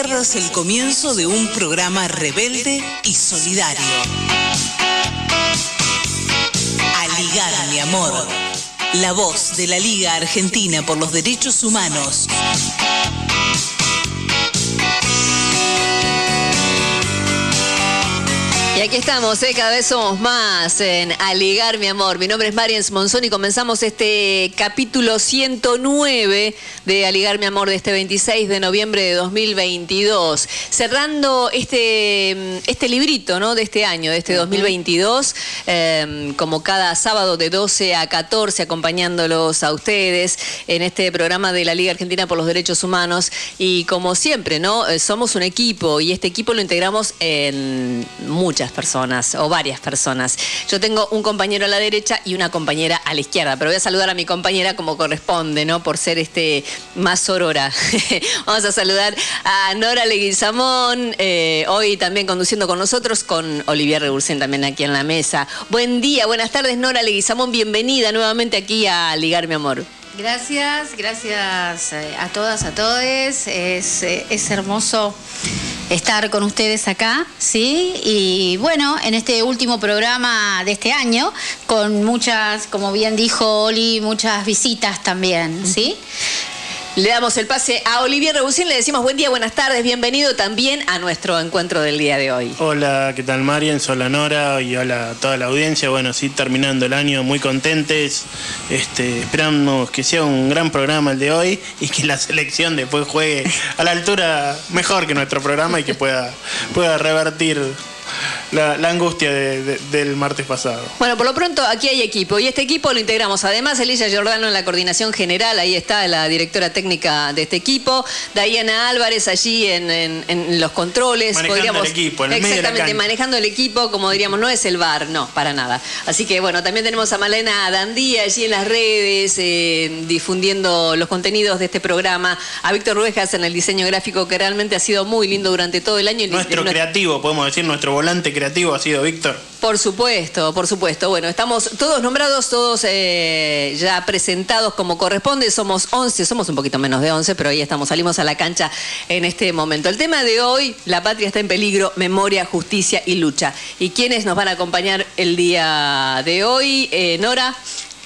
pierdas el comienzo de un programa rebelde y solidario. Aligar, mi amor. La voz de la Liga Argentina por los Derechos Humanos. Y aquí estamos, ¿eh? cada vez somos más en Aligar, mi amor. Mi nombre es Marian Monzón y comenzamos este capítulo 109 de Aligar, mi amor, de este 26 de noviembre de 2022. Cerrando este, este librito ¿no? de este año, de este 2022, em, como cada sábado de 12 a 14, acompañándolos a ustedes en este programa de la Liga Argentina por los Derechos Humanos. Y como siempre, ¿no? Eh, somos un equipo y este equipo lo integramos en muchas personas o varias personas. Yo tengo un compañero a la derecha y una compañera a la izquierda, pero voy a saludar a mi compañera como corresponde, ¿no? Por ser este más sorora. Vamos a saludar a Nora Leguizamón, eh, hoy también conduciendo con nosotros, con Olivier Rebursen también aquí en la mesa. Buen día, buenas tardes Nora Leguizamón, bienvenida nuevamente aquí a Ligar Mi Amor. Gracias, gracias eh, a todas, a todos. Es, eh, es hermoso estar con ustedes acá, ¿sí? Y bueno, en este último programa de este año, con muchas, como bien dijo Oli, muchas visitas también, ¿sí? Le damos el pase a Olivier Rebusín, le decimos buen día, buenas tardes, bienvenido también a nuestro encuentro del día de hoy. Hola, ¿qué tal Marian? Hola Nora y hola a toda la audiencia. Bueno, sí, terminando el año muy contentes, este, esperamos que sea un gran programa el de hoy y que la selección después juegue a la altura mejor que nuestro programa y que pueda, pueda revertir la, angustia del martes pasado. Bueno, por lo pronto aquí hay equipo y este equipo lo integramos. Además, Elisa Giordano en la coordinación general, ahí está la directora técnica de este equipo. Diana Álvarez allí en, los controles. Manejando el equipo, en el Exactamente, manejando el equipo, como diríamos, no es el bar, no, para nada. Así que bueno, también tenemos a Malena Dandía allí en las redes, eh, difundiendo los contenidos de este programa. A Víctor Ruejas en el diseño gráfico, que realmente ha sido muy lindo durante todo el año. Nuestro creativo, podemos decir, nuestro volante creativo ha sido Víctor. Por supuesto, por supuesto. Bueno, estamos todos nombrados, todos eh, ya presentados como corresponde. Somos 11, somos un poquito menos de 11, pero ahí estamos, salimos a la cancha en este momento. El tema de hoy, la patria está en peligro, memoria, justicia y lucha. ¿Y quiénes nos van a acompañar el día de hoy? Eh, Nora.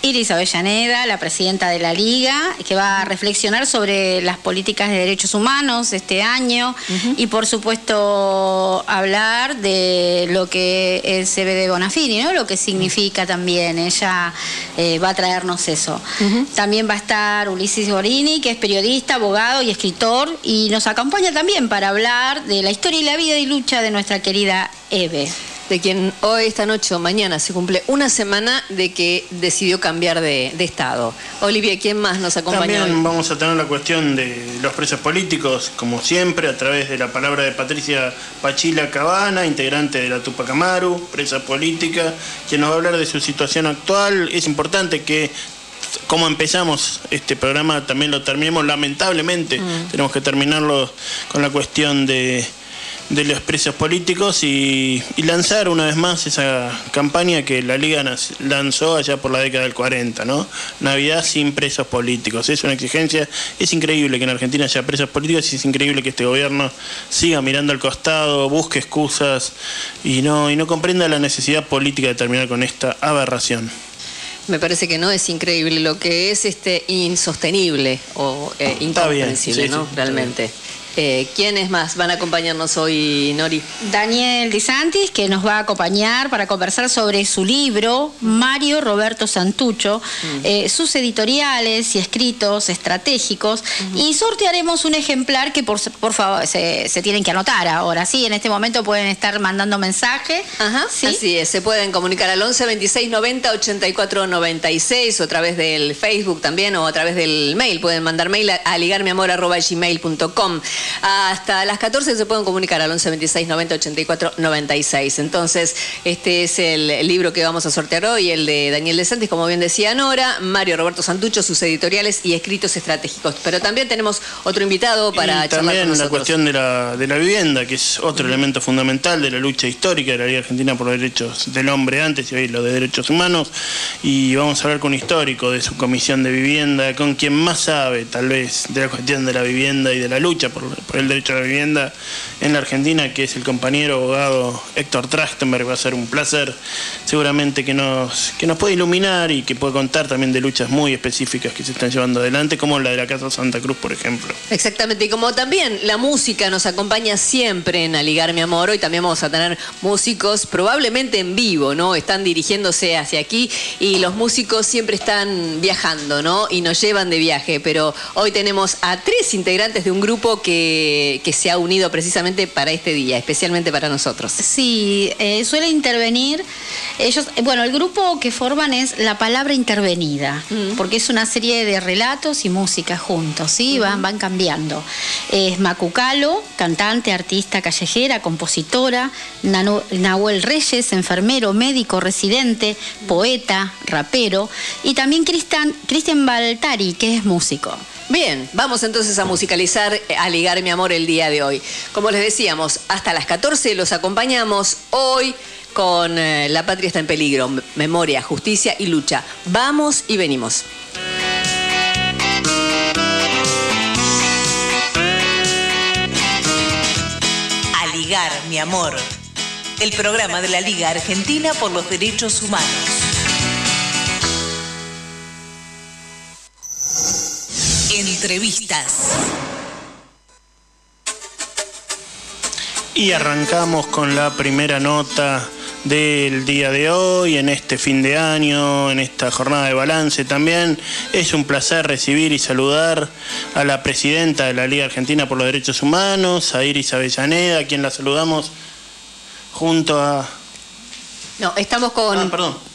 Iris Avellaneda, la presidenta de la Liga, que va a reflexionar sobre las políticas de derechos humanos este año y por supuesto hablar de lo que es CBD Bonafini, ¿no? lo que significa también. Ella eh, va a traernos eso. También va a estar Ulises Borini, que es periodista, abogado y escritor, y nos acompaña también para hablar de la historia y la vida y lucha de nuestra querida Eve de quien hoy, esta noche o mañana se cumple una semana de que decidió cambiar de, estado. Olivia, ¿quién más nos acompaña? También vamos a tener la cuestión de los presos políticos, como siempre, a través de la palabra de Patricia Pachila Cabana, integrante de la Tupac Amaru, presa política, quien nos va a hablar de su situación actual. Es importante que como empezamos este programa también lo terminemos lamentablemente mm. tenemos que terminarlo con la cuestión de de los presos políticos y, lanzar una vez más esa campaña que la Liga lanzó allá por la década del 40, ¿no? Navidad sin presos políticos. Es una exigencia, es increíble que en Argentina haya presos políticos y es increíble que este gobierno siga mirando al costado, busque excusas y no, y no comprenda la necesidad política de terminar con esta aberración. Me parece que no es increíble, lo que es este insostenible o eh, incomprensible, ¿no? Realmente. Eh, ¿Quiénes más van a acompañarnos hoy, Nori? Daniel Di Santis, que nos va a acompañar para conversar sobre su libro, Mario Roberto Santucho, mm. eh, sus editoriales y escritos estratégicos, y sortearemos un ejemplar que por, favor se, tienen que anotar ahora, sí, en este momento pueden estar mandando mensaje. Ajá, ¿sí? así es, se pueden comunicar al 11 26 90 84 96 o a través del Facebook también o a través del mail, pueden mandar mail a, ligarmiamor.gmail.com. Hasta las 14 se pueden comunicar al 11 26 90 84 96. Entonces, este es el libro que vamos a sortear hoy, el de Daniel De Santis, como bien decía Nora, Mario Roberto Santucho, sus editoriales y escritos estratégicos. Pero también tenemos otro invitado para y también la cuestión de la, de la vivienda, que es otro elemento fundamental de la lucha histórica de la Liga Argentina por los derechos del hombre antes y hoy los de derechos humanos. Y vamos a hablar con un histórico de su comisión de vivienda, con quien más sabe, tal vez, de la cuestión de la vivienda y de la lucha por por el derecho a la vivienda en la Argentina, que es el compañero abogado Héctor Trachtenberg. Va a ser un placer seguramente que nos, que nos puede iluminar y que puede contar también de luchas muy específicas que se están llevando adelante, como la de la Casa Santa Cruz, por ejemplo. Exactamente, y como también la música nos acompaña siempre en Aligar Mi Amor, hoy también vamos a tener músicos probablemente en vivo, ¿no? Están dirigiéndose hacia aquí y los músicos siempre están viajando, ¿no? Y nos llevan de viaje, pero hoy tenemos a tres integrantes de un grupo que, que se ha unido precisamente para este día, especialmente para nosotros. Sí, eh, suele intervenir. Ellos, eh, bueno, el grupo que forman es La Palabra Intervenida, porque es una serie de relatos y música juntos, ¿sí? van, van cambiando. Es Macucalo, cantante, artista callejera, compositora, Nahuel Reyes, enfermero, médico, residente, poeta, rapero, y también Cristian Cristian Baltari, que es músico. Bien, vamos entonces a musicalizar eh, a ligar mi amor el día de hoy. Como les decíamos, hasta las 14 los acompañamos hoy con eh, La Patria está en peligro, memoria, justicia y lucha. Vamos y venimos. A ligar, mi amor. El programa de la Liga Argentina por los Derechos Humanos. Entrevistas. Y arrancamos con la primera nota del día de hoy, en este fin de año, en esta jornada de balance también. Es un placer recibir y saludar a la presidenta de la Liga Argentina por los Derechos Humanos, a Iris Avellaneda, a quien la saludamos junto a... No, estamos con, Ah, perdón.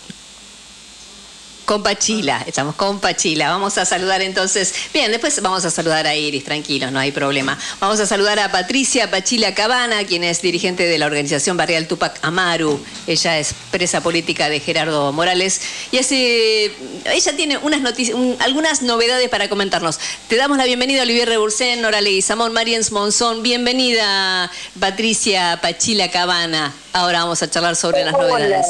Con Pachila, estamos con Pachila. Vamos a saludar entonces, bien, después vamos a saludar a Iris, tranquilos, no hay problema. Vamos a saludar a Patricia Pachila Cabana, quien es dirigente de la organización barrial Tupac Amaru. Ella es presa política de Gerardo Morales y hace, ella tiene unas noticias, un- algunas novedades para comentarnos. Te damos la bienvenida Olivier Rebursén, Nora Leguizamón, Mariens Monzón. Bienvenida, Patricia Pachila Cabana. Ahora vamos a charlar sobre las novedades.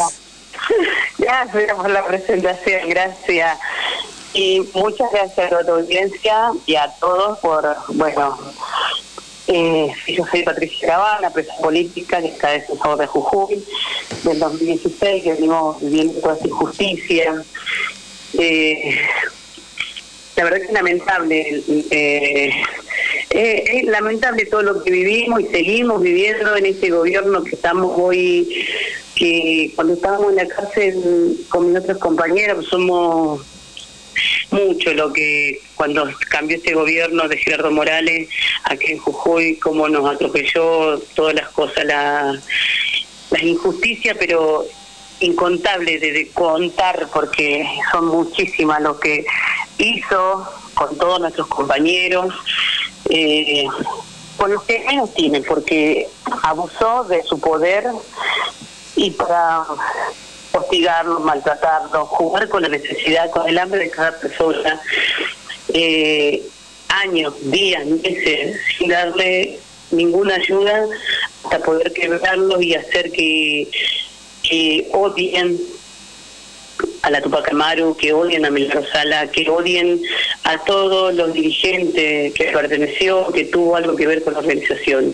Gracias por la presentación, gracias. Y muchas gracias a tu audiencia y a todos por, bueno, eh, yo soy Patricia Cabana, presa política que está defensor de Jujuy del 2016, que venimos viviendo toda esta injusticia. Eh, la verdad que es lamentable. eh, eh, es lamentable todo lo que vivimos y seguimos viviendo en este gobierno que estamos hoy, que cuando estábamos en la cárcel con mis otros compañeros somos mucho lo que cuando cambió este gobierno de Gerardo Morales aquí en Jujuy, cómo nos atropelló todas las cosas, la, las injusticias, pero incontables de, contar porque son muchísimas lo que hizo con todos nuestros compañeros, eh, con los que menos tienen, porque abusó de su poder y para hostigarlos, maltratarlos, jugar con la necesidad, con el hambre de cada persona, eh, años, días, meses, sin darle ninguna ayuda hasta poder quebrarlos y hacer que, que odien a la Tupac Amaru, que odien a Milagro Sala, que odien a todos los dirigentes que perteneció, que tuvo algo que ver con la organización.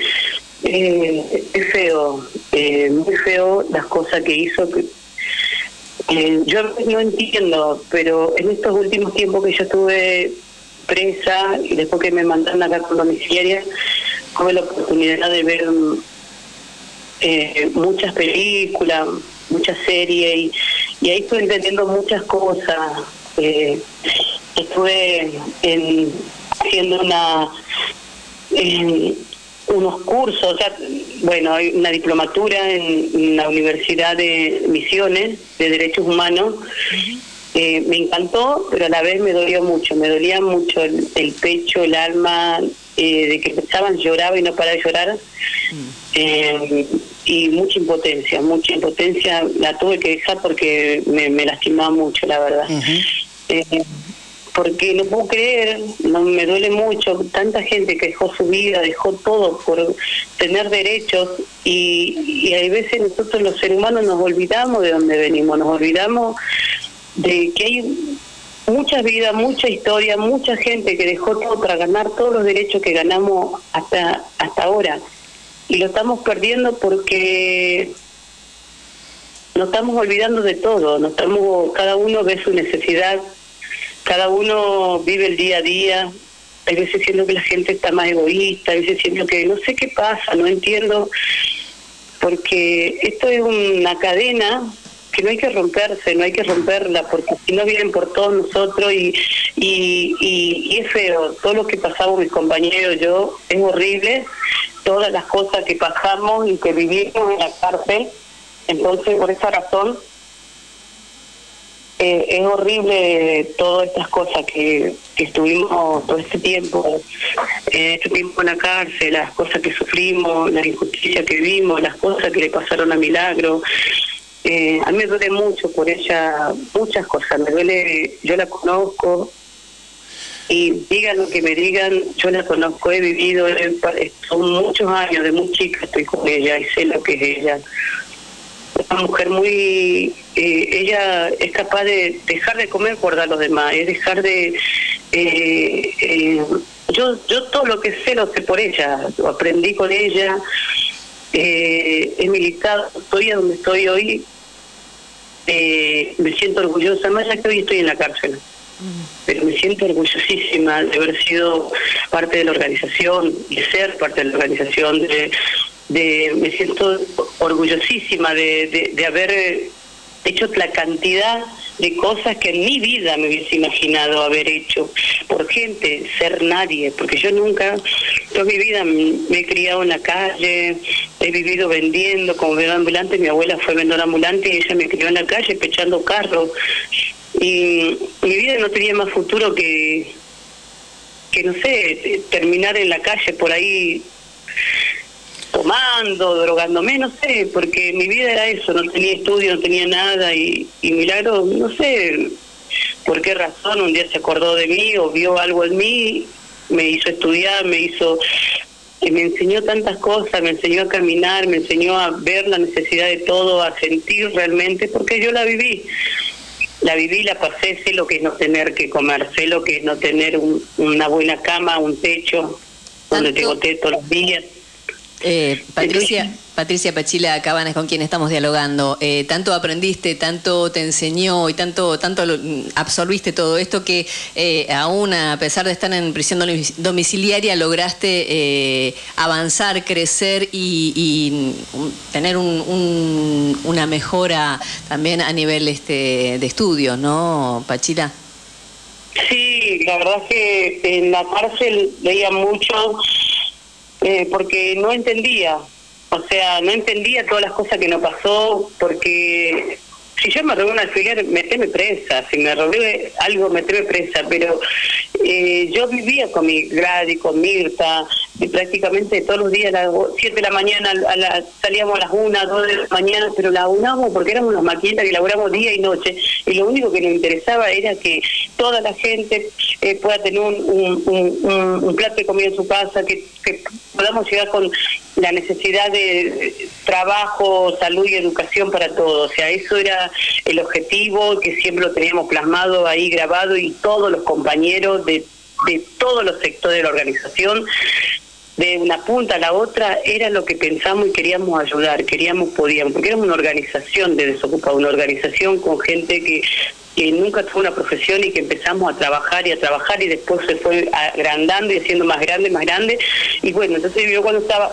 Eh, es feo, eh, muy feo las cosas que hizo. Que, eh, yo no entiendo, pero en estos últimos tiempos que yo estuve presa y después que me mandaron acá con domiciliaria, tuve la oportunidad de ver eh, muchas películas, muchas series y, ahí estuve entendiendo muchas cosas. Estuve en, haciendo una unos cursos, o sea, bueno, hay una diplomatura en la Universidad de Misiones de Derechos Humanos. Eh, me encantó, pero a la vez me dolió mucho, me dolía mucho el, el pecho, el alma, eh, de que pensaban lloraba y no paraba de llorar. Eh, y mucha impotencia, mucha impotencia. La tuve que dejar porque me, me lastimaba mucho, la verdad. Eh, porque no puedo creer, me duele mucho, tanta gente que dejó su vida, dejó todo por tener derechos y, y hay veces nosotros los seres humanos nos olvidamos de dónde venimos, nos olvidamos de que hay muchas vidas, mucha historia, mucha gente que dejó todo para ganar todos los derechos que ganamos hasta, hasta ahora. Y lo estamos perdiendo porque nos estamos olvidando de todo, nos estamos, cada uno ve su necesidad, cada uno vive el día a día. Hay veces siento que la gente está más egoísta, hay veces siento que no sé qué pasa, no entiendo, porque esto es una cadena que no hay que romperse, no hay que romperla, porque si no vienen por todos nosotros y, y, y, es feo, todo lo que pasamos mis compañeros, yo, es horrible, todas las cosas que pasamos y que vivimos en la cárcel, entonces por esa razón eh, es horrible todas estas cosas que, que estuvimos todo este tiempo, eh, este tiempo en la cárcel, las cosas que sufrimos, la injusticia que vimos, las cosas que le pasaron a Milagro, eh, a mí me duele mucho por ella, muchas cosas. Me duele, yo la conozco y digan lo que me digan, yo la conozco, he vivido, son muchos años, de muy chica estoy con ella y sé lo que es ella. Una mujer muy, eh, ella es capaz de dejar de comer por dar a los demás, es dejar de... Eh, yo, yo todo lo que sé lo sé por ella, lo aprendí con ella, eh, he militado, estoy a donde estoy hoy eh, me siento orgullosa, más allá que hoy estoy en la cárcel, pero me siento orgullosísima de haber sido parte de la organización, y ser parte de la organización, de, de me siento orgullosísima de, de haber hecho la cantidad de cosas que en mi vida me hubiese imaginado haber hecho. Por gente, ser nadie, porque yo nunca, toda mi vida me he criado en la calle, he vivido vendiendo como vendedor ambulante, mi abuela fue vendedora ambulante y ella me crió en la calle pechando carros. Y mi vida no tenía más futuro que que no sé, terminar en la calle por ahí tomando, drogándome, no sé, porque mi vida era eso, no tenía estudio, no tenía nada y, y Milagro, no sé por qué razón, un día se acordó de mí o vio algo en mí, me hizo estudiar, me hizo me enseñó tantas cosas, me enseñó a caminar, me enseñó a ver la necesidad de todo, a sentir realmente, porque yo la viví. La viví, la pasé, sé lo que es no tener que comer, sé lo que es no tener una buena cama, un techo, donde te goté todos los días. Eh, Patricia, Patricia Pachila Cabanas, con quien estamos dialogando, eh, tanto aprendiste, tanto te enseñó y tanto, tanto absorbiste todo esto que eh, aún a pesar de estar en prisión domiciliaria lograste avanzar, crecer y, tener una mejora también a nivel este, de estudios, ¿no, Pachila? Sí, la verdad que en la cárcel leía mucho eh, porque no entendía, o sea, no entendía todas las cosas que nos pasó, porque si yo me robé un alfiler, meteme presa, si me robé algo, meteme presa, pero eh, yo vivía con mi Grady, con Mirta, y prácticamente todos los días a las 7 de la mañana a salíamos a las 1, 2 de la mañana, pero la unamos porque éramos unas maquinitas que laboramos día y noche, y lo único que nos interesaba era que toda la gente eh, pueda tener un, un, un, plato de comida en su casa, que, que podamos llegar con la necesidad de trabajo, salud y educación para todos. O sea, eso era el objetivo que siempre lo teníamos plasmado ahí grabado y todos los compañeros de, de todos los sectores de la organización de una punta a la otra era lo que pensamos y queríamos ayudar, queríamos, podíamos, porque éramos una organización de desocupados, una organización con gente que, que nunca tuvo una profesión y que empezamos a trabajar y a trabajar y después se fue agrandando y haciendo más grande, más grande. Y bueno, entonces yo cuando estaba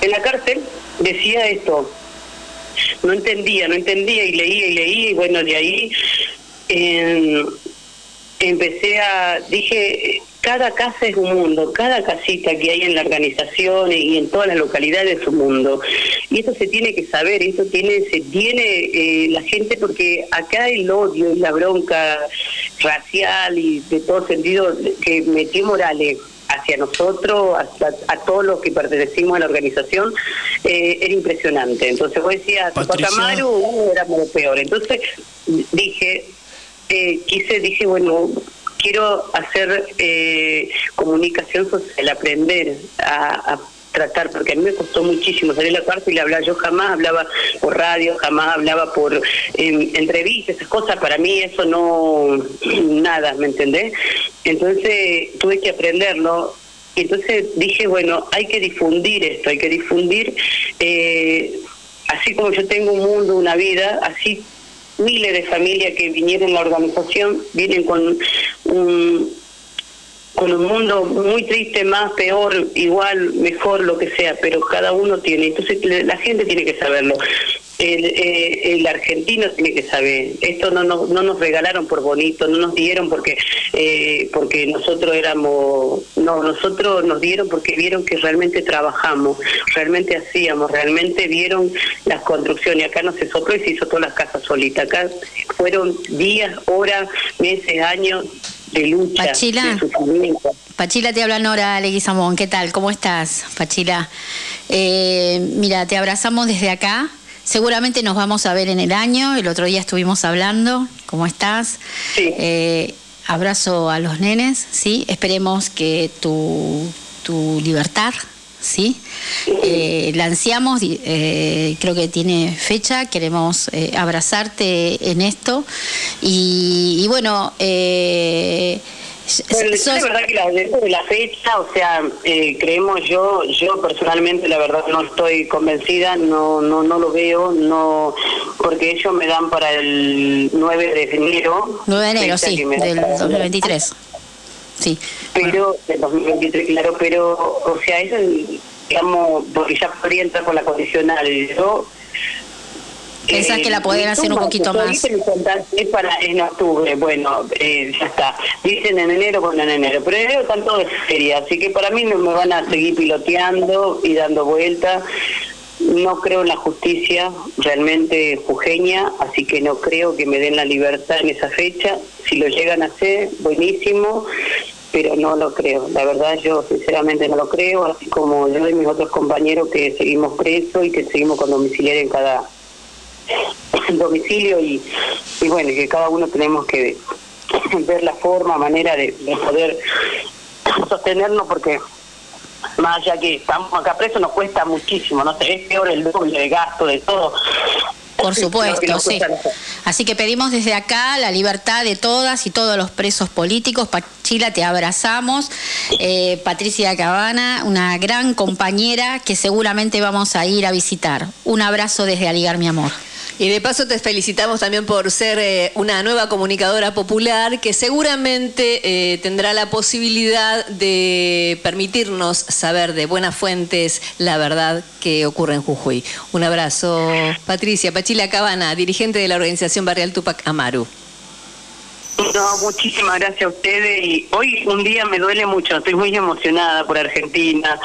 en la cárcel decía esto, no entendía, no entendía y leía y leía y bueno, de ahí eh, empecé a, dije, cada casa es un mundo, cada casita que hay en la organización y en todas las localidades es un mundo. Y eso se tiene que saber, eso tiene, se tiene eh, la gente, porque acá el odio y la bronca racial y de todo sentido que metió Morales hacia nosotros, hacia, a todos los que pertenecimos a la organización, eh, era impresionante. Entonces vos decías, Pacamaru, uh, éramos lo peor. Entonces dije, eh, quise, dije, bueno, quiero hacer eh, comunicación social, aprender a, tratar, porque a mí me costó muchísimo salir a la cuarta y le hablaba, yo jamás hablaba por radio, jamás hablaba por em, entrevistas, esas cosas, para mí eso no, nada, ¿me entendés? Entonces tuve que aprenderlo y entonces dije, bueno, hay que difundir esto, hay que difundir, eh, así como yo tengo un mundo, una vida, así miles de familias que vinieron a la organización vienen con un, con un mundo muy triste, más, peor, igual, mejor, lo que sea, pero cada uno tiene. Entonces la gente tiene que saberlo. El, eh, el, argentino tiene que saber, esto no, no, no, nos regalaron por bonito, no nos dieron porque eh, porque nosotros éramos, no, nosotros nos dieron porque vieron que realmente trabajamos, realmente hacíamos, realmente vieron las construcciones, acá no se sopló y se hizo todas las casas solitas, acá fueron días, horas, meses, años de lucha, Pachila. de Pachila, te habla Nora Leguizamón, ¿qué tal? ¿Cómo estás, Pachila? Eh, mira, te abrazamos desde acá, Seguramente nos vamos a ver en el año, el otro día estuvimos hablando, ¿cómo estás? Sí. Eh, abrazo a los nenes, ¿sí? Esperemos que tu, tu libertad, ¿sí? Eh, la ansiamos, eh, creo que tiene fecha, queremos eh, abrazarte en esto. Y, y bueno, eh, bueno, es verdad que la, de la fecha, o sea, eh, creemos yo, yo personalmente la verdad no estoy convencida, no no no lo veo, no porque ellos me dan para el 9 de enero. 9 de enero, sí, del 2023. Sí. Pero, del 2023, claro, pero, o sea, eso, digamos, porque ya podría entrar con la condicional. Yo ¿Pensás que la pueden hacer un poquito más? Es para en octubre, bueno, eh, ya está. Dicen en enero, bueno, en enero. Pero en enero están todos de feria, así que para mí no me van a seguir piloteando y dando vueltas. No creo en la justicia realmente jujeña, así que no creo que me den la libertad en esa fecha. Si lo llegan a hacer, buenísimo, pero no lo creo. La verdad yo sinceramente no lo creo, así como yo y mis otros compañeros que seguimos presos y que seguimos con domiciliario en cada domicilio y, y bueno, que cada uno tenemos que ver la forma, manera de, de poder sostenernos porque más allá que estamos acá presos nos cuesta muchísimo, no sé, es peor el doble de gasto de todo. Por supuesto, sí. Así que pedimos desde acá la libertad de todas y todos los presos políticos. Pachila, te abrazamos. Eh, Patricia Cabana, una gran compañera que seguramente vamos a ir a visitar. Un abrazo desde Aligar, mi amor. Y de paso te felicitamos también por ser eh, una nueva comunicadora popular que seguramente eh, tendrá la posibilidad de permitirnos saber de buenas fuentes la verdad que ocurre en Jujuy. Un abrazo, Patricia Pachila Cabana, dirigente de la organización Barrial Tupac Amaru. No, muchísimas gracias a ustedes y hoy un día me duele mucho, estoy muy emocionada por Argentina,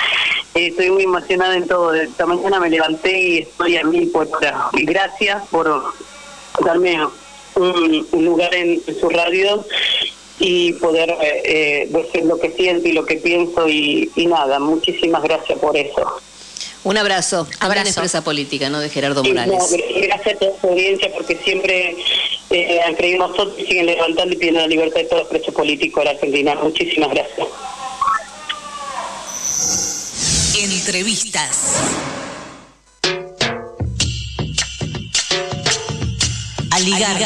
eh, estoy muy emocionada en todo, esta mañana me levanté y estoy a mí por ahora. Gracias por darme un, un lugar en, en, su radio y poder eh, eh, decir lo que siento y lo que pienso y, y nada, muchísimas gracias por eso. Un abrazo. Abrazo. empresa política, ¿no? De Gerardo Morales. No, gracias a toda su audiencia porque siempre eh, han creído nosotros y siguen levantando y pidiendo la libertad de todos los presos políticos de la Argentina. Muchísimas gracias. Entrevistas. Aligar,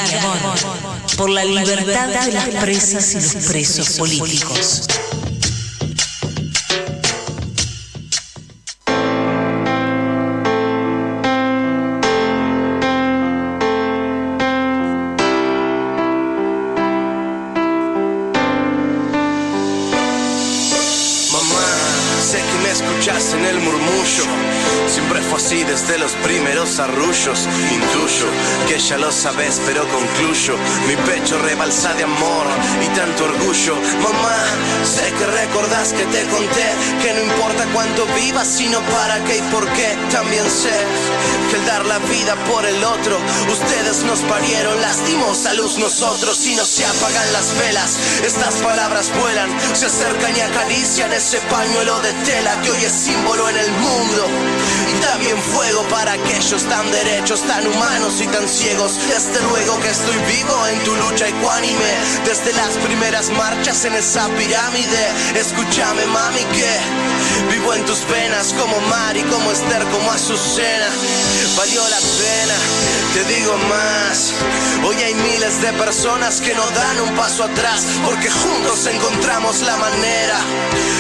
por la libertad de las presas y los presos políticos. Desde los primeros arrullos. Intuyo que ya lo sabes, pero concluyo. Mi pecho rebalsa de amor y tanto orgullo. Mamá, sé que recordás que te conté que no importa cuánto vivas, sino para qué y por qué. También sé que el dar la vida por el otro, ustedes nos parieron, lastimos a luz nosotros y no se apagan las velas. Estas palabras vuelan, se acercan y acarician ese pañuelo de tela que hoy es símbolo en el mundo. Y también fuego para aquellos tan derechos, tan humanos y tan ciegos. Desde luego que estoy vivo en tu lucha ecuánime. Desde las primeras marchas en esa pirámide. Escúchame, mami, que vivo en tus venas como Mari, como Esther, como Azucena. Valió la pena, te digo más. Hoy hay miles de personas que no dan un paso atrás porque juntos encontramos la manera.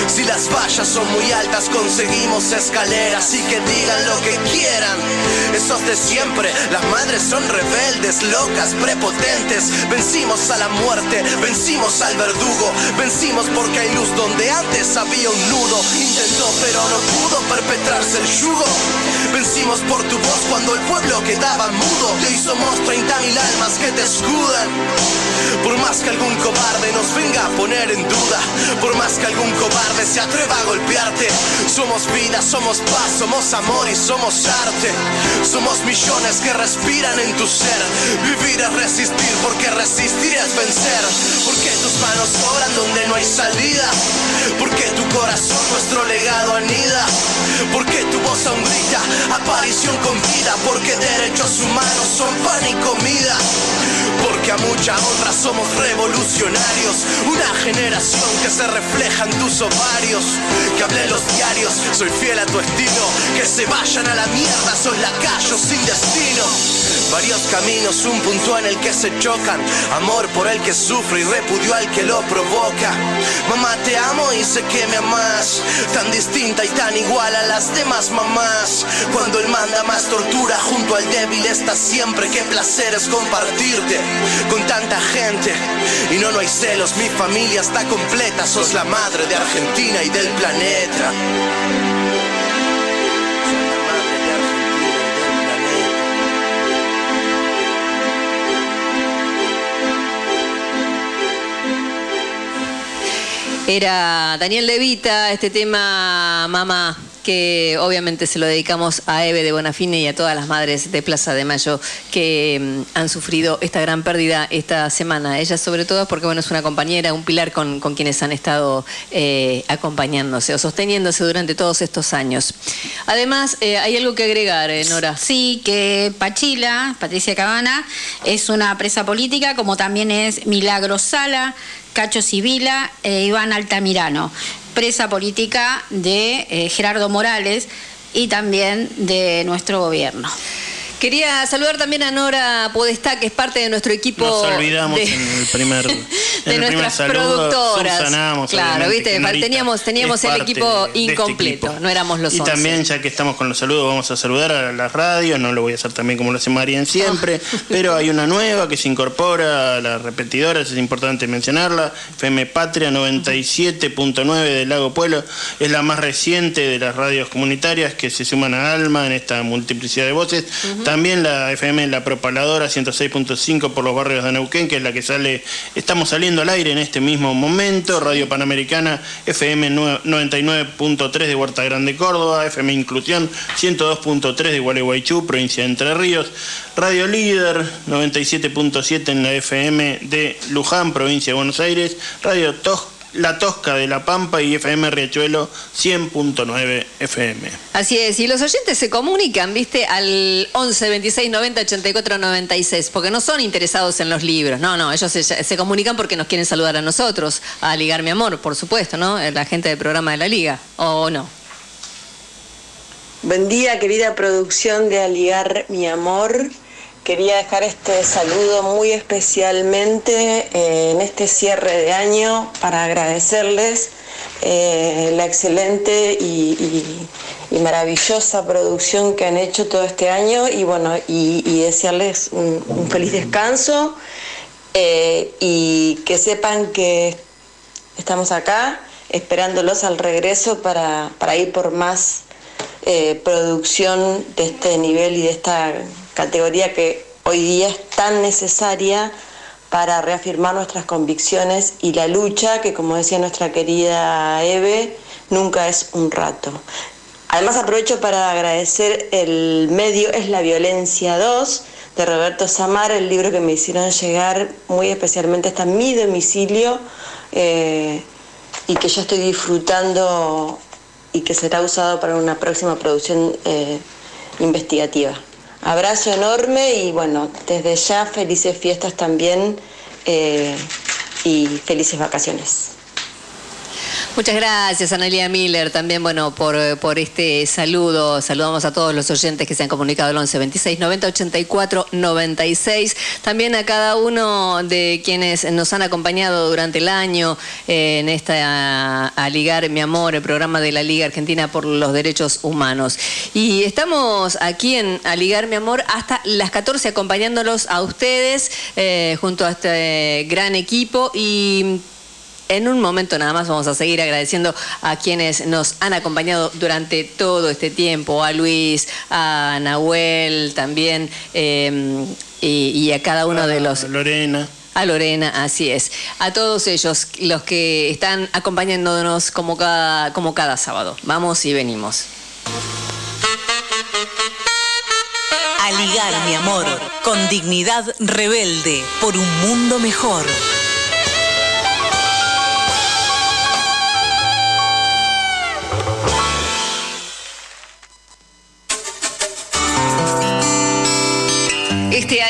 Si las vallas son muy altas, conseguimos escaleras y que digan lo que quieran. Esos de siempre, las madres son rebeldes, locas, prepotentes. Vencimos a la muerte, vencimos al verdugo, vencimos porque hay luz donde antes había un nudo. Intentó pero no pudo perpetrarse el yugo. Vencimos por tu voz cuando el pueblo quedaba mudo. Hoy somos 30.000 almas que te escudan. Por más que algún cobarde nos venga a poner en duda, por más que algún cobarde se atreva a golpearte, somos vida, somos paz, somos amor y somos arte. Somos millones que respiran en tu ser. Vivir es resistir, porque resistir es vencer. Porque tus manos sobran donde no hay salida. Porque tu corazón nuestro legado anida. Porque tu voz aún grita, aparición con vida. Porque derechos humanos son pan y comida. Porque a mucha honra somos revolucionarios. Una generación que se refleja en tus ovarios. Que los soy fiel a tu estilo. Que se vayan a la mierda, soy lacayo sin destino. Varios caminos, un punto en el que se chocan. Amor por el que sufre y repudio al que lo provoca. Mamá, te amo y sé que me amas. Tan distinta y tan igual a las demás mamás. Cuando él manda más tortura junto al débil está siempre. Qué placer es compartirte con tanta gente. Y no, no hay celos, mi familia está completa. Sos la madre de Argentina y del planeta. Era Daniel Levita, este tema, mamá, que obviamente se lo dedicamos a Eve de Bonafine y a todas las madres de Plaza de Mayo que mm, han sufrido esta gran pérdida esta semana. Ella sobre todo porque bueno, es una compañera, un pilar con, quienes han estado eh, acompañándose o sosteniéndose durante todos estos años. Además, eh, hay algo que agregar, eh, Nora. Sí, que Pachila, Patricia Cabana, es una presa política, como también es Milagro Sala, Cacho Sibila e Iván Altamirano, presa política de eh, Gerardo Morales y también de nuestro gobierno. Quería saludar también a Nora Podestá, que es parte de nuestro equipo. Nos olvidamos de, en el primer, en de el nuestras productoras. claro, viste, teníamos, teníamos el equipo de- de este incompleto, equipo. no éramos los Y 11. también, ya que estamos con los saludos, vamos a saludar a las radios, no lo voy a hacer también como lo hace Marian siempre, Ah. pero hay una nueva que se incorpora a las repetidoras, es importante mencionarla, FM Patria 97.9 del Lago Pueblo, es la más reciente de las radios comunitarias que se suman a Alma en esta multiplicidad de voces. También la FM La Propaladora 106.5 por los barrios de Neuquén, que es la que sale, estamos saliendo al aire en este mismo momento, Radio Panamericana FM 99.3 de Huerta Grande Córdoba, FM Inclusión 102.3 de Gualeguaychú, provincia de Entre Ríos, Radio Líder 97.7 en la FM de Luján, provincia de Buenos Aires, Radio Tos- La Tosca de La Pampa y FM Riachuelo 100.9 FM. Así es, y los oyentes se comunican, viste, al 11 26 90 84 96, porque no son interesados en los libros, no, no, ellos se, se comunican porque nos quieren saludar a nosotros, a Ligar Mi Amor, por supuesto, ¿no? La gente del programa de la Liga, ¿o no? Buen día, querida producción de Aligar Mi Amor. Quería dejar este saludo muy especialmente eh, en este cierre de año para agradecerles eh, la excelente y, maravillosa producción que han hecho todo este año y bueno, y, y desearles un, feliz descanso eh, y que sepan que estamos acá esperándolos al regreso para, para ir por más producción de este nivel y de esta categoría que hoy día es tan necesaria para reafirmar nuestras convicciones y la lucha que, como decía nuestra querida Eve, nunca es un rato. Además aprovecho para agradecer el medio Es la Violencia 2 de Roberto Samar, el libro que me hicieron llegar muy especialmente hasta mi domicilio eh, y que yo estoy disfrutando y que será usado para una próxima producción eh, investigativa. Abrazo enorme y bueno, desde ya felices fiestas también eh, y felices vacaciones. Muchas gracias, Analia Miller, también, bueno, por, por este saludo. Saludamos a todos los oyentes que se han comunicado al 11 26 90 84 96. También a cada uno de quienes nos han acompañado durante el año eh, en esta a, Mi Amor, el programa de la Liga Argentina por los Derechos Humanos. Y estamos aquí en A Mi Amor hasta las 14 acompañándolos a ustedes eh, junto a este gran equipo y en un momento nada más vamos a seguir agradeciendo a quienes nos han acompañado durante todo este tiempo, a Luis, a Nahuel también, em, y, a cada uno de los... A Lorena. A Lorena, así es. A todos ellos, los que están acompañándonos como cada, como cada sábado. Vamos y venimos. A ligar, mi amor, con dignidad rebelde, por un mundo mejor.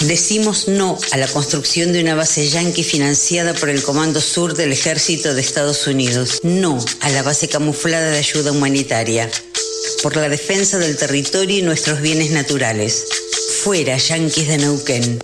Decimos no a la construcción de una base yanqui financiada por el Comando Sur del Ejército de Estados Unidos. No a la base camuflada de ayuda humanitaria. Por la defensa del territorio y nuestros bienes naturales. Fuera yanquis de Neuquén.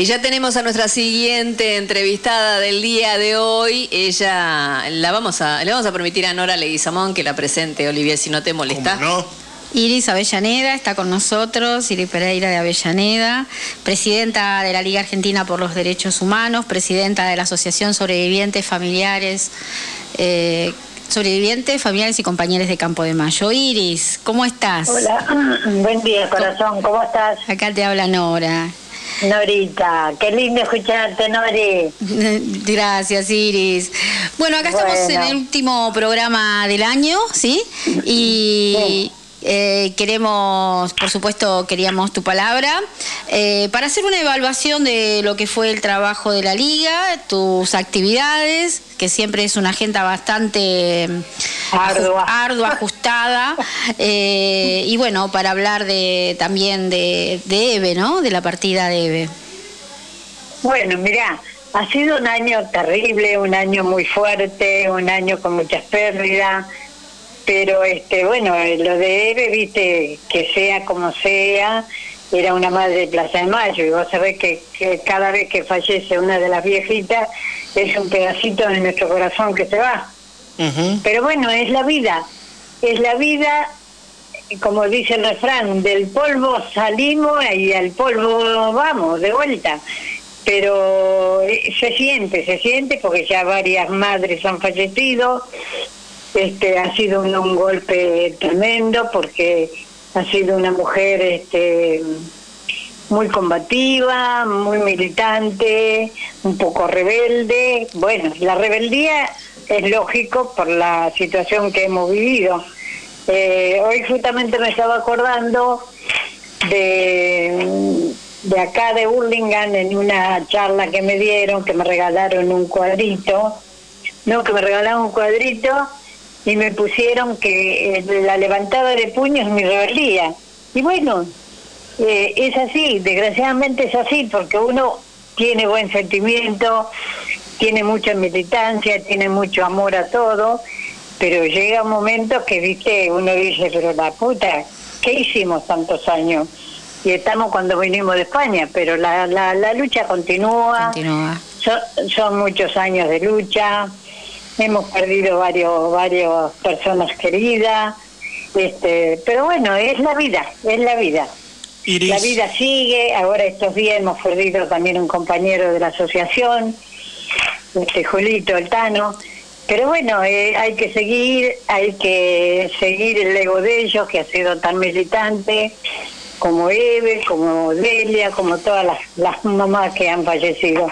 Y ya tenemos a nuestra siguiente entrevistada del día de hoy. Ella la vamos a, le vamos a permitir a Nora Leguizamón que la presente, Olivier, si no te molesta. no? Iris Avellaneda está con nosotros, Iris Pereira de Avellaneda, presidenta de la Liga Argentina por los Derechos Humanos, presidenta de la Asociación Sobrevivientes Familiares. Eh, sobrevivientes, familiares y compañeros de Campo de Mayo. Iris, ¿cómo estás? Hola, buen día, corazón, ¿cómo estás? Acá te habla Nora. Norita, qué lindo escucharte, Nori. Gracias, Iris. Bueno, acá estamos en el último programa del año, ¿sí? Y eh, queremos, por supuesto, queríamos tu palabra, eh, para hacer una evaluación de lo que fue el trabajo de la liga, tus actividades, que siempre es una agenda bastante ardua, ajustada, eh, y bueno, para hablar de también de, de EVE, ¿no? De la partida de EVE. Bueno, mira, ha sido un año terrible, un año muy fuerte, un año con muchas pérdidas, pero este bueno, lo de Eve, viste, que sea como sea, era una madre de Plaza de Mayo y vos sabés que, que cada vez que fallece una de las viejitas es un pedacito de nuestro corazón que se va. Pero bueno, es la vida, es la vida, como dice el refrán, del polvo salimos y al polvo vamos, de vuelta. Pero eh, se siente, se siente porque ya varias madres han fallecido, este ha sido un, golpe tremendo porque ha sido una mujer este muy combativa, muy militante, un poco rebelde. Bueno, la rebeldía es lógico por la situación que hemos vivido. Eh, hoy justamente me estaba acordando de, de acá de Burlingame en una charla que me dieron, que me regalaron un cuadrito, no, que me regalaron un cuadrito y me pusieron que eh, la levantada de puños es mi rebeldía. Y bueno, eh, es así, desgraciadamente es así, porque uno tiene buen sentimiento, tiene mucha militancia, tiene mucho amor a todo, pero llega un momento que, viste, uno dice, pero la puta, ¿qué hicimos tantos años? Y estamos cuando vinimos de España, pero la, la, la lucha continúa, Son, son muchos años de lucha, hemos perdido varios, varios personas queridas, este, pero bueno, es la vida, es la vida. La vida sigue, ahora estos días hemos perdido también un compañero de la asociación, este Julito Altano, pero bueno, eh, hay que seguir, hay que seguir el ego de ellos, que ha sido tan militante, como Eve, como Delia, como todas las, las mamás que han fallecido.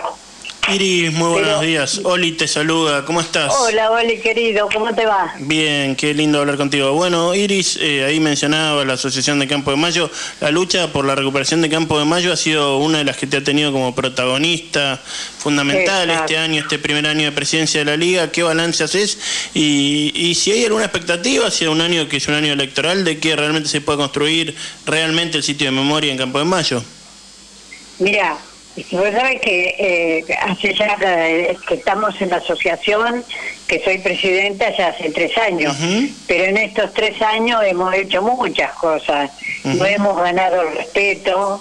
Iris, muy buenos días. Oli te saluda, ¿cómo estás? Hola, Oli querido, ¿cómo te va? Bien, qué lindo hablar contigo. Bueno, Iris, eh, ahí mencionaba la Asociación de Campo de Mayo. La lucha por la recuperación de Campo de Mayo ha sido una de las que te ha tenido como protagonista fundamental este año, este primer año de presidencia de la Liga. ¿Qué balance haces? Y, y si hay alguna expectativa hacia un año que es un año electoral, de que realmente se pueda construir realmente el sitio de memoria en Campo de Mayo. Mira, Vos sabés que eh, hace ya eh, que estamos en la asociación, que soy presidenta ya hace tres años, pero en estos tres años hemos hecho muchas cosas. No hemos ganado el respeto,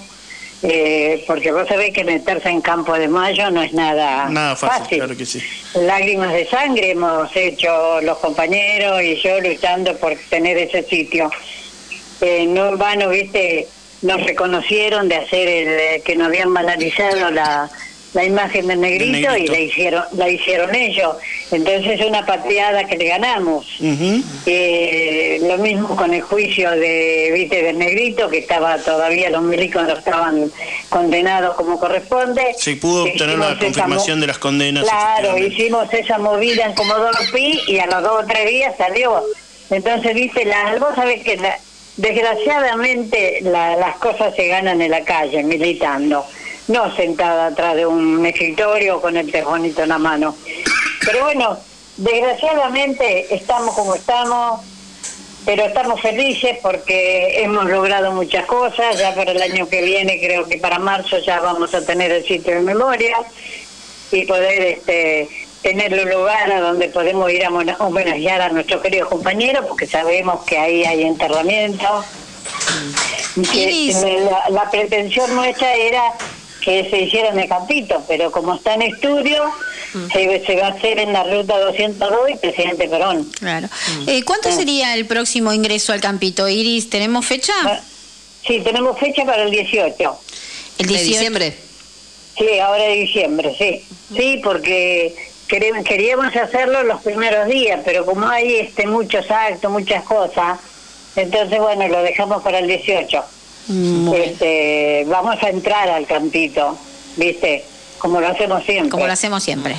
eh, porque vos sabés que meterse en Campo de Mayo no es nada, Nada fácil, claro que sí. Lágrimas de sangre hemos hecho los compañeros y yo luchando por tener ese sitio. Eh, no en vano, viste, nos reconocieron de hacer el eh, que nos habían banalizado la, la imagen del negrito, y la hicieron la hicieron ellos. Entonces es una pateada que le ganamos. Eh, lo mismo con el juicio de viste del negrito que estaba todavía los milicos no estaban condenados como corresponde. Se pudo obtener la confirmación de las condenas. Claro, hicimos esa movida en Comodoro Pi y a los dos o tres días salió. Entonces, viste, la, vos sabés que la- desgraciadamente la- las cosas se ganan en la calle, militando, no sentada atrás de un escritorio con el telefonito en la mano. Pero bueno, desgraciadamente estamos como estamos, pero estamos felices porque hemos logrado muchas cosas. Ya para el año que viene, creo que para marzo ya vamos a tener el sitio de memoria y poder este tener un lugar a donde podemos ir a homenajear a nuestros queridos compañeros porque sabemos que ahí hay enterramiento. Que Iris. la, la pretensión nuestra era que se hiciera en el campito, pero como está en estudio, se, se va a hacer en la ruta 202 y Presidente Perón. Claro. Eh, ¿Cuánto sería el próximo ingreso al campito, Iris? ¿Tenemos fecha? Sí, tenemos fecha para el 18. El ¿De 18. diciembre? Sí, ahora de diciembre, sí. Sí, porque queríamos hacerlo los primeros días, pero como hay este muchos actos, muchas cosas, entonces bueno, lo dejamos para el 18. Este, vamos a entrar al campito, ¿viste? Como lo hacemos siempre. Como lo hacemos siempre.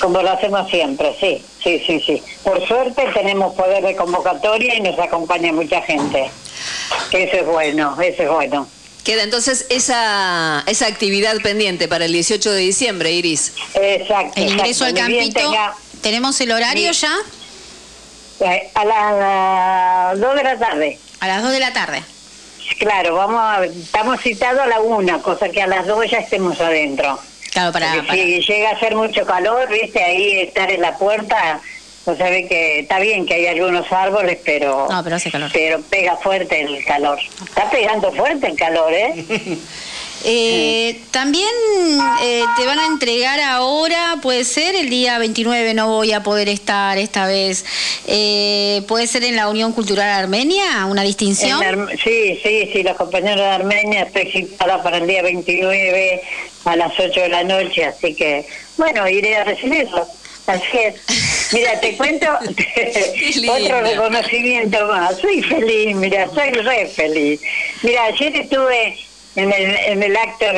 Como lo hacemos siempre, sí, sí, sí, sí. Por suerte tenemos poder de convocatoria y nos acompaña mucha gente. Eso es bueno, eso es bueno. Queda entonces esa, esa actividad pendiente para el 18 de diciembre, Iris. Exacto. El ingreso al exacto. Campito, tenga- ¿tenemos el horario Sí. ya? eh, a las 2 de la tarde. A las 2 de la tarde. Claro, vamos a, estamos citados a la una, cosa que a las 2 ya estemos adentro. Claro, para, Si llega a hacer mucho calor, viste, ahí estar en la puerta, no sabe que está bien que hay algunos árboles, pero, no, pero hace calor. Pero pega fuerte el calor. Está pegando fuerte el calor, ¿eh? Eh, también eh, te van a entregar ahora, puede ser, el día 29 no voy a poder estar esta vez. Eh, ¿Puede ser en la Unión Cultural Armenia, una distinción? sí, sí, sí, los compañeros de Armenia estoy citada para el día 29 a las 8 de la noche, así que, bueno, iré a recibirlo. Así es. Mira, te cuento otro reconocimiento más. Soy feliz, mira, soy re feliz. Mira, ayer estuve en el, en el acto de,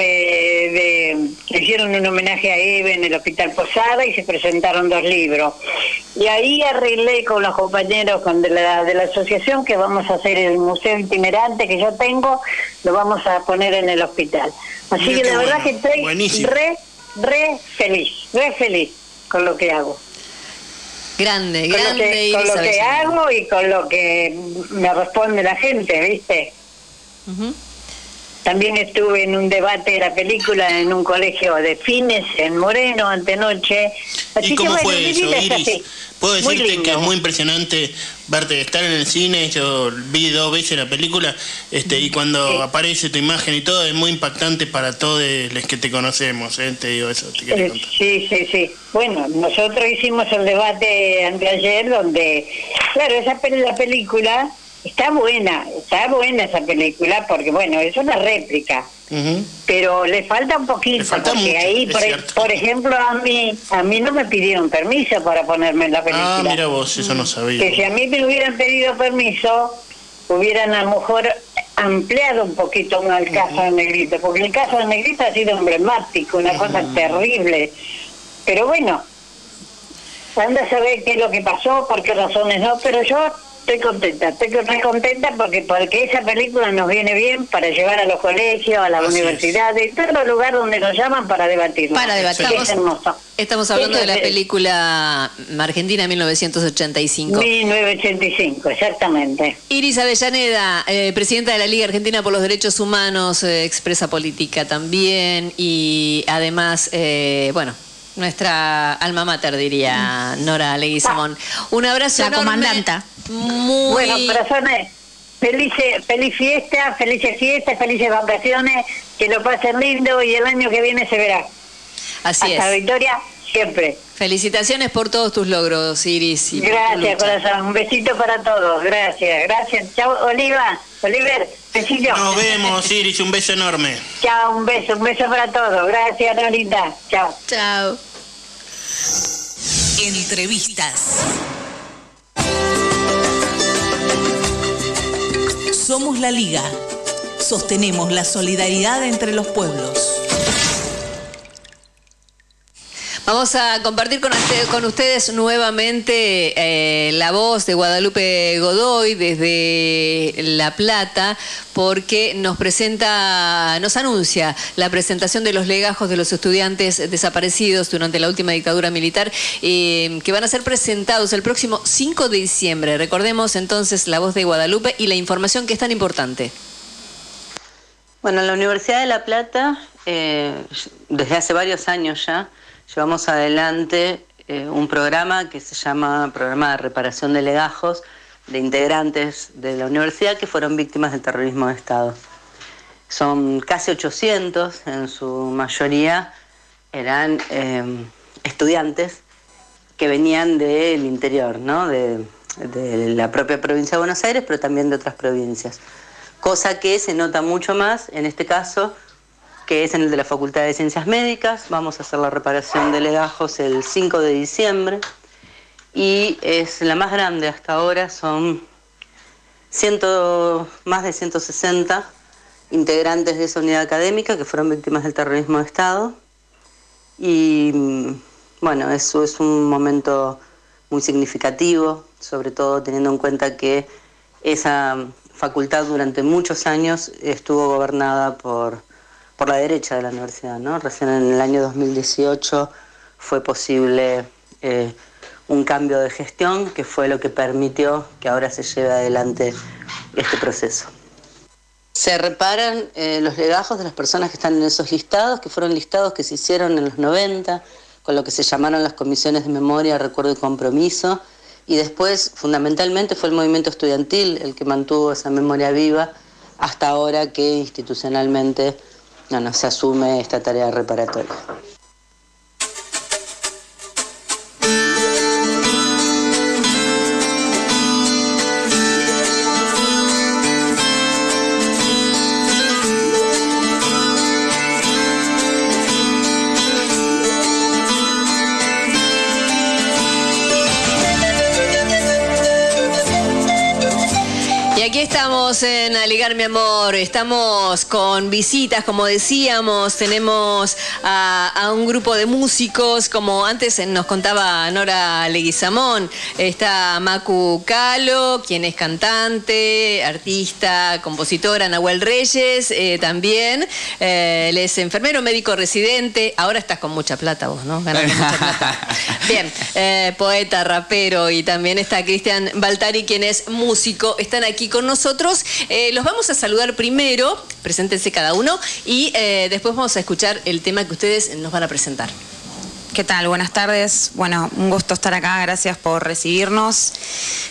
de, hicieron un homenaje a Eve en el Hospital Posada y se presentaron dos libros. Y ahí arreglé con los compañeros con de, la, de la asociación que vamos a hacer el museo itinerante que yo tengo, lo vamos a poner en el hospital. Así que la verdad que estoy re, re feliz, re feliz con lo que hago. Grande, grande. Con lo que, hago y con lo que me responde la gente, ¿viste? También estuve en un debate de la película en un colegio de fines en Moreno antenoche. Así ¿Y cómo fue eso, Iris? Puedo decirte que es muy impresionante verte estar en el cine. Yo vi dos veces la película este y cuando aparece tu imagen y todo es muy impactante para todos los que te conocemos. ¿eh? Te digo eso. Eh, sí, sí, sí. Bueno, nosotros hicimos el debate anteayer donde, claro, esa la película Está buena, está buena esa película porque, bueno, es una réplica. Pero le falta un poquito, porque ahí, por, ejemplo, a mí a mí no me pidieron permiso para ponerme en la película. Ah, mira vos, eso no sabía. Que si a mí me hubieran pedido permiso, hubieran a lo mejor ampliado un poquito más el caso de Negrito, porque el caso de Negrito ha sido emblemático, una cosa terrible. Pero bueno, anda a saber qué es lo que pasó, por qué razones no, pero yo Estoy contenta, estoy muy contenta porque porque esa película nos viene bien para llevar a los colegios, a las universidades, todos los lugares donde nos llaman para debatir. Para debatir. Estamos, hablando de la película Argentina 1985. 1985, exactamente. Iris Avellaneda, eh, presidenta de la Liga Argentina por los Derechos Humanos, eh, expresa política también y además, eh, bueno, nuestra alma mater, diría Nora Leguizamón. Un abrazo La comandanta. Muy... Bueno, corazones, feliz, feliz fiesta, felices fiestas, felices vacaciones, que lo pasen lindo y el año que viene se verá. Así Hasta victoria siempre. Felicitaciones por todos tus logros, Iris. gracias, corazón. Un besito para todos. Gracias, gracias. Chao, Oliva. Oliver, besito. Nos vemos, Iris. Un beso enorme. Chao, un beso. Un beso para todos. Gracias, Norita. Chao. Chao. Entrevistas. Somos la Liga. Sostenemos la solidaridad entre los pueblos. Vamos a compartir con, con ustedes nuevamente eh, la voz de Guadalupe Godoy desde La Plata, porque nos presenta, nos anuncia la presentación de los legajos de los estudiantes desaparecidos durante la última dictadura militar, eh, que van a ser presentados el próximo 5 de diciembre. Recordemos entonces la voz de Guadalupe y la información que es tan importante. Bueno, en la Universidad de La Plata, eh, desde hace varios años ya, llevamos adelante eh, un programa que se llama Programa de Reparación de Legajos de integrantes de la universidad que fueron víctimas del terrorismo de Estado. Son casi 800, en su mayoría eran em, estudiantes que venían del interior, de, de la propia provincia de Buenos Aires, pero también de otras provincias. Cosa que se nota mucho más en este caso que es en el de la Facultad de Ciencias Médicas. Vamos a hacer la reparación de legajos el 5 de diciembre y es la más grande hasta ahora, son ciento, más de 160 integrantes de esa unidad académica que fueron víctimas del terrorismo de Estado. Y bueno, eso es un momento muy significativo, sobre todo teniendo en cuenta que esa facultad durante muchos años estuvo gobernada por por la derecha de la universidad. ¿no? Recién en el año 2018 fue posible eh, un cambio de gestión que fue lo que permitió que ahora se lleve adelante este proceso. se reparan eh, los legajos de las personas que están en esos listados, que fueron listados que se hicieron en los 90, con lo que se llamaron las comisiones de memoria, recuerdo y compromiso, y después fundamentalmente fue el movimiento estudiantil el que mantuvo esa memoria viva hasta ahora que institucionalmente no, se asume esta tarea reparatoria. Estamos en Aligar mi amor, estamos con visitas, como decíamos, tenemos a, un grupo de músicos, como antes nos contaba Nora Leguizamón, está Macu Calo, quien es cantante, artista, compositora, Nahuel Reyes, eh, también, eh, él es enfermero, médico residente, ahora estás con mucha plata vos, ¿no? Ganando mucha plata. Bien, eh, poeta, rapero y también está Cristian Baltari, quien es músico, están aquí con nosotros Eh, los vamos a saludar primero, preséntense cada uno, y eh, después vamos a escuchar el tema que ustedes nos van a presentar. ¿Qué tal? Buenas tardes. Bueno, un gusto estar acá. Gracias por recibirnos.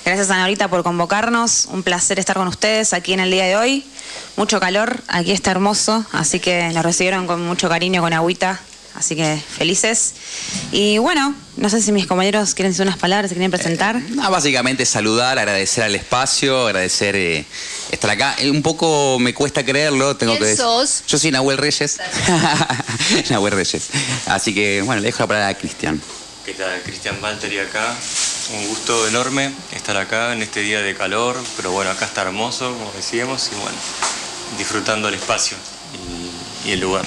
Gracias a Norita por convocarnos. Un placer estar con ustedes aquí en el día de hoy. Mucho calor, aquí está hermoso, así que nos recibieron con mucho cariño, con agüita. Así que felices. Y bueno, no sé si mis compañeros quieren decir unas palabras, se quieren presentar. Eh, básicamente saludar, agradecer al espacio, agradecer eh, estar acá. Eh, un poco me cuesta creerlo, tengo ¿Quién que sos? Yo soy Nahuel Reyes. Nahuel Reyes. Así que bueno, le dejo la palabra a Cristian. ¿Qué tal? Cristian Valtteri acá. Un gusto enorme estar acá en este día de calor, pero bueno, acá está hermoso, como decíamos, y bueno, disfrutando el espacio y el lugar.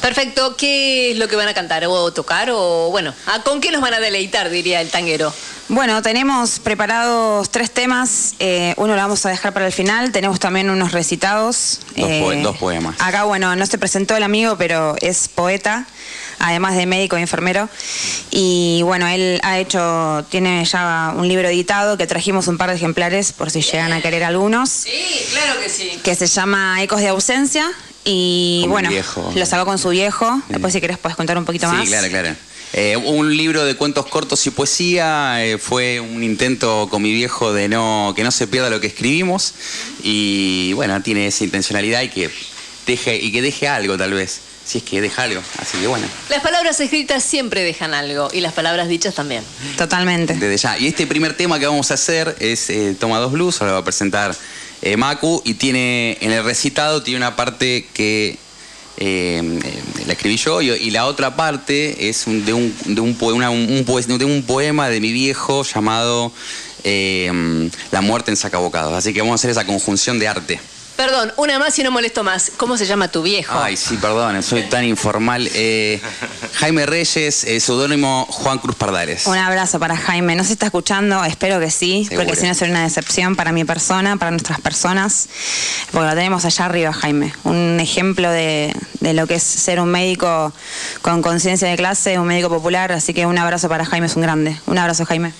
Perfecto, ¿qué es lo que van a cantar o tocar? O bueno, ¿con qué nos van a deleitar, diría el tanguero? Bueno, tenemos preparados tres temas, eh, uno lo vamos a dejar para el final, tenemos también unos recitados. Dos, eh, dos, poemas. Acá, bueno, no se presentó el amigo, pero es poeta, además de médico y enfermero. Y bueno, él ha hecho, tiene ya un libro editado que trajimos un par de ejemplares por si llegan a querer algunos. Sí, claro que sí. Que se llama Ecos de Ausencia y bueno, lo sacó con su viejo. Después, si querés, puedes contar un poquito más. Sí, claro, claro. Eh, un libro de cuentos cortos y poesía eh, fue un intento con mi viejo de no que no se pierda lo que escribimos. Y bueno tiene esa intencionalidad y que deje y que deje algo tal vez. Si es que deja algo. Así que bueno. Las palabras escritas siempre dejan algo y las palabras dichas también. Totalmente. Desde ya. Y este primer tema que vamos a hacer es eh, Toma dos Blues. Ahora va a presentar eh, Macu y tiene en el recitado tiene una parte que eh, la escribí yo y, la otra parte es de, un, de, un, de un poema de mi viejo llamado eh, La muerte en sacabocados. Así que vamos a hacer esa conjunción de arte. Perdón, una más y no molesto más. ¿Cómo se llama tu viejo? Ay, sí, perdón, soy tan informal. Eh, Jaime Reyes, eh, seudónimo Juan Cruz Pardares. Un abrazo para Jaime. No se está escuchando, espero que sí, porque si no sería una decepción para mi persona, para nuestras personas. Porque lo tenemos allá arriba, Jaime. Un ejemplo de, de lo que es ser un médico con conciencia de clase, un médico popular. Así que un abrazo para Jaime, es un grande. Un abrazo, Jaime.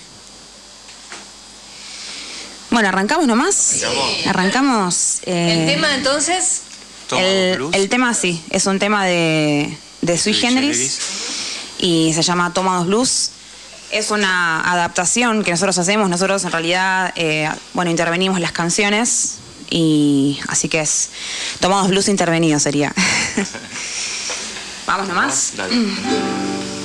Bueno, arrancamos nomás. Arrancamos. Eh, ¿El tema entonces? El, tema sí, es un tema de, de Sui Generis y se llama Toma dos Blues. Es una adaptación que nosotros hacemos. Nosotros en realidad, eh, bueno, intervenimos las canciones y así que es Toma dos Blues intervenido sería. Vamos nomás. amor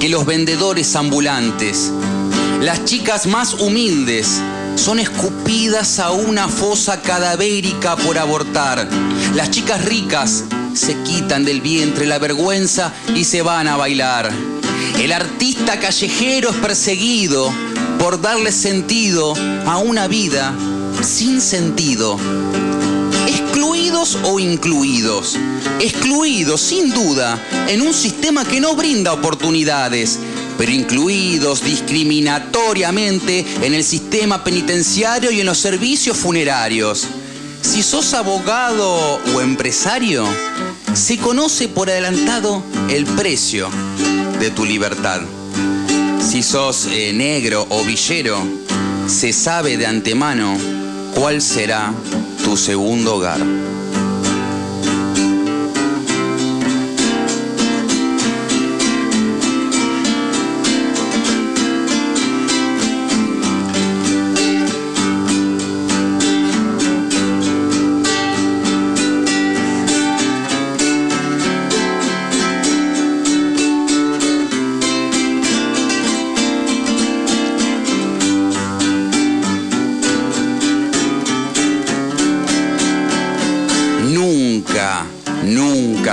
que los vendedores ambulantes. Las chicas más humildes son escupidas a una fosa cadavérica por abortar. Las chicas ricas se quitan del vientre la vergüenza y se van a bailar. El artista callejero es perseguido por darle sentido a una vida sin sentido. O incluidos. Excluidos, sin duda, en un sistema que no brinda oportunidades, pero incluidos discriminatoriamente en el sistema penitenciario y en los servicios funerarios. Si sos abogado o empresario, se conoce por adelantado el precio de tu libertad. Si sos eh, negro o villero, se sabe de antemano cuál será tu segundo hogar.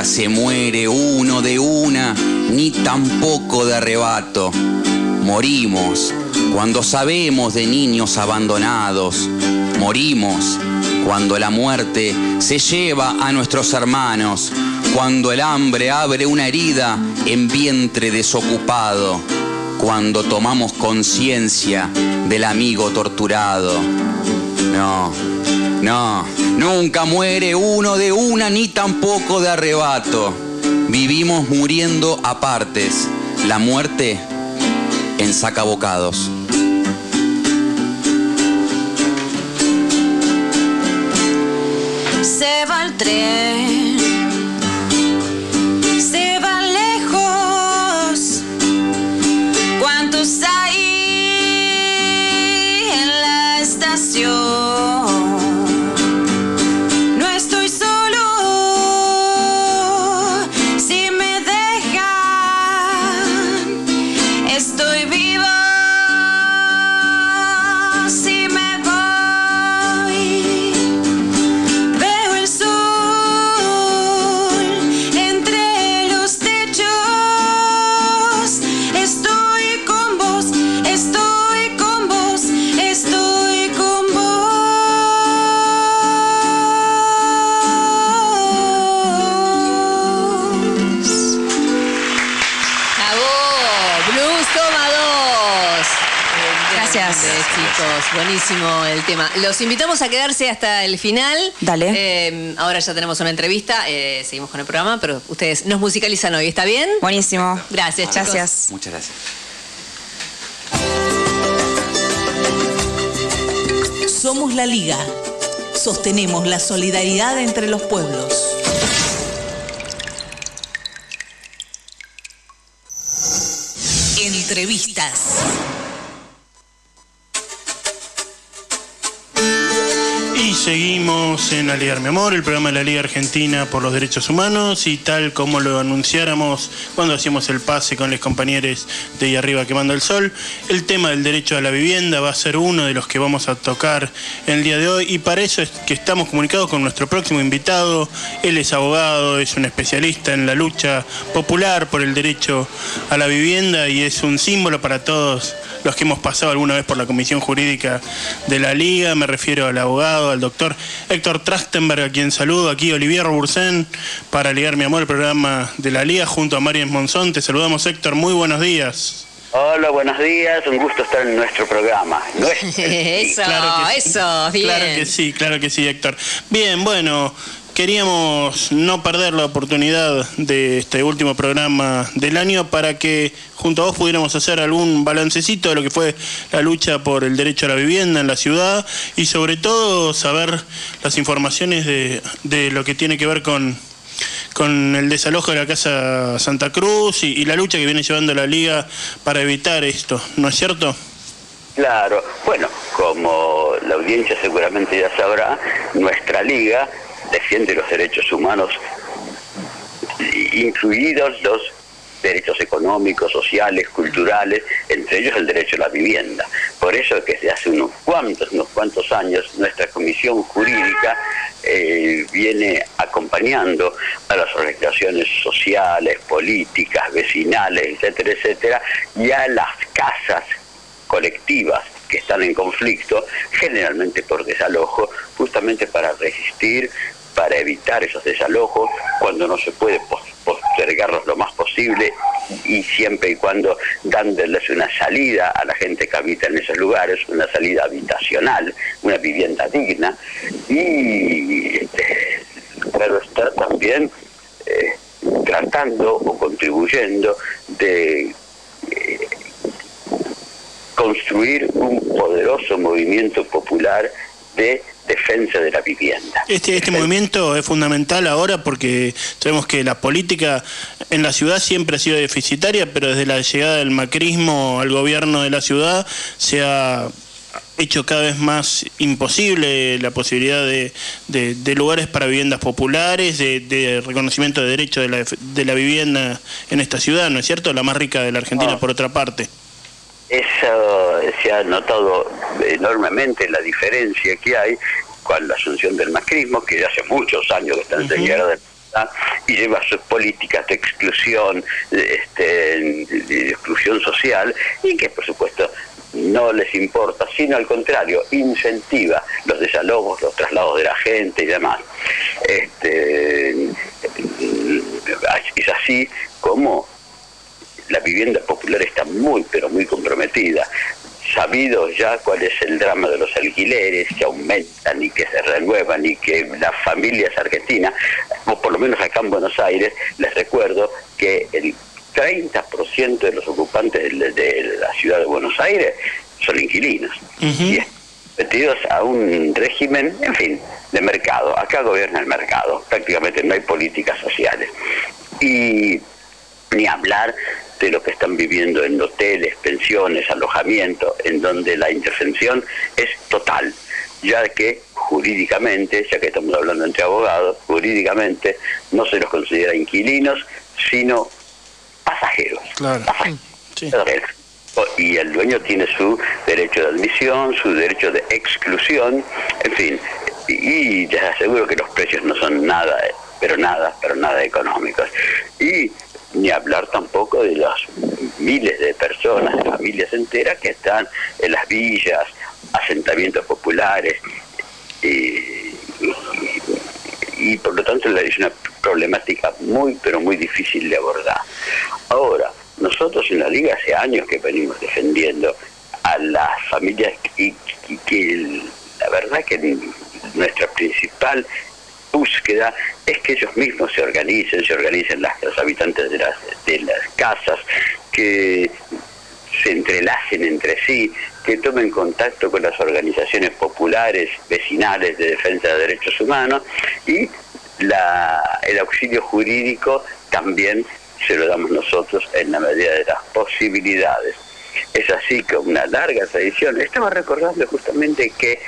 Se muere uno de una, ni tampoco de arrebato. Morimos cuando sabemos de niños abandonados. Morimos cuando la muerte se lleva a nuestros hermanos. Cuando el hambre abre una herida en vientre desocupado. Cuando tomamos conciencia del amigo torturado. No, no, nunca muere uno de una ni tampoco de arrebato. Vivimos muriendo a partes. La muerte en sacabocados. Se va el tren, se va lejos. ¿Cuántos hay en la estación? Buenísimo el tema. Los invitamos a quedarse hasta el final. Dale. Eh, ahora ya tenemos una entrevista, eh, seguimos con el programa, pero ustedes nos musicalizan hoy, ¿está bien? Buenísimo. Gracias, chicos. Gracias. Muchas gracias. Somos la Liga. Sostenemos la solidaridad entre los pueblos. Entrevistas. Seguimos en Aliar Mi Amor, el programa de la Liga Argentina por los Derechos Humanos y tal como lo anunciáramos cuando hacíamos el pase con los compañeros de ahí arriba quemando el sol, el tema del derecho a la vivienda va a ser uno de los que vamos a tocar el día de hoy y para eso es que estamos comunicados con nuestro próximo invitado. Él es abogado, es un especialista en la lucha popular por el derecho a la vivienda y es un símbolo para todos los que hemos pasado alguna vez por la Comisión Jurídica de la Liga. Me refiero al abogado, al doctor Héctor Trachtenberg, a quien saludo aquí, Olivier Robursen, para ligar mi amor el programa de la Liga junto a Marian Monzón. Te saludamos, Héctor. Muy buenos días. Hola, buenos días. Un gusto estar en nuestro programa. Nuestro. eso, Claro que sí. eso, bien. Claro que sí, claro que sí, Héctor. Bien, bueno, queríamos no perder la oportunidad de este último programa del año para que junto a vos pudiéramos hacer algún balancecito de lo que fue la lucha por el derecho a la vivienda en la ciudad y sobre todo saber las informaciones de, de lo que tiene que ver con con el desalojo de la Casa Santa Cruz y, y la lucha que viene llevando la Liga para evitar esto, ¿no es cierto? Claro. Bueno, como la audiencia seguramente ya sabrá, nuestra liga defiende los derechos humanos incluidos los derechos económicos, sociales, culturales, entre ellos el derecho a la vivienda. Por eso es que desde hace unos cuantos, unos cuantos años nuestra comisión jurídica eh, viene acompañando a las organizaciones sociales, políticas, vecinales, etcétera, etcétera, y a las casas colectivas que están en conflicto, generalmente por desalojo, justamente para resistir, para evitar esos desalojos, cuando no se puede postergarlos lo más posible y siempre y cuando dándoles una salida a la gente que habita en esos lugares, una salida habitacional, una vivienda digna y este, claro está también eh, tratando o contribuyendo de eh, construir un poderoso movimiento popular de defensa de la vivienda. Este, este movimiento es fundamental ahora porque sabemos que la política en la ciudad siempre ha sido deficitaria, pero desde la llegada del macrismo al gobierno de la ciudad se ha hecho cada vez más imposible la posibilidad de, de, lugares para viviendas populares, de, reconocimiento de derechos de la, de la vivienda en esta ciudad, ¿no es cierto? La más rica de la Argentina, por otra parte. Eso se ha notado enormemente la diferencia que hay con la asunción del macrismo, que ya hace muchos años que está en uh y lleva sus políticas de exclusión, este, de exclusión social, y que por supuesto no les importa, sino al contrario, incentiva los desalojos, los traslados de la gente y demás. Este, es así como la vivienda popular está muy, pero muy comprometida. Sabido ya cuál es el drama de los alquileres, que aumentan y que se renuevan y que las familias argentinas, o por lo menos acá en Buenos Aires, les recuerdo que el 30% de los ocupantes de, la ciudad de Buenos Aires son inquilinos. Y metidos a un régimen, en fin, de mercado. Acá gobierna el mercado, prácticamente no hay políticas sociales. Y ni hablar de lo que están viviendo en hoteles, pensiones, alojamiento, en donde la intervención es total, ya que jurídicamente, ya que estamos hablando entre abogados, jurídicamente no se los considera inquilinos, sino pasajeros. Y el dueño tiene su derecho de admisión, su derecho de exclusión, en fin. Y les aseguro que los precios no son nada, pero nada, pero nada económicos. Y ni hablar tampoco de las miles de personas, de familias enteras que están en las villas, asentamientos populares, y, por lo tanto es una problemática muy, pero muy difícil de abordar. Ahora, nosotros en la Liga hace años que venimos defendiendo a las familias y que la verdad que nuestra principal búsqueda es que ellos mismos se organicen, se organicen las, los habitantes de las, de las casas, que se entrelacen entre sí, que tomen contacto con las organizaciones populares, vecinales de defensa de derechos humanos y la, el auxilio jurídico también se lo damos nosotros en la medida de las posibilidades. Es así que una larga tradición. Estaba recordando justamente que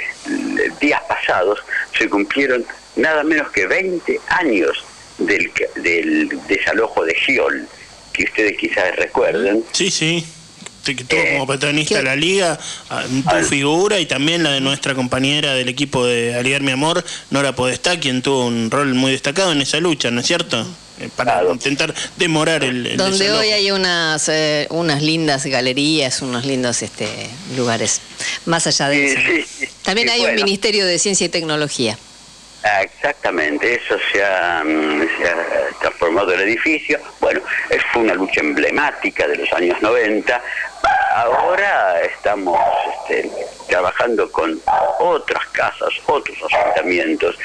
días pasados se cumplieron nada menos que 20 años del, del desalojo de Giol, que ustedes quizás recuerden. Sí, sí. Que tuvo como eh, patronista la liga, tu figura y también la de nuestra compañera del equipo de Aliar Mi Amor, Nora Podestá, quien tuvo un rol muy destacado en esa lucha, ¿no es cierto? Eh, para intentar demorar el, donde hoy hay unas eh, unas lindas galerías unos lindos este lugares más allá de eso también hay un ministerio de ciencia y tecnología Ah, exactamente, eso se ha, mm, transformado el edificio. Bueno, fue una lucha emblemática de los años 90. Ahora estamos este, trabajando con otras casas, otros asentamientos,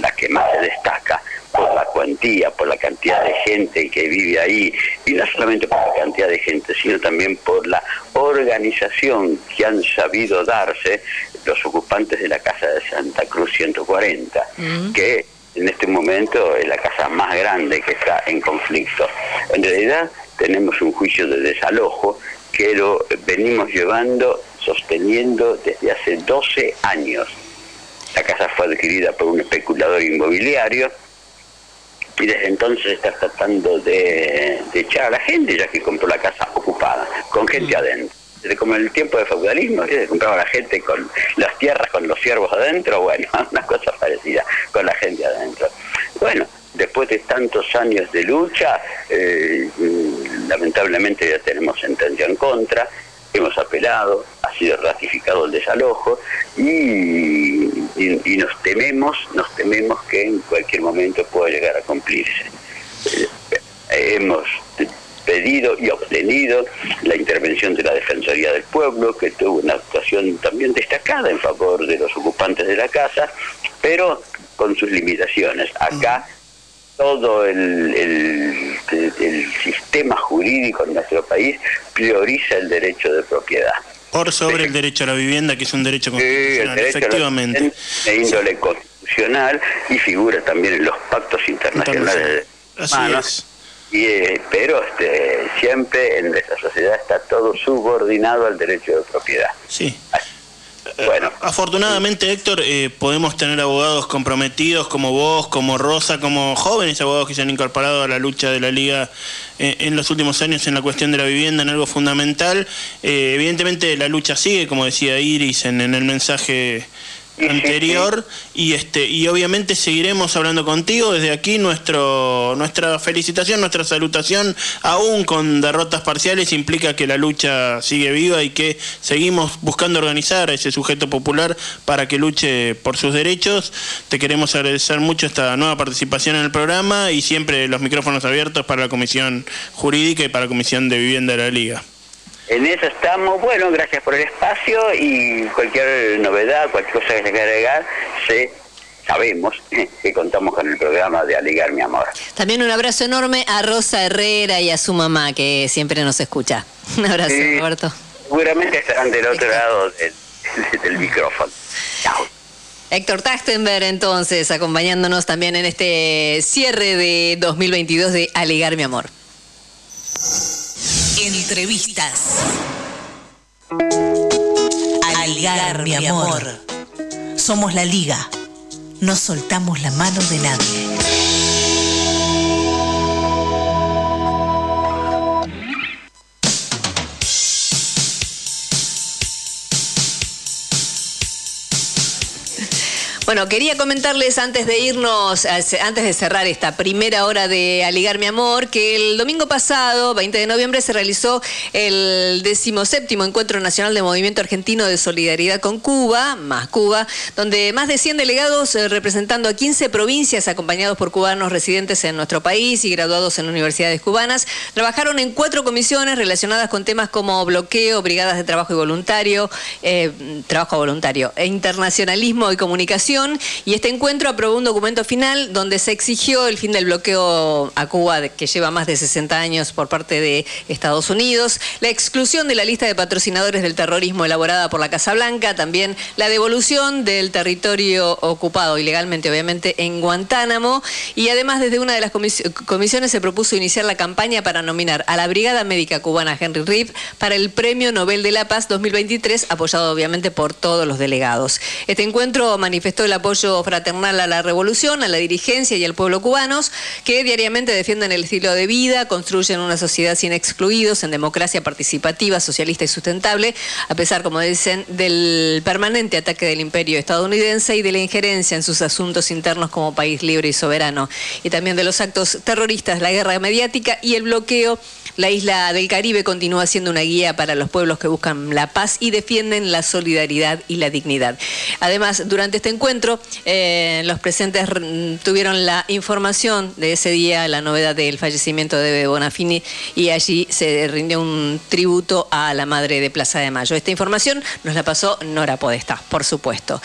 la que más se destaca por la cuantía, por la cantidad de gente que vive ahí, y no solamente por la cantidad de gente, sino también por la organización que han sabido darse los ocupantes de la Casa de Santa Cruz 140, mm. que en este momento es la casa más grande que está en conflicto. En realidad tenemos un juicio de desalojo que lo venimos llevando, sosteniendo desde hace 12 años. La casa fue adquirida por un especulador inmobiliario y desde entonces está tratando de, de echar a la gente, ya que compró la casa ocupada, con gente adentro. Como el tiempo del feudalismo, que se compraba la gente con las tierras, con los siervos adentro, bueno, una cosa parecida, con la gente adentro. Bueno, después de tantos años de lucha, eh, mm, lamentablemente ya tenemos sentencia en contra, hemos apelado, ha sido ratificado el desalojo y, y- y nos tememos, nos tememos que en cualquier momento pueda llegar a cumplirse. Eh, hemos pedido y obtenido la intervención de la Defensoría del Pueblo, que tuvo una actuación también destacada en favor de los ocupantes de la casa, pero con sus limitaciones. Acá todo el, el- sistema jurídico en nuestro país prioriza el derecho de propiedad. Por sobre el derecho a la vivienda, que es un derecho Sí, constitucional, derecho efectivamente. de índole constitucional y figura también en los pactos internacionales Así es. Y, eh, pero este, siempre en nuestra sociedad está todo subordinado al derecho de propiedad. Sí. Bueno. Afortunadamente, Héctor, eh, podemos tener abogados comprometidos como vos, como Rosa, como jóvenes abogados que se han incorporado a la lucha de la Liga eh, en los últimos años en la cuestión de la vivienda, en algo fundamental. Eh, evidentemente la lucha sigue, como decía Iris en, en el mensaje anterior y este y obviamente seguiremos hablando contigo. Desde aquí nuestro nuestra felicitación nuestra salutación aún con derrotas parciales implica que la lucha sigue viva y que seguimos buscando organizar a ese sujeto popular para que luche por sus derechos. Te queremos agradecer mucho esta nueva participación en el programa y siempre los micrófonos abiertos para la comisión jurídica y para la comisión de vivienda de la liga En eso estamos. Bueno, gracias por el espacio y cualquier novedad, cualquier cosa que se quiera agregar, sé, sabemos que contamos con el programa de Aligar Mi Amor. También un abrazo enorme a Rosa Herrera y a su mamá, que siempre nos escucha. Un abrazo, Sí. Roberto. Seguramente estarán del otro lado del, del micrófono. Chao. Héctor Tachtenberg, entonces, acompañándonos también en este cierre de 2022 de Alegar mi amor. Entrevistas. Aligar mi amor. Somos la liga. No soltamos la mano de nadie. Bueno, quería comentarles antes de irnos, antes de cerrar esta primera hora de Aligar mi amor, que el domingo pasado, 20 de noviembre, se realizó el decimoséptimo Encuentro Nacional de Movimiento Argentino de Solidaridad con Cuba, más Cuba, donde más de 100 delegados eh, representando a 15 provincias, acompañados por cubanos residentes en nuestro país y graduados en universidades cubanas, trabajaron en cuatro comisiones relacionadas con temas como bloqueo, brigadas de trabajo y voluntario, eh, trabajo voluntario, e internacionalismo y comunicación. Y este encuentro aprobó un documento final donde se exigió el fin del bloqueo a Cuba, que lleva más de 60 años por parte de Estados Unidos, la exclusión de la lista de patrocinadores del terrorismo elaborada por la Casa Blanca, también la devolución del territorio ocupado ilegalmente, obviamente, en Guantánamo. Y además, desde una de las comis- comisiones se propuso iniciar la campaña para nominar a la Brigada Médica Cubana Henry Reeve para el Premio Nobel de la Paz 2023, apoyado obviamente por todos los delegados. Este encuentro manifestó el apoyo fraternal a la revolución, a la dirigencia y al pueblo cubanos, que diariamente defienden el estilo de vida, construyen una sociedad sin excluidos, en democracia participativa, socialista y sustentable, a pesar, como dicen, del permanente ataque del imperio estadounidense y de la injerencia en sus asuntos internos como país libre y soberano, y también de los actos terroristas, la guerra mediática y el bloqueo. La isla del Caribe continúa siendo una guía para los pueblos que buscan la paz y defienden la solidaridad y la dignidad. Además, durante este encuentro, eh, los presentes tuvieron la información de ese día, la novedad del fallecimiento de Bonafini, y allí se rindió un tributo a la madre de Plaza de Mayo. Esta información nos la pasó Nora Podesta, por supuesto.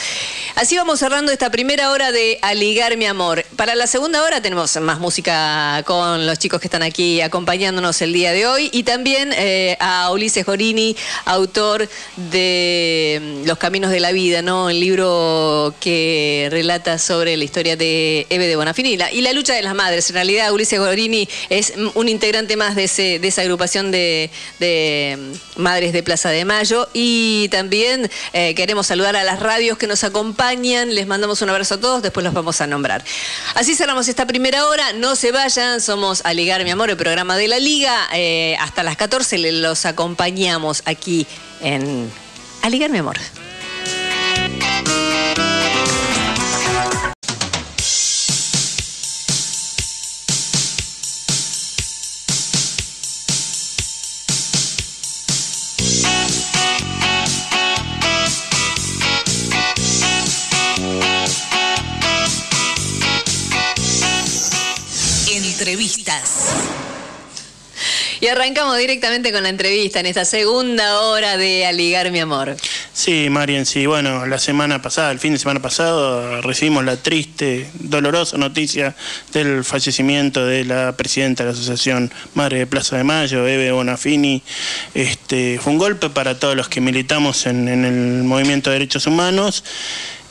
Así vamos cerrando esta primera hora de Aligar mi amor. Para la segunda hora tenemos más música con los chicos que están aquí acompañándonos el día día de hoy. Y también eh, a Ulises Gorini, autor de mm, Los Caminos de la Vida, ¿no? El libro que relata sobre la historia de Eve de Bonafini y la, y la lucha de las madres. En realidad, Ulises Gorini es mm, un integrante más de, ese, de esa agrupación de, mm, madres de Plaza de Mayo. Y también eh, queremos saludar a las radios que nos acompañan. Les mandamos un abrazo a todos, después los vamos a nombrar. Así cerramos esta primera hora. No se vayan, somos Aligar Mi Amor, el programa de la Liga. Eh, hasta las 14 le- los acompañamos aquí en Aligar Mi Amor. Entrevistas. Y arrancamos directamente con la entrevista en esta segunda hora de Aligar Mi Amor. Sí, Marian, sí. Bueno, la semana pasada, el fin de semana pasado, recibimos la triste, dolorosa noticia del fallecimiento de la presidenta de la Asociación Madre de Plaza de Mayo, Eve Bonafini. Este, fue un golpe para todos los que militamos en, el movimiento de derechos humanos.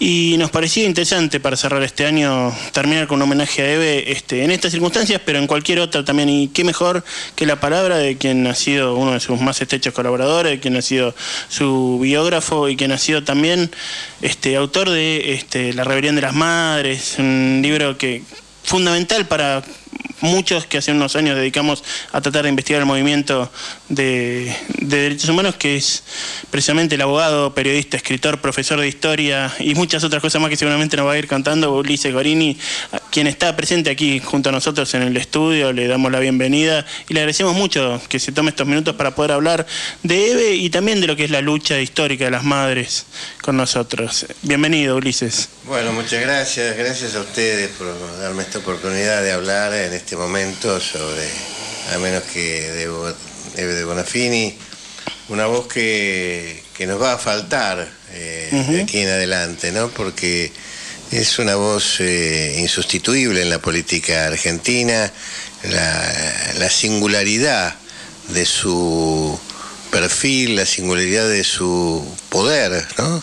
Y nos parecía interesante para cerrar este año terminar con un homenaje a Eve este, en estas circunstancias, pero en cualquier otra también. Y qué mejor que la palabra de quien ha sido uno de sus más estrechos colaboradores, de quien ha sido su biógrafo y quien ha sido también este, autor de este, La Rebelión de las Madres, un libro que fundamental para muchos que hace unos años dedicamos a tratar de investigar el movimiento de, de derechos humanos, que es precisamente el abogado, periodista, escritor, profesor de historia y muchas otras cosas más que seguramente nos va a ir contando Ulises Gorini, quien está presente aquí junto a nosotros en el estudio, le damos la bienvenida y le agradecemos mucho que se tome estos minutos para poder hablar de Eve y también de lo que es la lucha histórica de las madres con nosotros. Bienvenido, Ulises. Bueno, muchas gracias. Gracias a ustedes por darme esta oportunidad de hablar en este momento sobre, a menos que de, Eve de Bonafini, una voz que, que nos va a faltar eh, de aquí en adelante, ¿no? Porque es una voz eh, insustituible en la política argentina, la, la singularidad de su perfil, la singularidad de su poder, ¿no?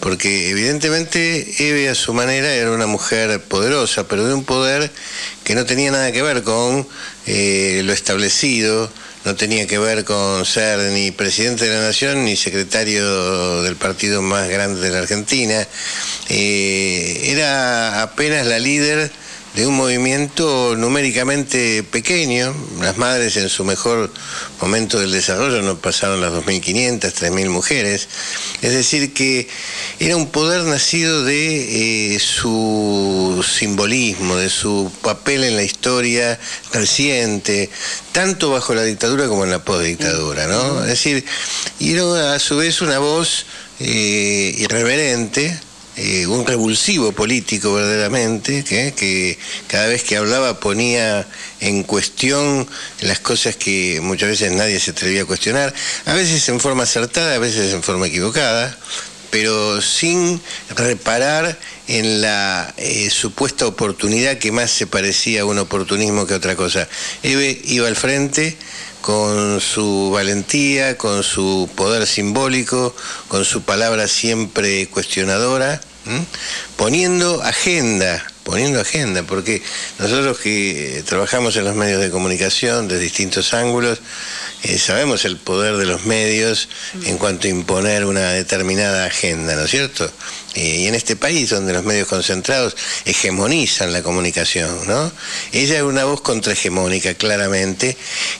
Porque evidentemente Eve a su manera era una mujer poderosa, pero de un poder que no tenía nada que ver con eh, lo establecido, no tenía que ver con ser ni presidente de la nación ni secretario del partido más grande de la Argentina. Eh, era apenas la líder de un movimiento numéricamente pequeño. Las madres en su mejor momento del desarrollo no pasaron las 2.500, 3.000 mujeres. Es decir, que era un poder nacido de eh, su simbolismo, de su papel en la historia reciente, tanto bajo la dictadura como en la postdictadura, ¿no? Es decir, y era a su vez una voz eh, irreverente, eh, un revulsivo político verdaderamente, que, cada vez que hablaba ponía en cuestión las cosas que muchas veces nadie se atrevía a cuestionar, a veces en forma acertada, a veces en forma equivocada, pero sin reparar en la eh, supuesta oportunidad que más se parecía a un oportunismo que otra cosa. Eve iba al frente con su valentía, con su poder simbólico, con su palabra siempre cuestionadora, ¿m? poniendo agenda, poniendo agenda, porque nosotros que eh, trabajamos en los medios de comunicación de distintos ángulos, eh, sabemos el poder de los medios en cuanto a imponer una determinada agenda, ¿no es cierto? Eh, y en este país donde los medios concentrados hegemonizan la comunicación, ¿no? Ella era una voz contrahegemónica, claramente,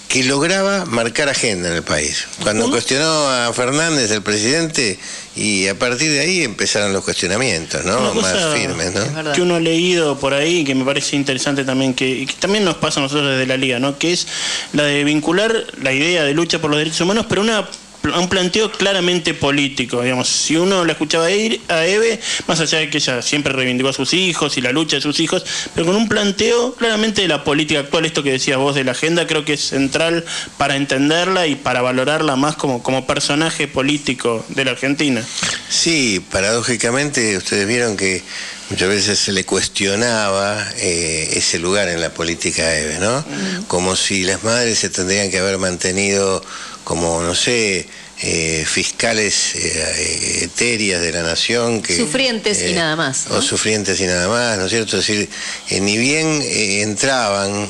que lograba marcar agenda en el país. Cuando cuestionó a Fernández, el presidente, y a partir de ahí empezaron los cuestionamientos, ¿no? Más firmes, ¿no? que uno ha leído por ahí que me parece interesante también que, y que también nos pasa a nosotros desde la liga no que es la de vincular la idea de lucha por los derechos humanos pero una un planteo claramente político, digamos. Si uno la escuchaba a Eve, más allá de que ella siempre reivindicó a sus hijos y la lucha de sus hijos, pero con un planteo claramente de la política actual, esto que decías vos de la agenda, creo que es central para entenderla y para valorarla más como, como personaje político de la Argentina. Sí, paradójicamente ustedes vieron que muchas veces se le cuestionaba eh, ese lugar en la política a Eve, ¿no? Como si las madres se tendrían que haber mantenido como, no sé, eh, fiscales eh, etéreas de la nación. Que, Sufrientes y eh, nada más. ¿no? O sufrientes y nada más, ¿no es cierto? Es decir, eh, ni bien eh, entraban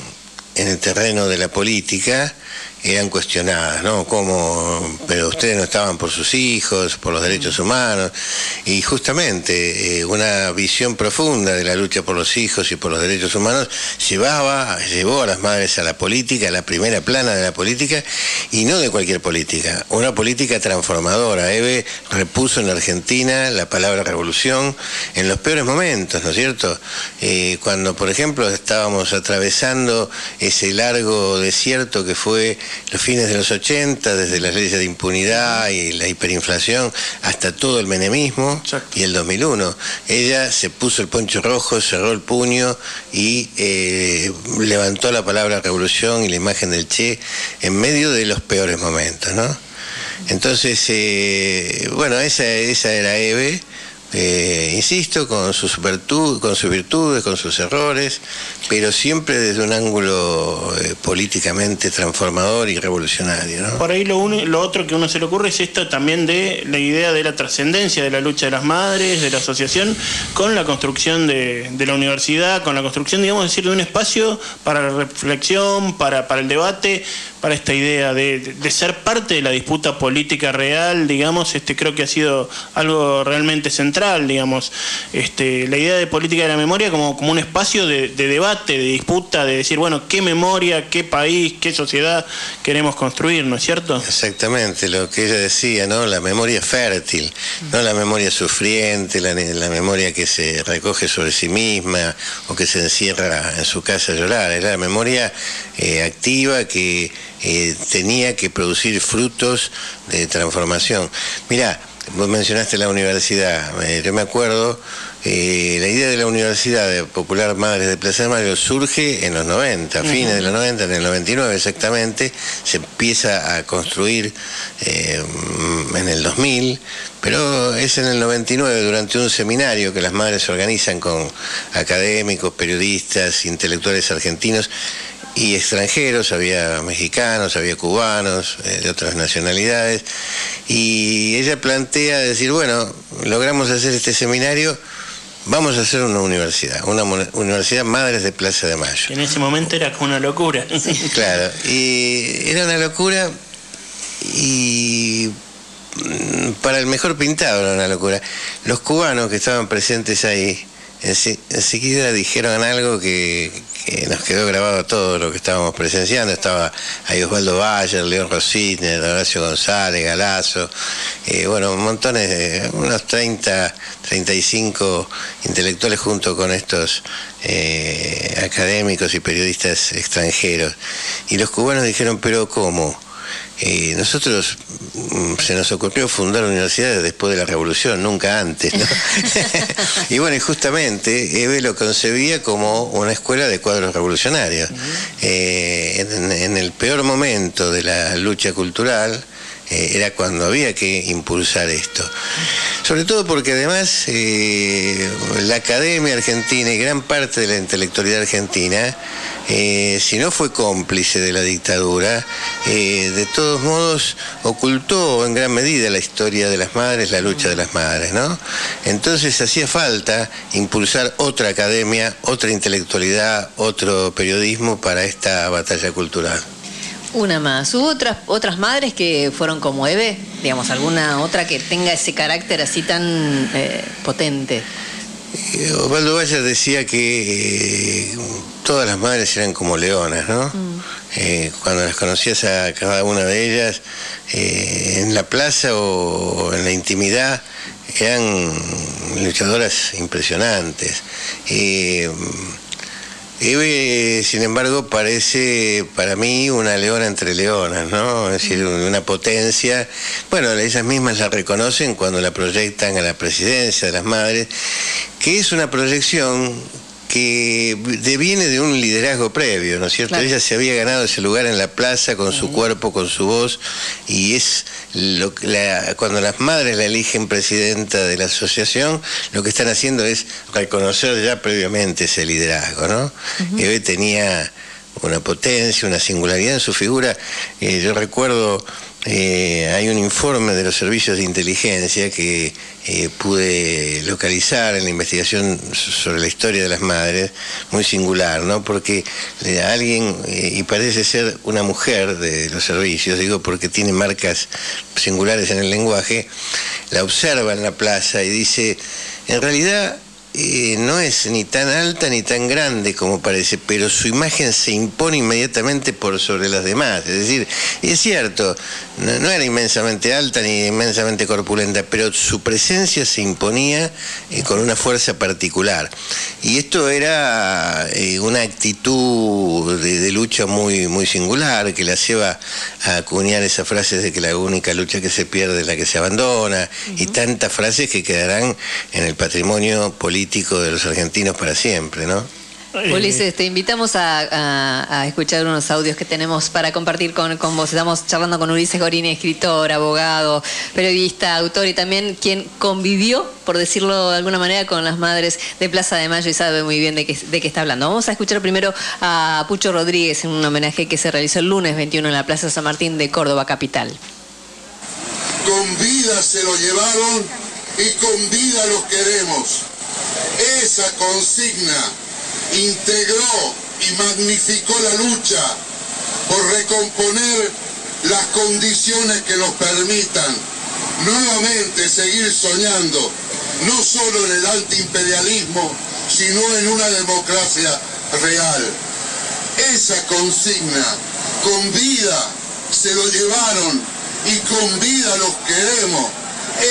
en el terreno de la política, eran cuestionadas, ¿no? Como, pero ustedes no estaban por sus hijos, por los derechos humanos, y justamente eh, una visión profunda de la lucha por los hijos y por los derechos humanos llevaba, llevó a las madres a la política, a la primera plana de la política, y no de cualquier política, una política transformadora. Eve repuso en la Argentina la palabra revolución en los peores momentos, ¿no es cierto? Eh, cuando, por ejemplo, estábamos atravesando ese largo desierto que fue los fines de los 80, desde las leyes de impunidad y la hiperinflación hasta todo el menemismo y el 2001. Ella se puso el poncho rojo, cerró el puño y eh, levantó la palabra revolución y la imagen del Che en medio de los peores momentos, ¿no? Entonces, eh, bueno, esa, esa era Eve. Eh, insisto, con sus, con sus virtudes, con sus errores, pero siempre desde un ángulo eh, políticamente transformador y revolucionario. Por ahí lo, uni- lo otro que uno se le ocurre es esto también de la idea de la trascendencia de la lucha de las madres, de la asociación, con la construcción de, la universidad, con la construcción, digamos, decir, de un espacio para la reflexión, para el debate, para esta idea de, ser parte de la disputa política real, digamos, este creo que ha sido algo realmente central, digamos, este, la idea de política de la memoria como, como un espacio de, de debate, de disputa, de decir, bueno, qué memoria, qué país, qué sociedad queremos construir, ¿no es cierto? Exactamente, lo que ella decía, ¿no? La memoria fértil, no la memoria sufriente, la, la memoria que se recoge sobre sí misma o que se encierra en su casa a llorar, era la memoria eh, activa que eh, tenía que producir frutos de transformación. Mirá, vos mencionaste la universidad, eh, yo me acuerdo, eh, la idea de la Universidad de Popular Madres de Plaza de Mayo surge en los 90, fines de los 90, en el 99 exactamente, se empieza a construir eh, en el 2000, pero es en el 99 durante un seminario que las madres organizan con académicos, periodistas, intelectuales argentinos y extranjeros, había mexicanos, había cubanos, eh, de otras nacionalidades, y ella plantea decir, bueno, logramos hacer este seminario, vamos a hacer una universidad, una universidad Madres de Plaza de Mayo. En ese momento era como una locura. Claro, y era una locura y mm, para el mejor pintado era una locura. Los cubanos que estaban presentes ahí enseguida dijeron algo que, nos quedó grabado todo lo que estábamos presenciando. Estaba ahí Osvaldo Bayer, León Rositner, Horacio González, Galazo, eh, bueno, montones de, unos 30, 35 intelectuales junto con estos eh, académicos y periodistas extranjeros. Y los cubanos dijeron, pero ¿cómo? Eh, nosotros mm, se nos ocurrió fundar universidades después de la revolución, nunca antes. ¿no? y bueno, y justamente Eve lo concebía como una escuela de cuadros revolucionarios. Eh, en, en el peor momento de la lucha cultural eh, era cuando había que impulsar esto. Sobre todo porque además eh, la academia argentina y gran parte de la intelectualidad argentina, eh, si no fue cómplice de la dictadura, de todos modos ocultó en gran medida la historia de las madres, la lucha de las madres, ¿no? Entonces hacía falta impulsar otra academia, otra intelectualidad, otro periodismo para esta batalla cultural. Una más. ¿Hubo otras, otras madres que fueron como Eve? Digamos, alguna otra que tenga ese carácter así tan eh, potente. Eh, Osvaldo Bayer decía que eh, todas las madres eran como leonas, ¿no? Eh, cuando las conocías a cada una de ellas, en la plaza o en la intimidad, eran luchadoras impresionantes. Eh, Eve, sin embargo, parece para mí una leona entre leonas, ¿no? Es decir, una potencia. Bueno, ellas mismas la reconocen cuando la proyectan a la presidencia de las madres, que es una proyección que deviene de un liderazgo previo, ¿no es cierto? Ella se había ganado ese lugar en la plaza con su cuerpo, con su voz, y es lo que la- cuando las madres la eligen presidenta de la asociación, lo que están haciendo es reconocer ya previamente ese liderazgo, ¿no? Eve tenía una potencia, una singularidad en su figura. Eh, yo recuerdo, eh, hay un informe de los servicios de inteligencia que eh, pude localizar en la investigación sobre la historia de las madres, muy singular, ¿no? Porque eh, alguien, eh, y parece ser una mujer de los servicios, digo porque tiene marcas singulares en el lenguaje, la observa en la plaza y dice, en realidad eh, no es ni tan alta ni tan grande como parece, pero su imagen se impone inmediatamente por sobre las demás. Es decir, y es cierto, no, no era inmensamente alta ni inmensamente corpulenta, pero su presencia se imponía eh, con una fuerza particular. Y esto era eh, una actitud de, de lucha muy, muy singular que la lleva a acuñar esas frases de que la única lucha que se pierde es la que se abandona, y tantas frases que quedarán en el patrimonio político de los argentinos para siempre, ¿no? Ulises, te invitamos a, a- a escuchar unos audios que tenemos para compartir con, con vos. Estamos charlando con Ulises Gorini, escritor, abogado, periodista, autor y también quien convivió, por decirlo de alguna manera, con las madres de Plaza de Mayo y sabe muy bien de qué, de qué está hablando. Vamos a escuchar primero a Pucho Rodríguez en un homenaje que se realizó el lunes 21 en la Plaza San Martín de Córdoba, capital. Con vida se lo llevaron y con vida los queremos. Esa consigna integró y magnificó la lucha por recomponer las condiciones que nos permitan nuevamente seguir soñando, no solo en el antiimperialismo, sino en una democracia real. Esa consigna, con vida se lo llevaron y con vida los queremos,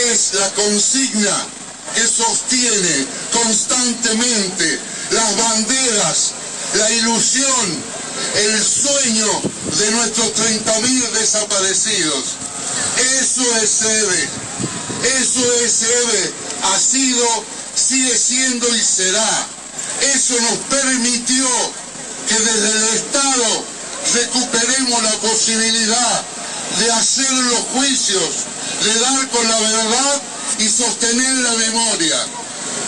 es la consigna que sostiene constantemente las banderas, la ilusión, el sueño de nuestros 30.000 desaparecidos. Eso es EVE, eso es EVE, ha sido, sigue siendo y será. Eso nos permitió que desde el Estado recuperemos la posibilidad de hacer los juicios, de dar con la verdad y sostener la memoria.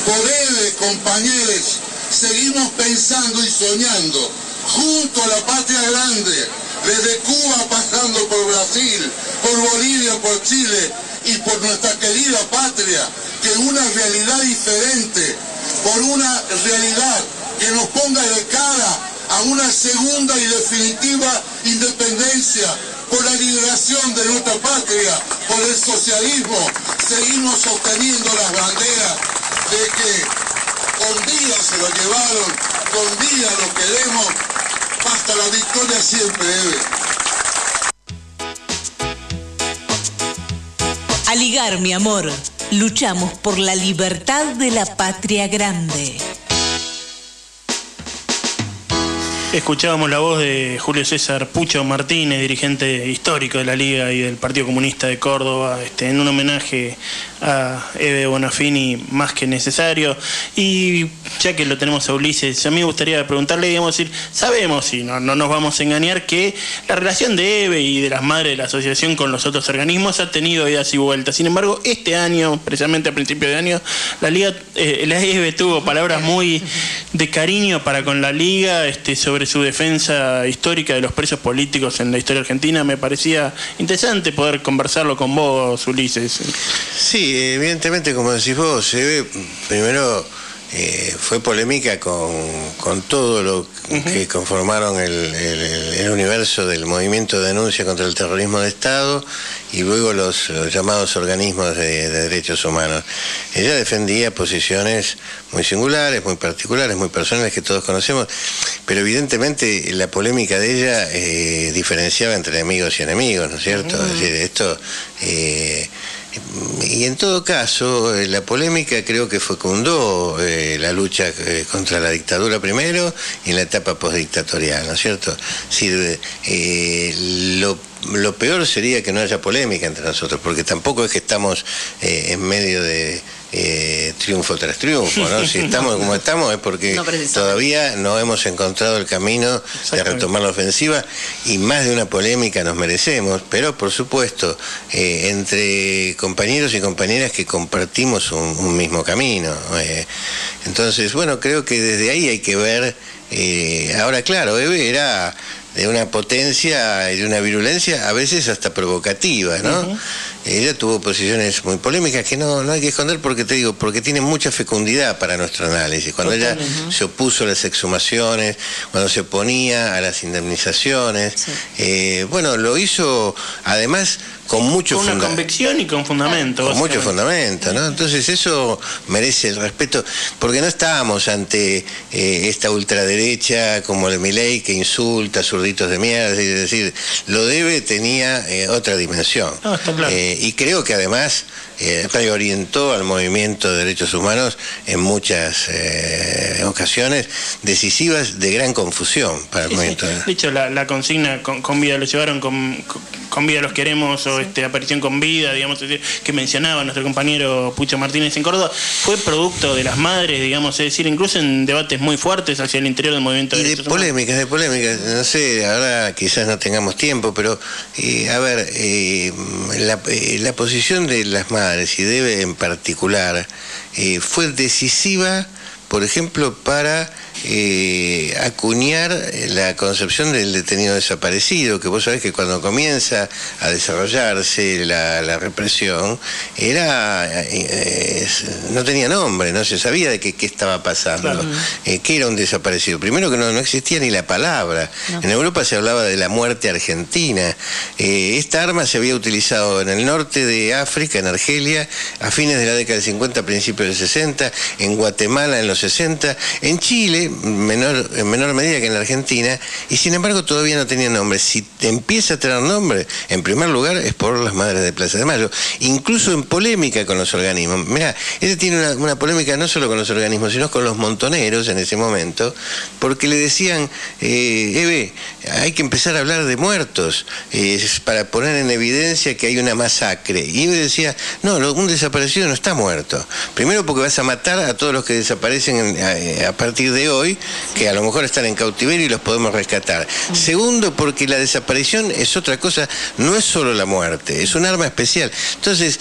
Por EVE, compañeros, seguimos pensando y soñando junto a la patria grande, desde Cuba pasando por Brasil, por Bolivia, por Chile y por nuestra querida patria, que una realidad diferente, por una realidad que nos ponga de cara a una segunda y definitiva independencia, por la liberación de nuestra patria, por el socialismo, seguimos sosteniendo las banderas de que con vida se lo llevaron, con vida lo queremos, hasta la victoria siempre, Eve. Aligar, mi amor. Luchamos por la libertad de la patria grande. Escuchábamos la voz de Julio César Pucho Martínez, dirigente histórico de la Liga y del Partido Comunista de Córdoba, este, en un homenaje a Eve Bonafini más que necesario. Y ya que lo tenemos a Ulises, a mí me gustaría preguntarle, digamos, decir, sabemos y no, no nos vamos a engañar que la relación de Eve y de las madres de la asociación con los otros organismos ha tenido idas y vueltas. Sin embargo, este año, precisamente a principio de año, la Liga, eh, la Eve tuvo palabras muy de cariño para con la Liga este, sobre su defensa histórica de los presos políticos en la historia argentina. Me parecía interesante poder conversarlo con vos, Ulises. Sí, evidentemente, como decís vos, se ve, primero eh, fue polémica con, con todo lo que conformaron el, el- el universo del movimiento de denuncia contra el terrorismo de Estado y luego los, los llamados organismos de, de derechos humanos. Ella defendía posiciones muy singulares, muy particulares, muy personales que todos conocemos, pero evidentemente la polémica de ella eh, diferenciaba entre amigos y enemigos, ¿no es cierto? Es decir, esto... eh, y en todo caso, eh, la polémica creo que fecundó eh, la lucha eh, contra la dictadura primero y en la etapa postdictatorial, ¿no es cierto? Es lo peor sería que no haya polémica entre nosotros, porque tampoco es que estamos eh, en medio de eh, triunfo tras triunfo, ¿no? Si estamos como estamos es porque No, todavía no hemos encontrado el camino de retomar la ofensiva y más de una polémica nos merecemos, pero por supuesto, eh, entre compañeros y compañeras que compartimos un, un mismo camino. entonces, bueno, creo que desde ahí hay que ver, ahora claro, era de una potencia y de una virulencia a veces hasta provocativa, ¿no? Ella tuvo posiciones muy polémicas que no, no hay que esconder porque te digo, porque tiene mucha fecundidad para nuestro análisis. Cuando ella se opuso a las exhumaciones, cuando se oponía a las indemnizaciones, eh, bueno, lo hizo además con mucho Con una funda- convicción y con fundamento. con mucho fundamento, ¿no? Entonces eso merece el respeto, porque no estábamos ante eh, esta ultraderecha como el Milei que insulta, zurditos de mierda, es decir, lo debe tenía eh, otra dimensión. No, está claro. Eh, y creo que además eh, reorientó al movimiento de derechos humanos en muchas eh, ocasiones decisivas de gran confusión para el Sí, sí. movimiento. De hecho, la, la consigna con, con vida lo llevaron con, vida los queremos o este, aparición con vida, digamos, que mencionaba nuestro compañero Pucho Martínez en Córdoba, fue producto de las madres, digamos, es decir, incluso en debates muy fuertes hacia el interior del movimiento de Y de derechos humanos. polémicas, de polémicas, no sé, ahora quizás no tengamos tiempo, pero eh, a ver, eh, la, eh, la posición de las madres y debe en particular eh, fue decisiva, por ejemplo, para eh, acuñar la concepción del detenido desaparecido, que vos sabés que cuando comienza a desarrollarse la, la represión, era eh, no tenía nombre, no se sabía de qué, qué estaba pasando, Claro. eh, qué era un desaparecido. Primero que no, no existía ni la palabra. En Europa se hablaba de la muerte argentina. Esta arma se había utilizado en el norte de África, en Argelia, a fines de la década del 50, principios del 60, en Guatemala en los 60, en Chile, menor, en menor medida que en la Argentina, y sin embargo todavía no tenía nombre. Si empieza a tener nombre, en primer lugar es por las madres de Plaza de Mayo, incluso en polémica con los organismos. Mira, ella tiene una, una polémica no solo con los organismos, sino con los montoneros en ese momento, porque le decían, eh, Eve, hay que empezar a hablar de muertos, eh, para poner en evidencia que hay una masacre. Y Eve decía, no, un desaparecido no está muerto. Primero porque vas a matar a todos los que desaparecen en- a, a partir de hoy, que a lo mejor están en cautiverio y los podemos rescatar. Segundo, porque la desaparición es otra cosa, no es solo la muerte, es un arma especial. Entonces,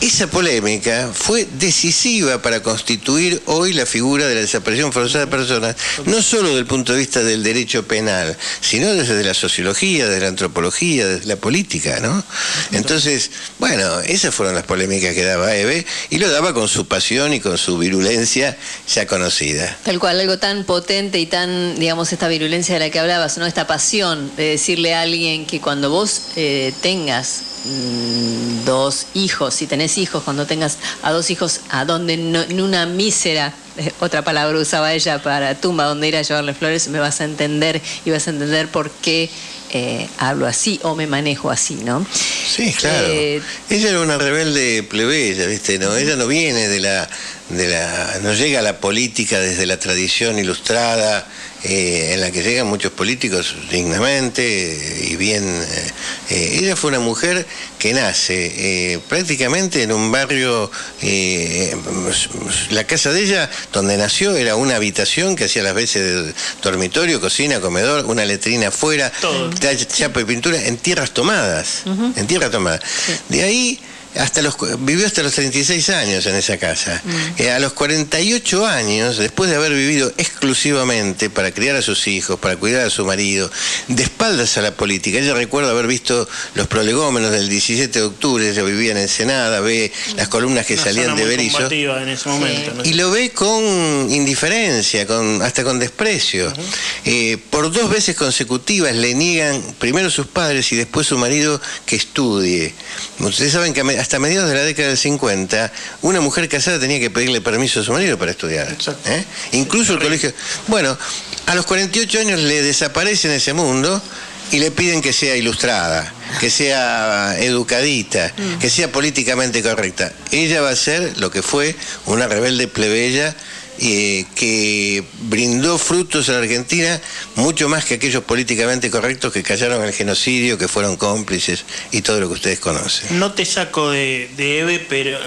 esa polémica fue decisiva para constituir hoy la figura de la desaparición forzada de personas, no solo desde el punto de vista del derecho penal, sino desde la sociología, desde la antropología, desde la política, ¿no? Entonces, bueno, esas fueron las polémicas que daba Eve y lo daba con su pasión y con su virulencia ya conocida. Tal cual, algo tan potente y tan, digamos, esta virulencia de la que hablabas, ¿no? Esta pasión de decirle a alguien que cuando vos eh, tengas mm, dos hijos, si tenés hijos, cuando tengas a dos hijos, a donde no- en una mísera, eh, otra palabra usaba ella para tumba, donde ir a llevarle flores, me vas a entender y vas a entender por qué eh, hablo así o me manejo así, ¿no? Sí, claro. Eh, ella era una rebelde plebeya, ¿viste? No, ella no viene de la, de la, no llega a la política desde la tradición ilustrada, eh, en la que llegan muchos políticos dignamente y bien. eh, eh, ella fue una mujer que nace eh, prácticamente en un barrio, la casa de ella, donde nació, era una habitación que hacía las veces de dormitorio, cocina, comedor, una letrina afuera, chapa y pintura, en tierras tomadas, en tierra tomada. De ahí hasta los, vivió hasta los 36 años en esa casa. Eh, a los 48 años, después de haber vivido exclusivamente para criar a sus hijos, para cuidar a su marido, de espaldas a la política, ella recuerda haber visto los prolegómenos del 17 de octubre, ella vivía en Ensenada, ve las columnas que Una salían de Berizo. combativa en ese momento. ¿no? Y lo ve con indiferencia, con, hasta con desprecio. Eh, por dos veces consecutivas le niegan primero sus padres y después su marido que estudie. Ustedes saben que a me- hasta mediados de la década del 50, una mujer casada tenía que pedirle permiso a su marido para estudiar. ¿eh? Incluso el colegio. Bueno, a los 48 años le desaparece en ese mundo y le piden que sea ilustrada, que sea educadita, que sea políticamente correcta. Ella va a ser lo que fue una rebelde plebeya eh, que brindó frutos a Argentina mucho más que aquellos políticamente correctos que callaron el genocidio, que fueron cómplices y todo lo que ustedes conocen. No te saco de, de Eve, pero,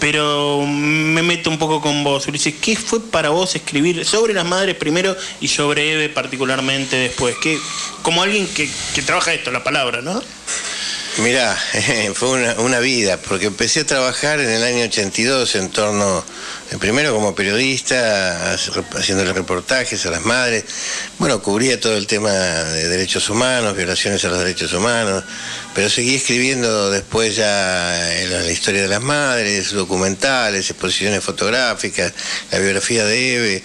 pero me meto un poco con vos, Ulises. ¿Qué fue para vos escribir sobre las madres primero y sobre Eve particularmente después? ¿Qué, como alguien que, que trabaja esto, la palabra, ¿no? Mirá, fue una, una vida, porque empecé a trabajar en el año 82 en torno, eh, primero como periodista, hac- haciéndole reportajes a las madres. Bueno, cubría todo el tema de derechos humanos, violaciones a los derechos humanos, pero seguí escribiendo después ya en la, la historia de las madres, documentales, exposiciones fotográficas, la biografía de Eve.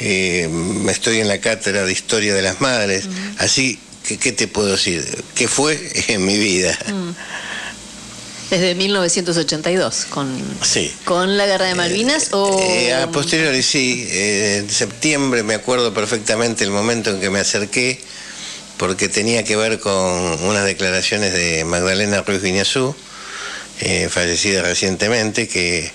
eh, estoy en la cátedra de historia de las madres, así ¿qué te puedo decir? ¿Qué fue en mi vida? Mm. Desde 1982, con, Sí. con la guerra de Malvinas o... Eh, a posteriori, sí. eh, en septiembre me acuerdo perfectamente el momento en que me acerqué, porque tenía que ver con unas declaraciones de Magdalena Ruiz Viñazú, eh, fallecida recientemente, que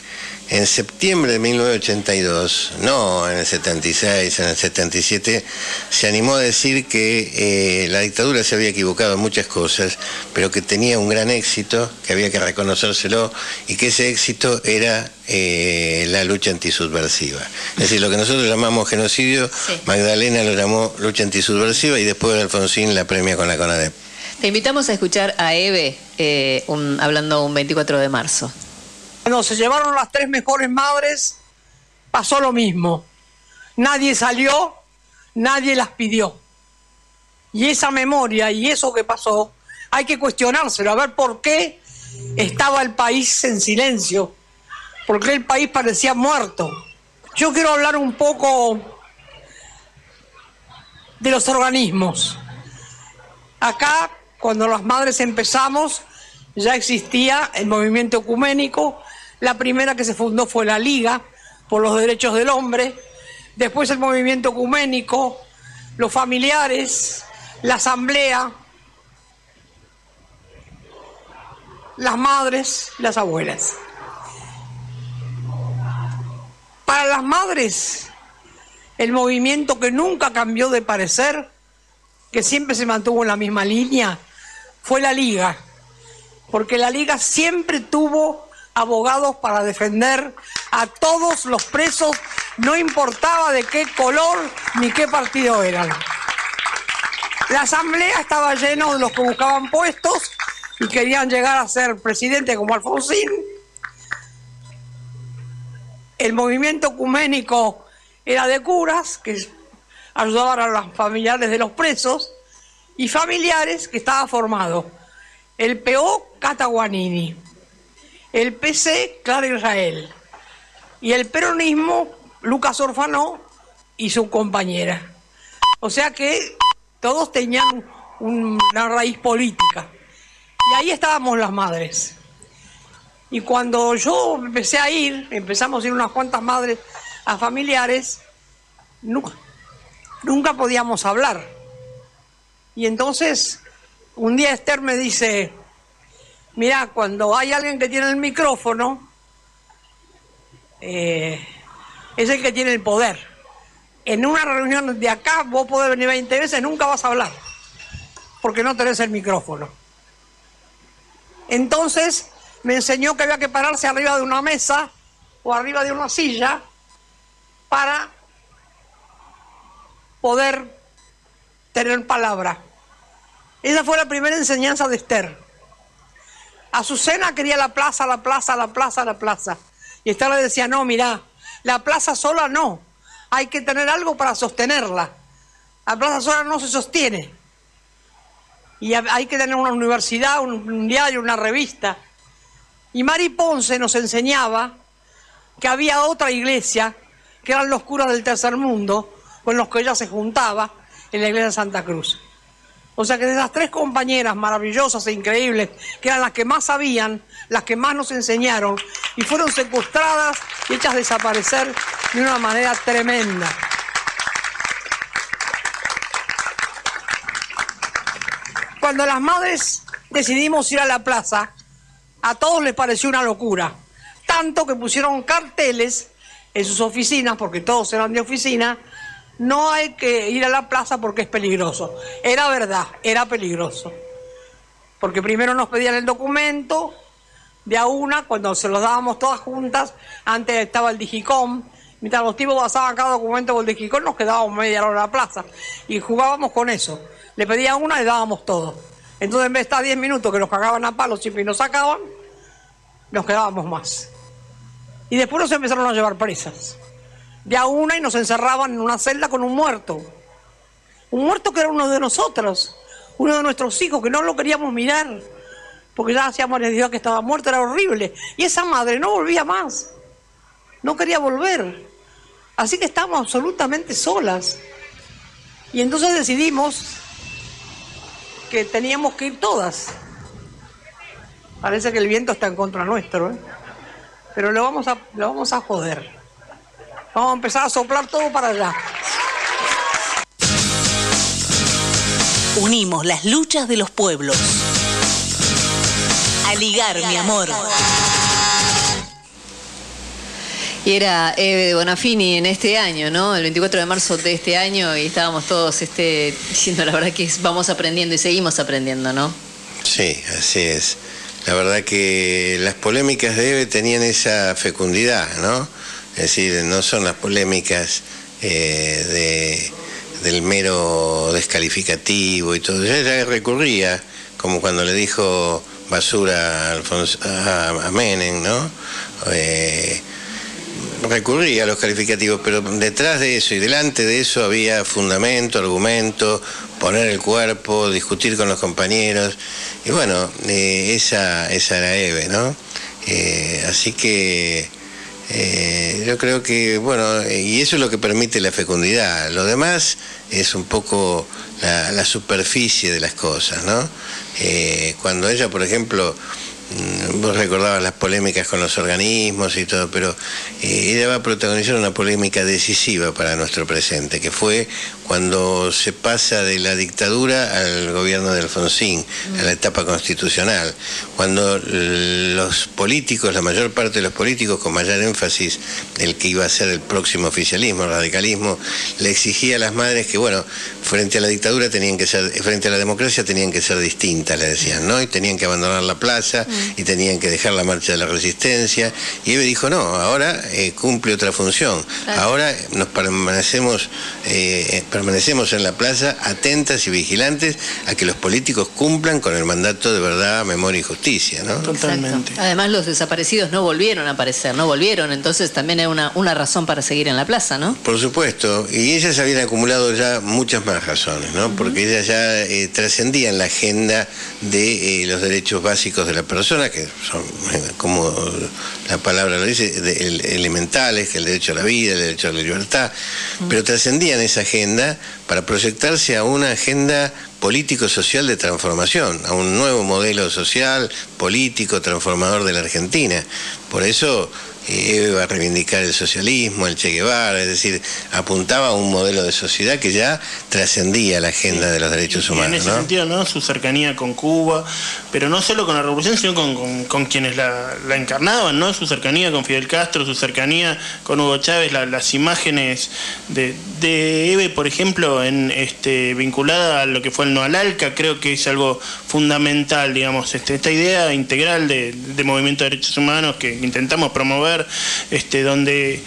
en septiembre de 1982, no en el 76, en el 77, se animó a decir que eh, la dictadura se había equivocado en muchas cosas, pero que tenía un gran éxito, que había que reconocérselo, y que ese éxito era eh, la lucha antisubversiva. Es decir, lo que nosotros llamamos genocidio, Magdalena lo llamó lucha antisubversiva y después Alfonsín la premia con la CONADEP. Te invitamos a escuchar a Eve eh, un- hablando un 24 de marzo. Cuando se llevaron las tres mejores madres, pasó lo mismo. Nadie salió, nadie las pidió. Y esa memoria y eso que pasó, hay que cuestionárselo, a ver por qué estaba el país en silencio, por qué el país parecía muerto. Yo quiero hablar un poco de los organismos. Acá, cuando las madres empezamos, ya existía el movimiento ecuménico. La primera que se fundó fue la Liga por los Derechos del Hombre. Después el movimiento ecuménico, los familiares, la asamblea, las madres, las abuelas. Para las madres, el movimiento que nunca cambió de parecer, que siempre se mantuvo en la misma línea, fue la Liga porque la liga siempre tuvo abogados para defender a todos los presos, no importaba de qué color ni qué partido eran. La asamblea estaba llena de los que buscaban puestos y querían llegar a ser presidente como Alfonsín. El movimiento ecuménico era de curas que ayudaban a los familiares de los presos y familiares que estaba formado el PO Cataguanini, el PC Clara Israel y el peronismo Lucas Orfanó y su compañera. O sea que todos tenían un- una raíz política. Y ahí estábamos las madres. Y cuando yo empecé a ir, empezamos a ir unas cuantas madres a familiares, nunca, nunca podíamos hablar. Y entonces un día Esther me dice, mira, cuando hay alguien que tiene el micrófono, eh, es el que tiene el poder. En una reunión de acá vos podés venir 20 veces, nunca vas a hablar, porque no tenés el micrófono. Entonces me enseñó que había que pararse arriba de una mesa o arriba de una silla para poder tener palabra. Esa fue la primera enseñanza de Esther. Azucena quería la plaza, la plaza, la plaza, la plaza. Y Esther le decía, no, mira, la plaza sola no. Hay que tener algo para sostenerla. La plaza sola no se sostiene. Y ha- hay que tener una universidad, un, un diario, una revista. Y Mari Ponce nos enseñaba que había otra iglesia, que eran los curas del tercer mundo, con los que ella se juntaba en la iglesia de Santa Cruz. O sea que de esas tres compañeras maravillosas e increíbles, que eran las que más sabían, las que más nos enseñaron, y fueron secuestradas y hechas desaparecer de una manera tremenda. cuando las madres decidimos ir a la plaza, a todos les pareció una locura. Tanto que pusieron carteles en sus oficinas, porque todos eran de oficina, no hay que ir a la plaza porque es peligroso. Era verdad, era peligroso. Porque primero nos pedían el documento de a una, cuando se los dábamos todas juntas, antes estaba el Digicom, mientras los tipos pasaban cada documento por el Digicom, nos quedábamos media hora en la plaza y jugábamos con eso. Le pedían una y dábamos todo. Entonces en vez de estar 10 minutos que nos cagaban a palos y nos sacaban, nos quedábamos más. Y después nos empezaron a llevar presas. De a una y nos encerraban en una celda con un muerto. Un muerto que era uno de nosotros, uno de nuestros hijos, que no lo queríamos mirar, porque ya hacíamos el Dios que estaba muerto, era horrible. Y esa madre no volvía más, no quería volver. Así que estábamos absolutamente solas. Y entonces decidimos que teníamos que ir todas. Parece que el viento está en contra nuestro, ¿eh? pero lo vamos a, lo vamos a joder. Vamos a empezar a soplar todo para allá. Unimos las luchas de los pueblos. A ligar, mi amor. Y era Eve de Bonafini en este año, ¿no? El 24 de marzo de este año y estábamos todos este, diciendo la verdad que vamos aprendiendo y seguimos aprendiendo, ¿no? Sí, así es. La verdad que las polémicas de Eve tenían esa fecundidad, ¿no? Es decir, no son las polémicas eh, de, del mero descalificativo y todo. Ella recurría, como cuando le dijo basura a, Alfonso, a, Menem, ¿no? Eh, recurría a los calificativos, pero detrás de eso y delante de eso había fundamento, argumento, poner el cuerpo, discutir con los compañeros. Y bueno, eh, esa, esa era Eve, ¿no? Así que eh, yo creo que, bueno, y eso es lo que permite la fecundidad. Lo demás es un poco la, superficie de las cosas, ¿no? cuando ella, por ejemplo, Mm, vos recordabas las polémicas con los organismos y todo, pero eh, ella va a protagonizar una polémica decisiva para nuestro presente, que fue cuando se pasa de la dictadura al gobierno de Alfonsín, a la etapa constitucional, cuando los políticos, la mayor parte de los políticos, con mayor énfasis el que iba a ser el próximo oficialismo, el radicalismo, le exigía a las madres que, bueno, frente a la dictadura tenían que ser, frente a la democracia tenían que ser distintas, le decían, ¿no? Y tenían que abandonar la plaza y tenían que dejar la marcha de la resistencia. Y Eve dijo, no, ahora eh, cumple otra función. Ahora nos permanecemos, eh, permanecemos en la plaza atentas y vigilantes a que los políticos cumplan con el mandato de verdad, memoria y justicia, ¿no? Totalmente. Además los desaparecidos no volvieron a aparecer, no volvieron, entonces también hay una, una razón para seguir en la plaza, ¿no? Por supuesto, y ellas habían acumulado ya muchas más razones, ¿no? Porque ellas ya eh, trascendían la agenda de los derechos básicos de la persona que son, como la palabra lo dice, elementales, que el derecho a la vida, el derecho a la libertad, pero trascendían esa agenda para proyectarse a una agenda político-social de transformación, a un nuevo modelo social, político, transformador de la Argentina. Por eso iba a reivindicar el socialismo, el Che Guevara, es decir, apuntaba a un modelo de sociedad que ya trascendía la agenda de los derechos humanos. en ese sentido, ¿no? Su cercanía con Cuba, pero no solo con la revolución, sino con, quienes la, encarnaban, ¿no? Su cercanía con Fidel Castro, su cercanía con Hugo Chávez, las imágenes de, de, Eve, por ejemplo, en este vinculada a lo que fue el Noalalca, creo que es algo fundamental, digamos, este, esta idea integral de, movimiento de derechos humanos que intentamos promover este, donde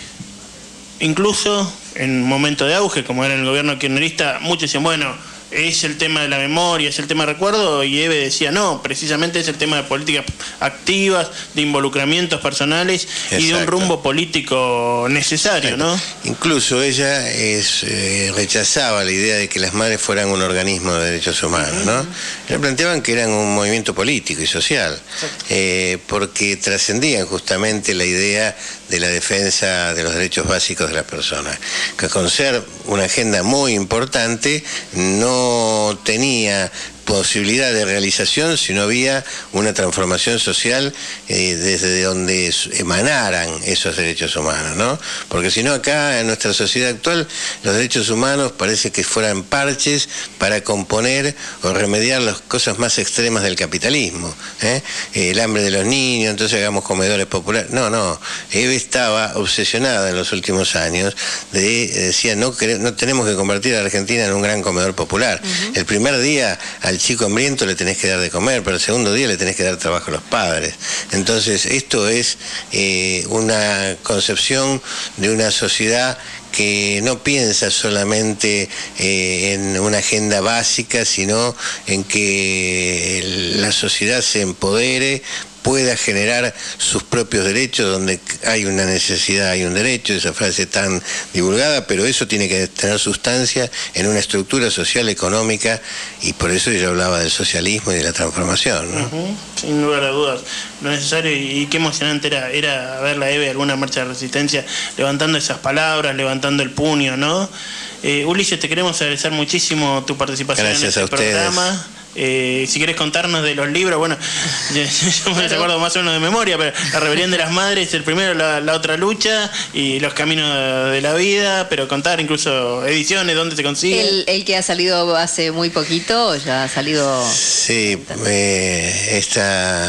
incluso en momento de auge, como era el gobierno kirchnerista, muchos decían, bueno, es el tema de la memoria, es el tema de recuerdo, y Eve decía, no, precisamente es el tema de políticas activas, de involucramientos personales y de un rumbo político necesario, ¿no? Incluso ella es, eh, rechazaba la idea de que las madres fueran un organismo de derechos humanos, ¿no? Le planteaban que eran un movimiento político y social, eh, porque trascendían justamente la idea de la defensa de los derechos básicos de las personas, que con ser una agenda muy importante no tenía posibilidad de realización si no había una transformación social eh, desde donde emanaran esos derechos humanos, ¿no? Porque si no acá en nuestra sociedad actual los derechos humanos parece que fueran parches para componer o remediar las cosas más extremas del capitalismo, ¿eh? el hambre de los niños, entonces hagamos comedores populares. No, no, Eve estaba obsesionada en los últimos años de decía no, no tenemos que convertir a Argentina en un gran comedor popular. El primer día al chico hambriento le tenés que dar de comer, pero el segundo día le tenés que dar trabajo a los padres. Entonces, esto es eh, una concepción de una sociedad que no piensa solamente eh, en una agenda básica, sino en que la sociedad se empodere pueda generar sus propios derechos, donde hay una necesidad, hay un derecho, esa frase tan divulgada, pero eso tiene que tener sustancia en una estructura social, económica, y por eso yo hablaba del socialismo y de la transformación. Sin lugar a dudas, lo necesario y, qué emocionante era, era ver la EVE alguna marcha de resistencia levantando esas palabras, levantando el puño, ¿no? Eh, Ulises, te queremos agradecer muchísimo tu participación en este programa. Eh, si quieres contarnos de los libros, bueno, yo, me recuerdo más o menos de memoria, pero La Rebelión de las Madres, el primero, la, otra lucha y Los Caminos de la Vida, pero contar incluso ediciones, dónde se consigue. El, que ha salido hace muy poquito, ya ha salido. Sí, eh, esta,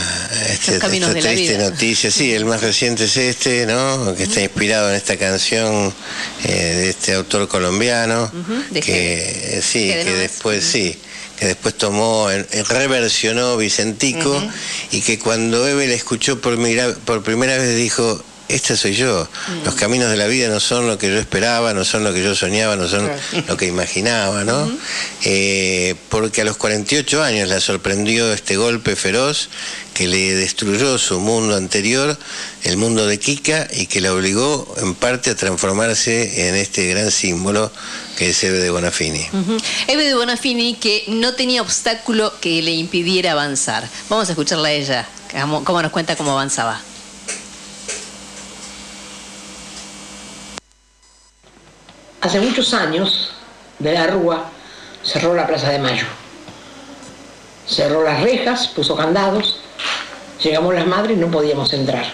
este, esta triste noticia, sí, el más reciente es este, ¿no? Que está inspirado en esta canción eh, de este autor colombiano, que, sí, que después sí que después tomó, reversionó Vicentico y que cuando Eve la escuchó por, por primera vez dijo, esta soy yo. Mm. Los caminos de la vida no son lo que yo esperaba, no son lo que yo soñaba, no son lo que imaginaba, ¿no? Eh, porque a los 48 años la sorprendió este golpe feroz que le destruyó su mundo anterior, el mundo de Kika, y que la obligó en parte a transformarse en este gran símbolo que es Eve de Bonafini. Eve de Bonafini que no tenía obstáculo que le impidiera avanzar. Vamos a escucharla a ella, cómo nos cuenta cómo avanzaba. Hace muchos años, de la Rúa cerró la Plaza de Mayo. Cerró las rejas, puso candados. Llegamos las madres y no podíamos entrar.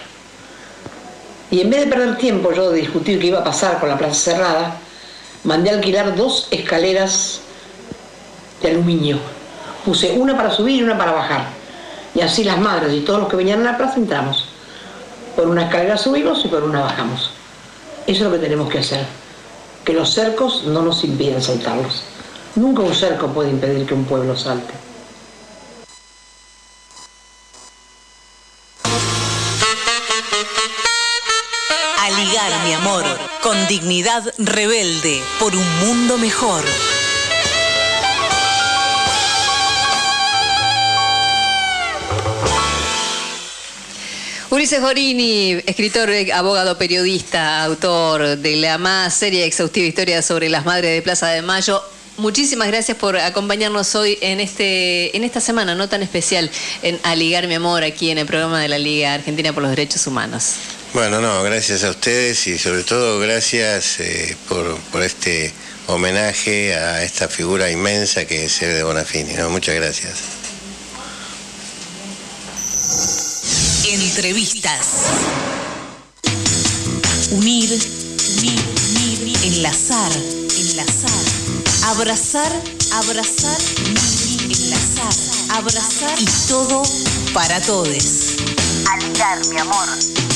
Y en vez de perder tiempo yo de discutir qué iba a pasar con la plaza cerrada, mandé a alquilar dos escaleras de aluminio. Puse una para subir y una para bajar. Y así las madres y todos los que venían a la plaza entramos. Por una escalera subimos y por una bajamos. Eso es lo que tenemos que hacer que los cercos no nos impiden saltarlos. Nunca un cerco puede impedir que un pueblo salte. Amor con dignidad rebelde por un mundo mejor. Ulises Gorini, escritor, abogado, periodista, autor de la más seria y exhaustiva historia sobre las madres de Plaza de Mayo. Muchísimas gracias por acompañarnos hoy en este en esta semana no tan especial en Aligar mi amor aquí en el programa de la Liga Argentina por los Derechos Humanos. Bueno, no, gracias a ustedes y sobre todo gracias eh, por, por, este homenaje a esta figura inmensa que es Eve de Bonafini. ¿no? Muchas gracias. Entrevistas. Unir, unir, unir, enlazar, enlazar, abrazar, abrazar, enlazar, abrazar y todo para todos. Aligar, mi amor.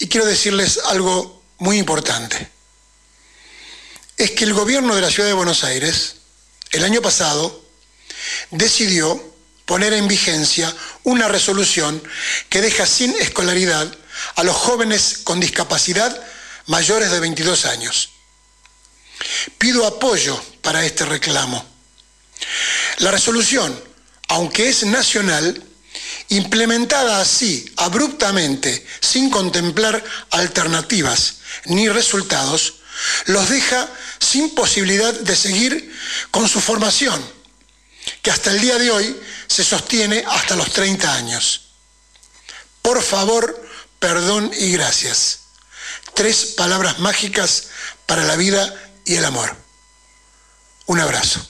y quiero decirles algo muy importante. Es que el gobierno de la ciudad de Buenos Aires, el año pasado, decidió poner en vigencia una resolución que deja sin escolaridad a los jóvenes con discapacidad mayores de 22 años. Pido apoyo para este reclamo La resolución, aunque es nacional, implementada así, abruptamente, sin contemplar alternativas ni resultados, los deja sin posibilidad de seguir con su formación, que hasta el día de hoy se sostiene hasta los 30 años. Por favor, perdón y gracias. Tres palabras mágicas para la vida y el amor. Un abrazo.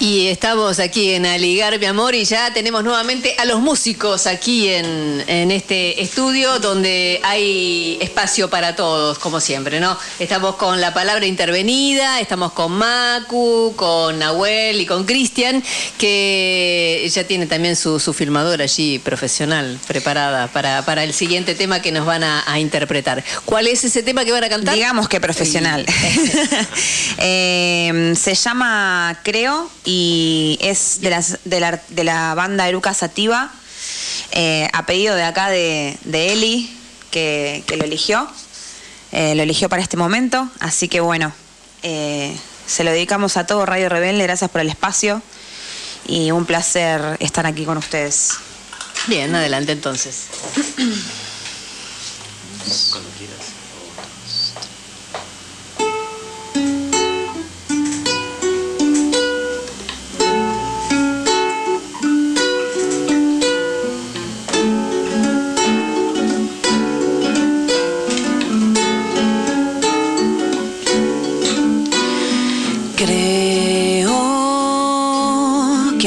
Y estamos aquí en Aligar, mi amor, y ya tenemos nuevamente a los músicos aquí en, en, este estudio donde hay espacio para todos, como siempre, ¿no? Estamos con la palabra intervenida, estamos con Macu, con Nahuel y con Cristian, que ya tiene también su, su filmadora allí profesional preparada para, para el siguiente tema que nos van a, a, interpretar. ¿Cuál es ese tema que van a cantar? Digamos que profesional. eh, se llama Creo y es de, las, de, la, de la banda Eruca Sativa, eh, a pedido de acá de, de Eli, que, que, lo eligió. Eh, lo eligió para este momento, así que bueno, eh, se lo dedicamos a todo Radio Rebelde, gracias por el espacio y un placer estar aquí con ustedes. Bien, adelante entonces.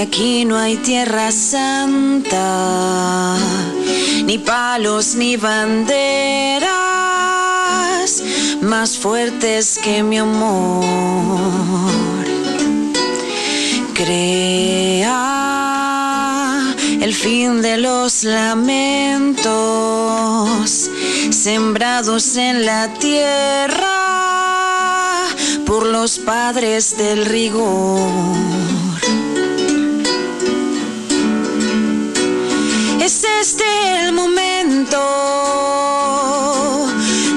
aquí no hay tierra santa, ni palos ni banderas más fuertes que mi amor. Crea el fin de los lamentos sembrados en la tierra por los padres del rigor. Es este el momento.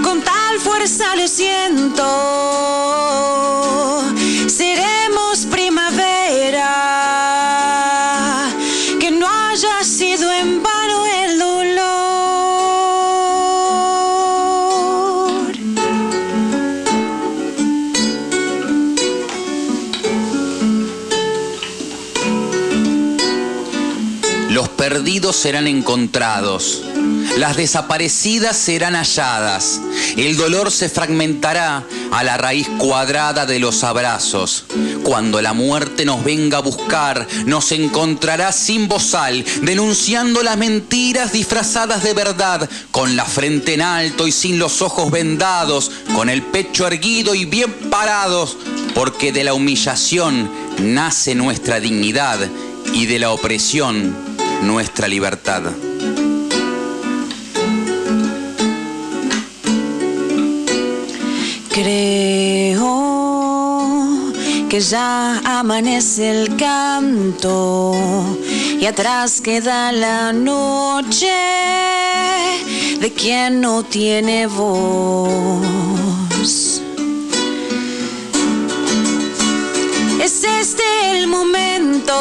Con tal fuerza lo siento. Serán encontrados, las desaparecidas serán halladas, el dolor se fragmentará a la raíz cuadrada de los abrazos. Cuando la muerte nos venga a buscar, nos encontrará sin bozal, denunciando las mentiras disfrazadas de verdad, con la frente en alto y sin los ojos vendados, con el pecho erguido y bien parados, porque de la humillación nace nuestra dignidad y de la opresión nuestra libertad. Creo que ya amanece el canto y atrás queda la noche de quien no tiene voz. Es este el momento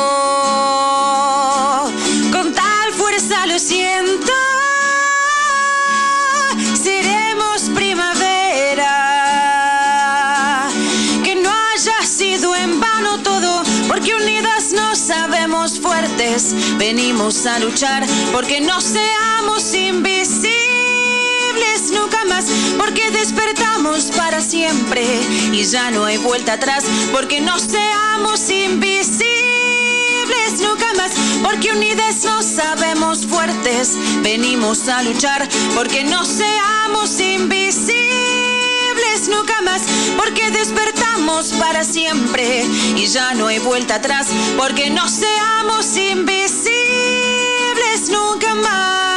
Venimos a luchar porque no seamos invisibles nunca más, porque despertamos para siempre y ya no hay vuelta atrás, porque no seamos invisibles nunca más, porque unidas nos sabemos fuertes, venimos a luchar, porque no seamos invisibles nunca más, porque despertamos para siempre y ya no hay vuelta atrás, porque no seamos invisibles nunca más.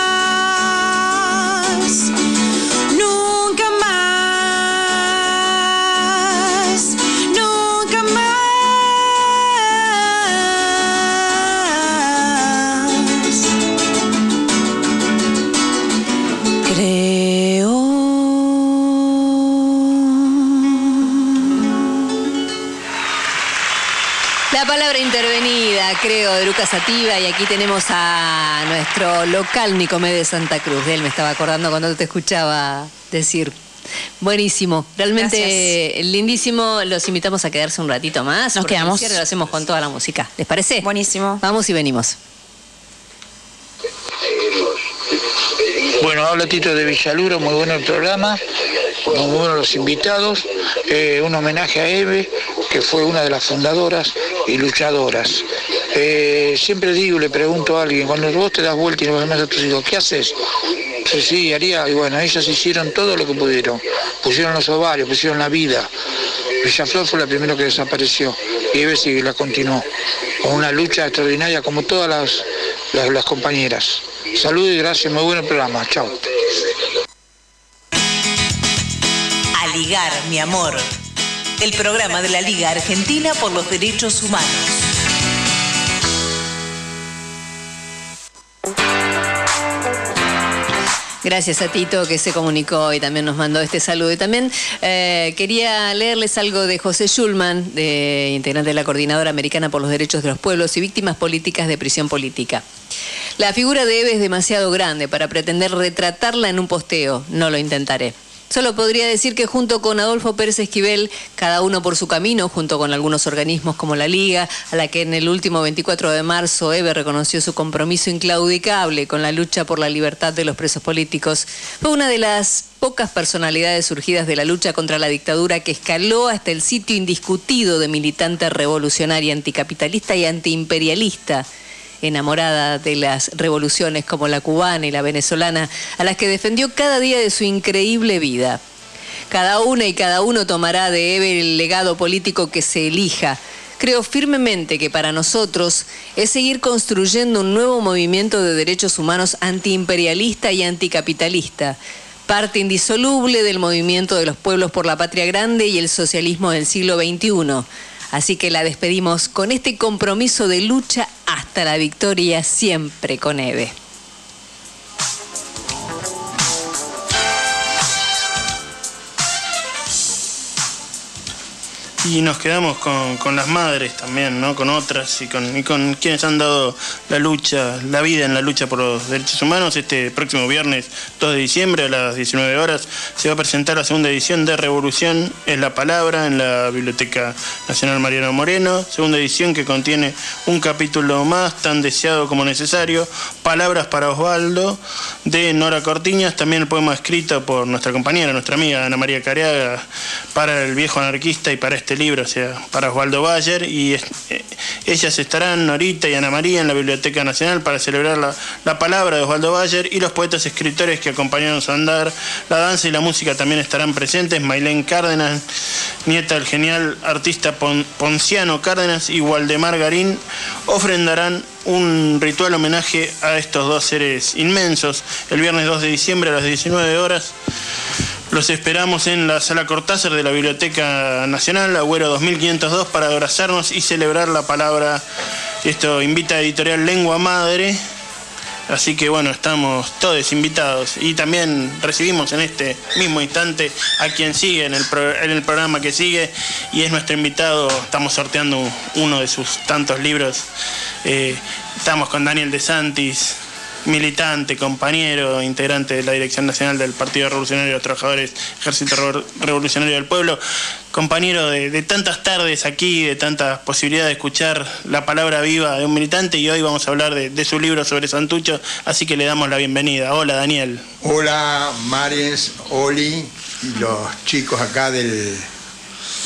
La palabra intervenida, creo, de Lucas Sativa, y aquí tenemos a nuestro local Nicomé de Santa Cruz. De él me estaba acordando cuando te escuchaba decir. Buenísimo, realmente lindísimo. Los invitamos a quedarse un ratito más. Nos quedamos. cierre lo hacemos con toda la música. ¿Les parece? Buenísimo. Vamos y venimos. Bueno, habla Tito de Villaluro, muy bueno el programa, muy buenos los invitados, eh, un homenaje a Eve, que fue una de las fundadoras y luchadoras. Eh, siempre digo, le pregunto a alguien, cuando vos te das vuelta y no ves más a tus hijos, ¿qué haces? Sí, sí, haría, y bueno, ellas hicieron todo lo que pudieron, pusieron los ovarios, pusieron la vida. Villaflor fue la primera que desapareció y Eve sí la continuó, con una lucha extraordinaria como todas las, las, las compañeras. Saludos y gracias, muy buen programa, chao. A ligar, mi amor. El programa de la Liga Argentina por los Derechos Humanos. Gracias a Tito que se comunicó y también nos mandó este saludo. También eh, quería leerles algo de José Schulman, integrante de la Coordinadora Americana por los Derechos de los Pueblos y Víctimas Políticas de Prisión Política. La figura de Eve es demasiado grande para pretender retratarla en un posteo. No lo intentaré. Solo podría decir que junto con Adolfo Pérez Esquivel, cada uno por su camino, junto con algunos organismos como la Liga, a la que en el último 24 de marzo Eve reconoció su compromiso inclaudicable con la lucha por la libertad de los presos políticos, fue una de las pocas personalidades surgidas de la lucha contra la dictadura que escaló hasta el sitio indiscutido de militante revolucionaria anticapitalista y antiimperialista enamorada de las revoluciones como la cubana y la venezolana, a las que defendió cada día de su increíble vida. Cada una y cada uno tomará de Eve el legado político que se elija. Creo firmemente que para nosotros es seguir construyendo un nuevo movimiento de derechos humanos antiimperialista y anticapitalista, parte indisoluble del movimiento de los pueblos por la patria grande y el socialismo del siglo XXI. Así que la despedimos con este compromiso de lucha hasta la victoria siempre con Eve. Y nos quedamos con, con las madres también, ¿no? Con otras y con, y con quienes han dado la lucha, la vida en la lucha por los derechos humanos. Este próximo viernes 2 de diciembre a las 19 horas se va a presentar la segunda edición de Revolución es la palabra en la Biblioteca Nacional Mariano Moreno. Segunda edición que contiene un capítulo más tan deseado como necesario. Palabras para Osvaldo de Nora Cortiñas. También el poema escrito por nuestra compañera, nuestra amiga Ana María Careaga para el viejo anarquista y para este libro, o sea, para Osvaldo Bayer, y eh, ellas estarán, Norita y Ana María, en la Biblioteca Nacional para celebrar la, la palabra de Osvaldo Bayer y los poetas escritores que acompañaron su andar. La danza y la música también estarán presentes, Mailén Cárdenas, nieta del genial artista Pon- Ponciano Cárdenas y Waldemar Garín, ofrendarán un ritual homenaje a estos dos seres inmensos el viernes 2 de diciembre a las 19 horas. Los esperamos en la sala Cortázar de la Biblioteca Nacional, Agüero 2502, para abrazarnos y celebrar la palabra. Esto invita a Editorial Lengua Madre. Así que bueno, estamos todos invitados y también recibimos en este mismo instante a quien sigue en el, programa que sigue y es nuestro invitado. Estamos sorteando uno de sus tantos libros. Eh, estamos con Daniel De Santis, militante, compañero, integrante de la Dirección Nacional del Partido Revolucionario de los Trabajadores, Ejército Revo- Revolucionario del Pueblo, compañero de, de tantas tardes aquí, de tantas posibilidades de escuchar la palabra viva de un militante y hoy vamos a hablar de, de su libro sobre Santucho, así que le damos la bienvenida. Hola Daniel. Hola, Mares, Oli y los chicos acá del,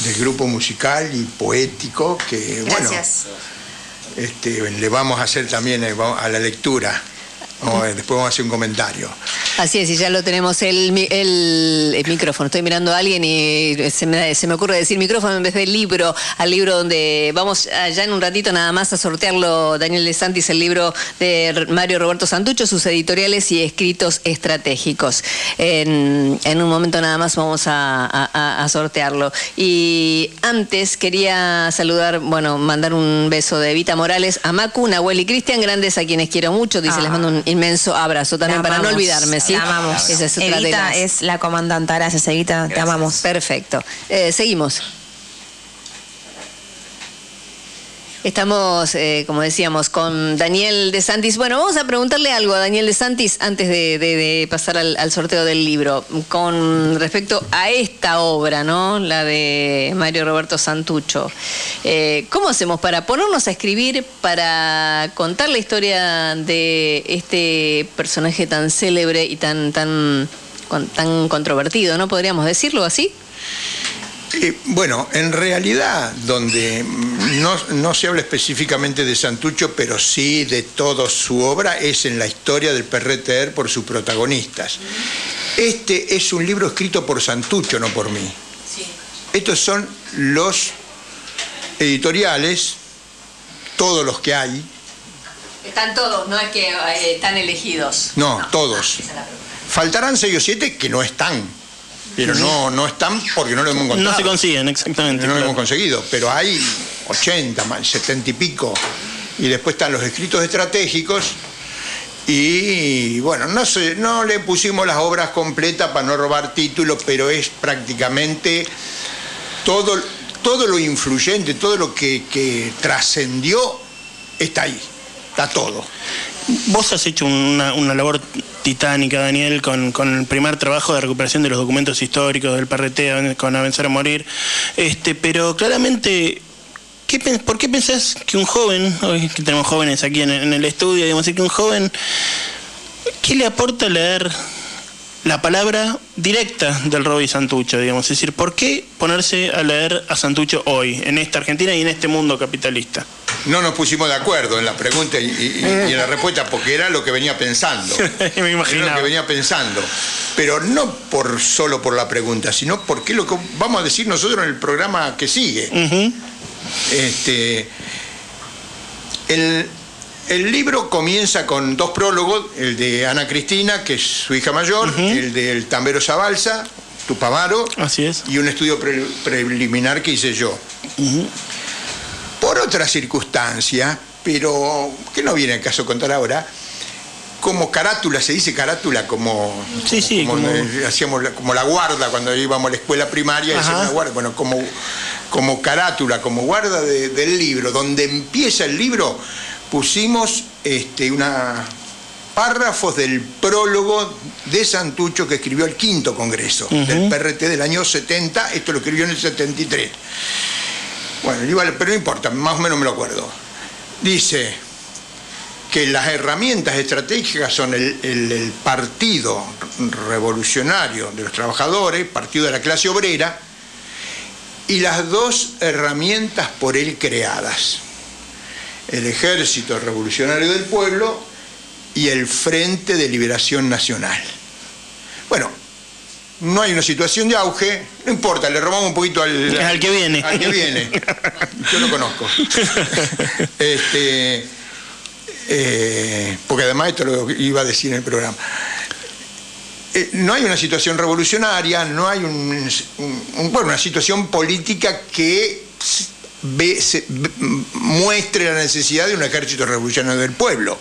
del grupo musical y poético que, bueno, este, le vamos a hacer también eh, a la lectura. Después vamos a hacer un comentario. Así es, y ya lo tenemos el, el- el micrófono. Estoy mirando a alguien y se me, se me ocurre decir micrófono en vez del libro, al libro donde vamos ah, ya en un ratito nada más a sortearlo, Daniel De Santis, el libro de Mario Roberto Santucho, sus editoriales y escritos estratégicos. En, un momento nada más vamos a, a- sortearlo. Y antes quería saludar, bueno, mandar un beso de Evita Morales a Macu, Nahuel y Cristian, grandes a quienes quiero mucho. Dice, Ah. les mando un inmenso abrazo también La para no olvidarme, ¿sí? La amamos. Esa es otra de Evita las- es la comandante. Gracias, Evita. Te amamos. Perfecto. Eh, seguimos. Estamos, eh, como decíamos, con Daniel de Santis. Bueno, vamos a preguntarle algo a Daniel de Santis antes de, pasar al, sorteo del libro, con respecto a esta obra, ¿no? La de Mario Roberto Santucho. Eh, ¿Cómo hacemos para ponernos a escribir, para contar la historia de este personaje tan célebre y tan, tan, tan controvertido, ¿no? Podríamos decirlo así. Eh, bueno, en realidad, donde no, se habla específicamente de Santucho, pero sí de toda su obra, es en la historia del Perreter por sus protagonistas. Este es un libro escrito por Santucho, no por mí. Estos son los editoriales, todos los que hay. Están todos, no es que eh, están elegidos. No, todos. Faltarán seis o siete que no están pero no, no están porque no lo hemos encontrado. No se consiguen, exactamente. No lo hemos conseguido, pero hay 80, 70 y pico. Y después están los escritos estratégicos. Y bueno, no, sé, no le pusimos las obras completas para no robar títulos, pero es prácticamente todo, todo lo influyente, todo lo que, que trascendió, está ahí, está todo. Vos has hecho una, una labor titánica, Daniel, con, el primer trabajo de recuperación de los documentos históricos del PRT, con Avanzar a Morir. Este, pero claramente ¿por qué pensás que un joven, hoy que tenemos jóvenes aquí en, el estudio, digamos que un joven, ¿qué le aporta leer la palabra directa del Robbie Santucho, digamos? Es decir, ¿por qué ponerse a leer a Santucho hoy, en esta Argentina y en este mundo capitalista? no nos pusimos de acuerdo en la pregunta y, en la respuesta porque era lo que venía pensando. Me imagino. Era lo que venía pensando. Pero no por solo por la pregunta, sino porque lo que vamos a decir nosotros en el programa que sigue. este, el, libro comienza con dos prólogos, el de Ana Cristina, que es su hija mayor, el del Tambero Zabalza, Tupamaro, Así es. y un estudio preliminar que hice yo. Por otra circunstancia, pero que no viene al caso contar ahora, como carátula, se dice carátula como, sí, sí, como, hacíamos como la guarda cuando íbamos a la escuela primaria, guarda, bueno, como, como carátula, como guarda del libro, donde empieza el libro, pusimos este, párrafos del prólogo de Santucho que escribió el quinto congreso del PRT del año 70, esto lo escribió en el 73. Bueno, pero no importa, más o menos me lo acuerdo. Dice que las herramientas estratégicas son el, partido revolucionario de los trabajadores, partido de la clase obrera, y las dos herramientas por él creadas, el Ejército Revolucionario del Pueblo y el Frente de Liberación Nacional. Bueno, no hay una situación de auge, no importa, le robamos un poquito al, al que viene. Al que viene. Yo lo conozco. este, eh, porque además esto lo iba a decir en el programa. Eh, no hay una situación revolucionaria, no hay un, bueno, una situación política que muestre la necesidad de un ejército revolucionario del pueblo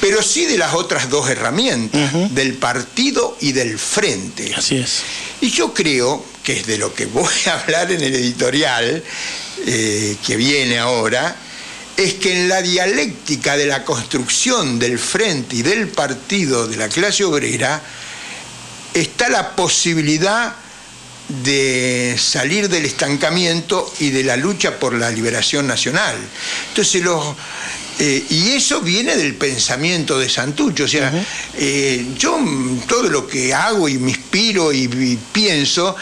pero sí de las otras dos herramientas, del partido y del frente. Así es. Y yo creo, que es de lo que voy a hablar en el editorial eh, que viene ahora, es que en la dialéctica de la construcción del frente y del partido de la clase obrera está la posibilidad de salir del estancamiento y de la lucha por la liberación nacional. Entonces los, eh, y eso viene del pensamiento de Santucho. O sea, eh, yo todo lo que hago y me inspiro y, pienso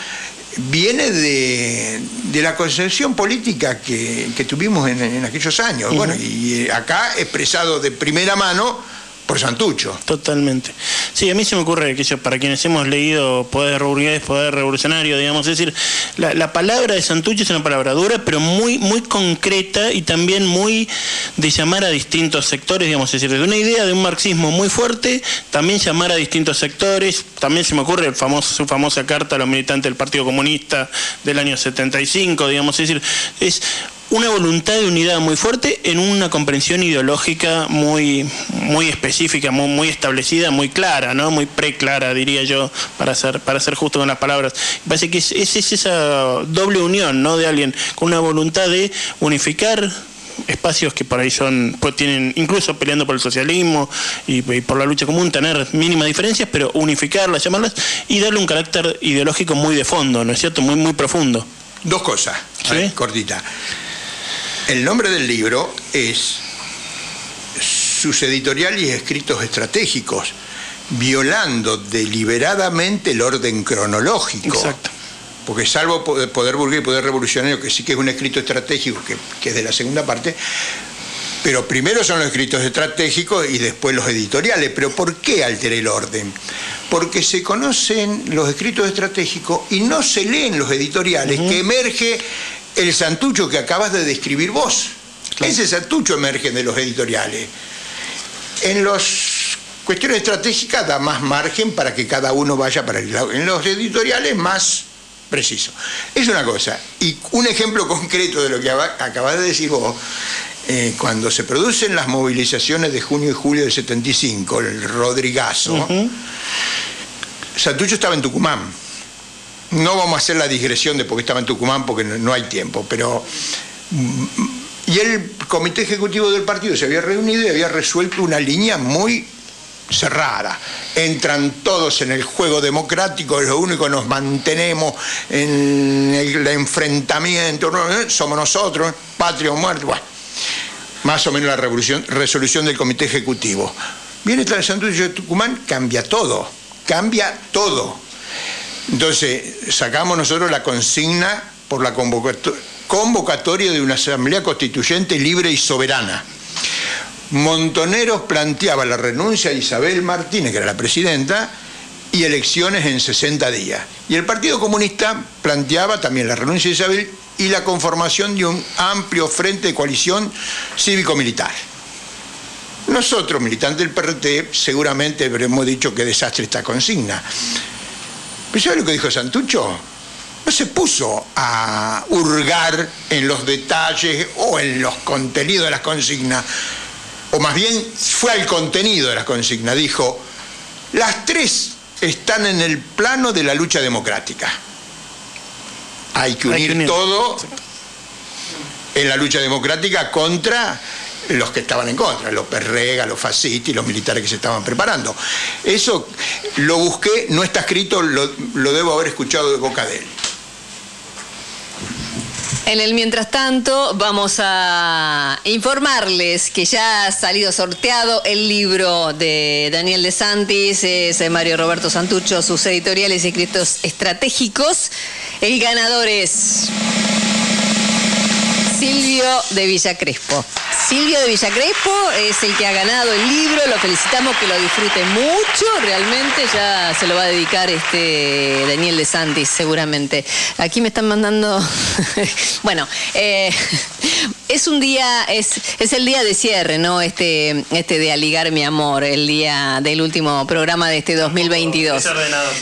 viene de, la concepción política que, tuvimos en, aquellos años. Bueno, y acá expresado de primera mano por Santucho. Totalmente. Sí, a mí se me ocurre que para quienes hemos leído Poder Burgués, Poder Revolucionario, digamos, es decir, la, palabra de Santucho es una palabra dura, pero muy, muy concreta y también muy de llamar a distintos sectores, digamos, es decir, de una idea de un marxismo muy fuerte, también llamar a distintos sectores, también se me ocurre el famoso, su famosa carta a los militantes del Partido Comunista del año 75, digamos, es decir, es una voluntad de unidad muy fuerte en una comprensión ideológica muy, muy específica, muy, muy establecida, muy clara, ¿no? muy preclara, diría yo, para ser, para ser justo con las palabras. Parece que es, es, esa doble unión ¿no? de alguien con una voluntad de unificar espacios que por ahí son, pues tienen, incluso peleando por el socialismo y, por la lucha común, tener mínimas diferencias, pero unificarlas, llamarlas y darle un carácter ideológico muy de fondo, ¿no es cierto? Muy, muy profundo. Dos cosas, cortita. El nombre del libro es sus editoriales y escritos estratégicos, violando deliberadamente el orden cronológico. Exacto porque salvo Poder Burgués y Poder Revolucionario, que sí que es un escrito estratégico, que, es de la segunda parte, pero primero son los escritos estratégicos y después los editoriales. Pero ¿por qué alteré el orden? Porque se conocen los escritos estratégicos y no se leen los editoriales, que emerge el santucho que acabas de describir vos. Ese santucho emerge de los editoriales. En las cuestiones estratégicas da más margen para que cada uno vaya para el lado. En los editoriales más preciso. Es una cosa. Y un ejemplo concreto de lo que acabas de decir vos, eh, cuando se producen las movilizaciones de junio y julio del 75, el Rodrigazo, Santucho estaba en Tucumán. No vamos a hacer la digresión de por qué estaba en Tucumán porque no hay tiempo, pero... Mm, y el comité ejecutivo del partido se había reunido y había resuelto una línea muy cerrada. Entran todos en el juego democrático, lo único que nos mantenemos en el enfrentamiento, somos nosotros, patria o muerte, más o menos la resolución del comité ejecutivo. Viene Santucho de Tucumán, cambia todo, cambia todo. Entonces, sacamos nosotros la consigna por la convocatoria de una asamblea constituyente libre y soberana Montoneros planteaba la renuncia de Isabel Martínez, que era la presidenta, y elecciones en 60 días. Y el Partido Comunista planteaba también la renuncia de Isabel y la conformación de un amplio frente de coalición cívico-militar. Nosotros, militantes del PRT, seguramente habremos dicho que desastre esta consigna. ¿Pero sabes lo que dijo Santucho? No se puso a hurgar en los detalles o en los contenidos de las consignas o más bien fue al contenido de la consigna, dijo, las tres están en el plano de la lucha democrática. Hay que unir, todo en la lucha democrática contra los que estaban en contra, los perrega, los fascistas y los militares que se estaban preparando. Eso lo busqué, no está escrito, lo, lo debo haber escuchado de boca de él. En el mientras tanto, vamos a informarles que ya ha salido sorteado el libro de Daniel de Santis, es Mario Roberto Santucho, sus editoriales y escritos estratégicos. El ganador es Silvio de Villa Crespo. Silvio de Villa Crespo es el que ha ganado el libro, lo felicitamos, que lo disfrute mucho, realmente ya se lo va a dedicar este Daniel de Santis, seguramente. Aquí me están mandando, bueno, eh, es un día, es, es el día de cierre, ¿no? Este, este de Aligar mi amor, el día del último programa de este 2022.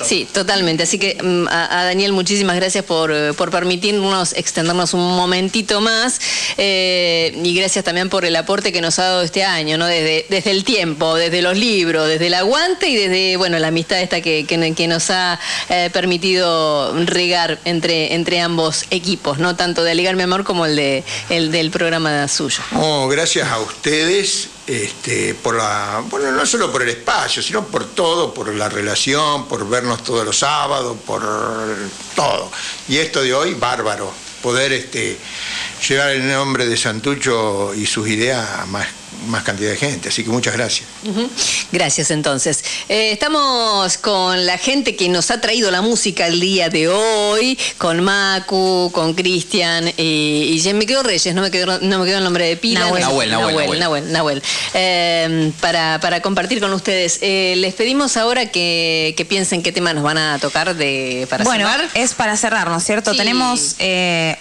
Sí, totalmente. Así que mm, a, Daniel, muchísimas gracias por, por permitirnos extendernos un momentito más. Eh, y gracias también por el aporte que nos ha dado este año, ¿no? Desde, desde el tiempo, desde los libros, desde el aguante y desde, bueno, la amistad esta que, que, nos ha eh, permitido regar entre, entre ambos equipos, ¿no? Tanto de Aligar mi amor como el, de, el del programa suyo. Oh, gracias a ustedes, este, por la, bueno, no solo por el espacio, sino por todo, por la relación, por vernos todos los sábados, por todo. Y esto de hoy, bárbaro, poder este, llevar el nombre de Santucho y sus ideas a más más cantidad de gente. Así que muchas gracias. Gracias entonces. Eh, estamos con la gente que nos ha traído la música el día de hoy, con Macu, con Cristian y, y me quedó Reyes, no me quedó, no me quedó el nombre de pila. Nahuel, Nahuel, Nahuel, Nahuel, eh, para, para, compartir con ustedes. Eh, les pedimos ahora que, que, piensen qué tema nos van a tocar de, para bueno, es para cerrar, ¿no es cierto? Tenemos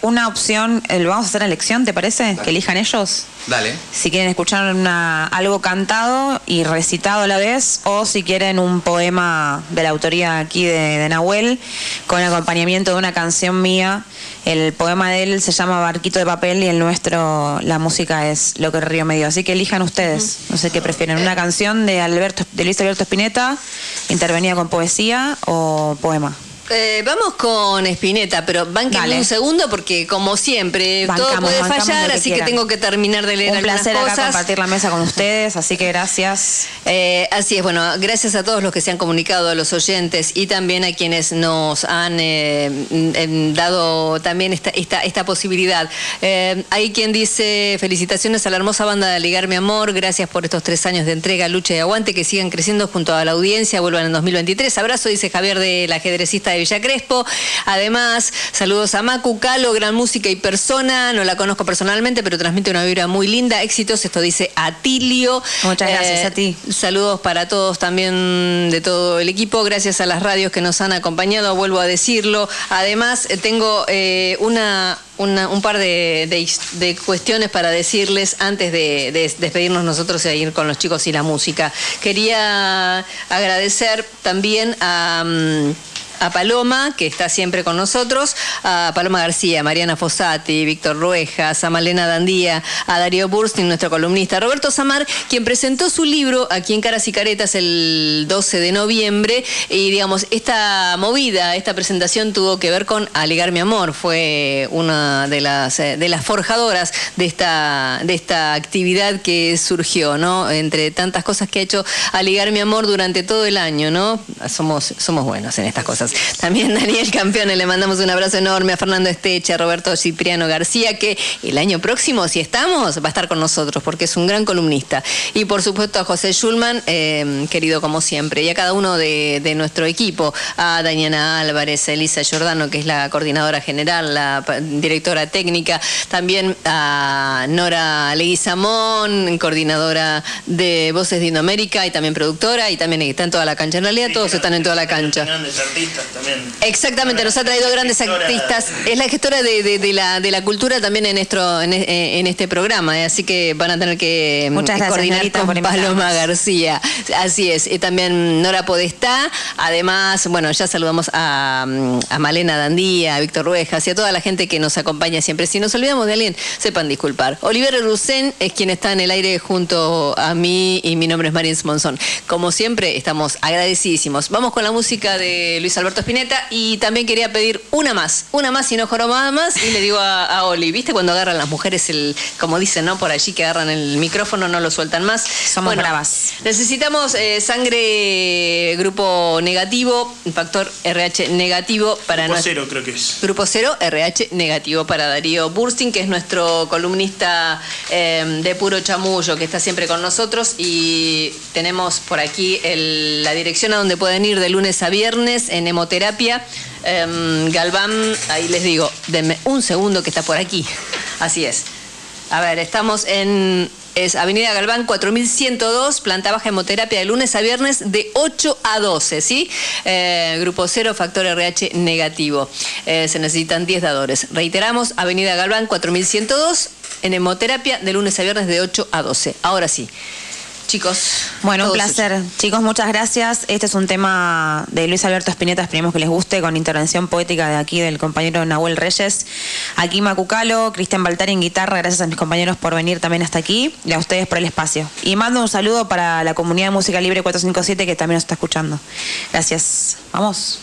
una opción, lo vamos a hacer a elección, ¿te parece? Que elijan ellos. Dale. Si quieren escuchar algo cantado y recitado a la vez, o si quieren un poema de la autoría aquí de, Nahuel, con acompañamiento de una canción mía. El poema de él se llama Barquito de Papel y el nuestro, la música es Lo que el río me dio. Así que elijan ustedes, no sé qué prefieren, una canción de, Alberto, de Luis Alberto Spinetta, intervenida con poesía o poema. Eh, vamos con Espineta, pero banquen un segundo porque como siempre todo puede fallar, así que tengo que terminar de leer un algunas placer cosas. acá compartir la mesa con ustedes, así que gracias. Eh, así es, bueno, gracias a todos los que se han comunicado, a los oyentes y también a quienes nos han eh, dado también esta, esta, esta posibilidad. hay quien dice felicitaciones a la hermosa banda de Ligar Mi Amor, gracias por estos tres años de entrega, lucha y aguante, que sigan creciendo junto a la audiencia, vuelvan en 2023. Abrazo, dice Javier del ajedrecista de Villa Crespo. Además, saludos a Macu, Calo, gran música y persona. No la conozco personalmente, pero transmite una vibra muy linda. Éxitos, esto dice Atilio. Muchas gracias a ti. Saludos para todos también de todo el equipo. Gracias a las radios que nos han acompañado, vuelvo a decirlo. Además, eh, tengo eh, una, un par de, cuestiones para decirles antes de, despedirnos nosotros e ir con los chicos y la música. Quería agradecer también a... Mm, a Paloma, que está siempre con nosotros, a Paloma García, Mariana Fossati, Víctor Ruejas, a Malena Dandía, a Darío Burstin, nuestro columnista, Roberto Samar, quien presentó su libro aquí en Caras y Caretas el 12 de noviembre. Y digamos, esta movida, esta presentación tuvo que ver con Alegar mi amor. Fue una de las, eh, forjadoras de esta, actividad que surgió, ¿no? Entre tantas cosas que ha hecho Alegar mi amor durante todo el año, ¿no? Somos buenos en estas cosas. También Daniel Campeone, le mandamos un abrazo enorme a Fernando Esteche, a Roberto Cipriano García, que el año próximo, si estamos, va a estar con nosotros, porque es un gran columnista. Y por supuesto a José Schulman, eh, querido como siempre, y a cada uno de, nuestro equipo, a Daniela Álvarez, a Elisa Giordano, que es la coordinadora general, la directora técnica, también a Nora Leguizamón, coordinadora de Voces de Indoamérica y también productora, y también está en toda la cancha. En realidad todos están en toda la cancha. Exactamente, nos ha traído grandes artistas. Es la gestora de, la, de la cultura también en, nuestro, en, eh, este programa, eh, así que van a tener que mm, coordinar con Paloma García. Así es. Y también Nora Podestá. Además, bueno, ya saludamos a, mm, a Malena Dandía, a Víctor Ruejas y a toda la gente que nos acompaña siempre. Si nos olvidamos de alguien, sepan disculpar. Oliver Rusen es quien está en el aire junto a mí y mi nombre es Marín Monzón. Como siempre, estamos agradecidísimos. Vamos con la música de Luis Alberto Spinetta y también quería pedir una más, una más y no jorobada más y le digo a, Oli, ¿viste cuando agarran las mujeres el, como dicen, ¿no? Por allí que agarran el micrófono, no lo sueltan más. Somos bueno, bravas. Necesitamos eh, sangre grupo negativo, factor RH negativo para Grupo cero creo que es. Grupo cero, RH negativo para Darío Bursting, que es nuestro columnista em, de puro chamullo, que está siempre con nosotros y tenemos por aquí la dirección a donde pueden ir de lunes a viernes en hemoterapia. Em, Galván, ahí les digo, denme un segundo que está por aquí. Así es. A ver, estamos en es Avenida Galván 4102, planta baja hemoterapia de lunes a viernes de 8 a 12, ¿sí? Eh, grupo 0, factor RH negativo. Eh, se necesitan 10 dadores. Reiteramos, Avenida Galván 4102, en hemoterapia de lunes a viernes de 8 a 12. Ahora sí. Chicos. Bueno, un placer. Chicos, muchas gracias. Este es un tema de Luis Alberto Espineta, esperemos que les guste, con intervención poética de aquí del compañero Nahuel Reyes. Aquí Macucalo, Cristian Baltari en guitarra, gracias a mis compañeros por venir también hasta aquí y a ustedes por el espacio. Y mando un saludo para la comunidad de Música Libre 457 que también nos está escuchando. Gracias. Vamos.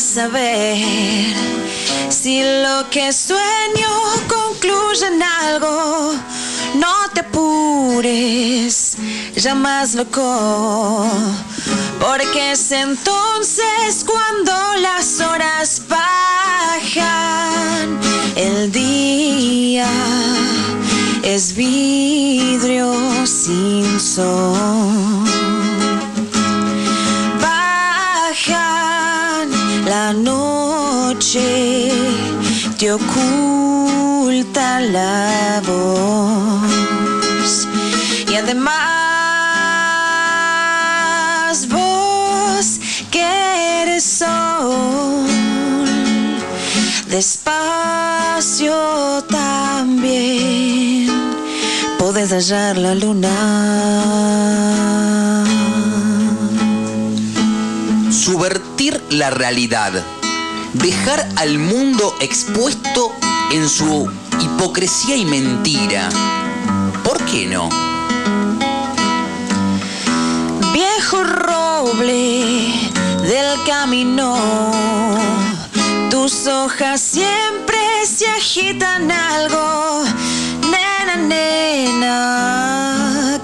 Saber si lo que sueño concluye en algo. No te apures, ya más loco, porque es entonces cuando las horas bajan. El día es vidrio sin sol. Te oculta la voz. Y además vos que eres sol despacio también puedes hallar la luna. Subvertir la realidad dejar al mundo expuesto en su hipocresía y mentira. ¿Por qué no? Viejo roble del camino, tus hojas siempre se agitan algo. Nena, nena,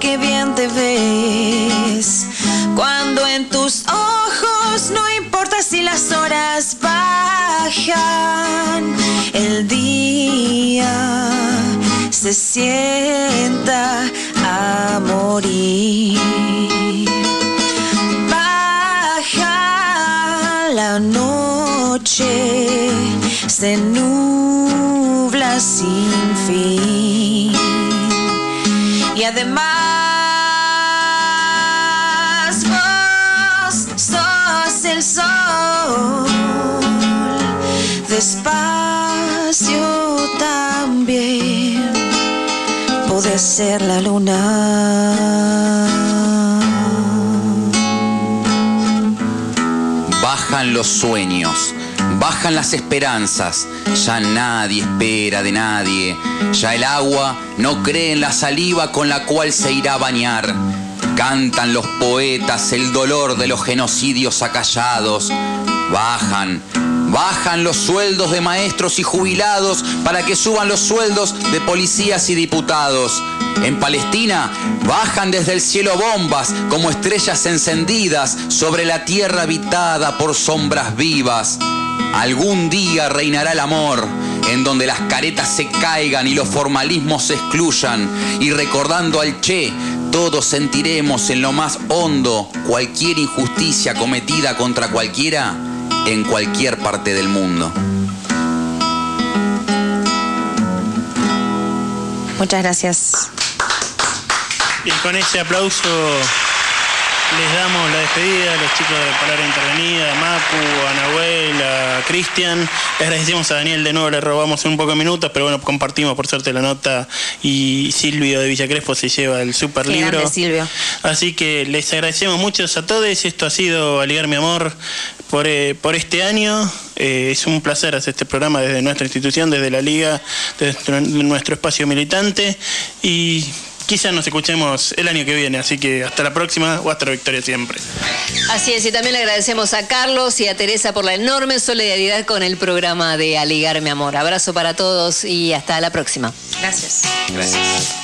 qué bien te ves. Cuando en tus ojos no importa las horas bajan, el día se sienta a morir. Baja la noche, se nubla sin despacio también puede ser la luna. Bajan los sueños, bajan las esperanzas, ya nadie espera de nadie, ya el agua no cree en la saliva con la cual se irá a bañar. Cantan los poetas el dolor de los genocidios acallados, bajan, Bajan los sueldos de maestros y jubilados para que suban los sueldos de policías y diputados. En Palestina bajan desde el cielo bombas como estrellas encendidas sobre la tierra habitada por sombras vivas. Algún día reinará el amor, en donde las caretas se caigan y los formalismos se excluyan, y recordando al Che, todos sentiremos en lo más hondo cualquier injusticia cometida contra cualquiera en cualquier parte del mundo. Muchas gracias. Y con ese aplauso les damos la despedida a los chicos de Palabra Intervenida, a Macu, a Nahuel, a Cristian. Les agradecemos a Daniel de nuevo, le robamos un poco de minutos, pero bueno, compartimos por suerte la nota y Silvio de Villa Crespo se lleva el super libro. Silvio. Así que les agradecemos mucho a todos. Esto ha sido Aligar mi amor por, eh, por este año. Eh, es un placer hacer este programa desde nuestra institución, desde la Liga, desde nuestro espacio militante. Y quizás nos escuchemos el año que viene. Así que hasta la próxima o hasta la victoria siempre. Así es, y también le agradecemos a Carlos y a Teresa por la enorme solidaridad con el programa de Aligar mi amor. Abrazo para todos y hasta la próxima. Gracias. Gracias.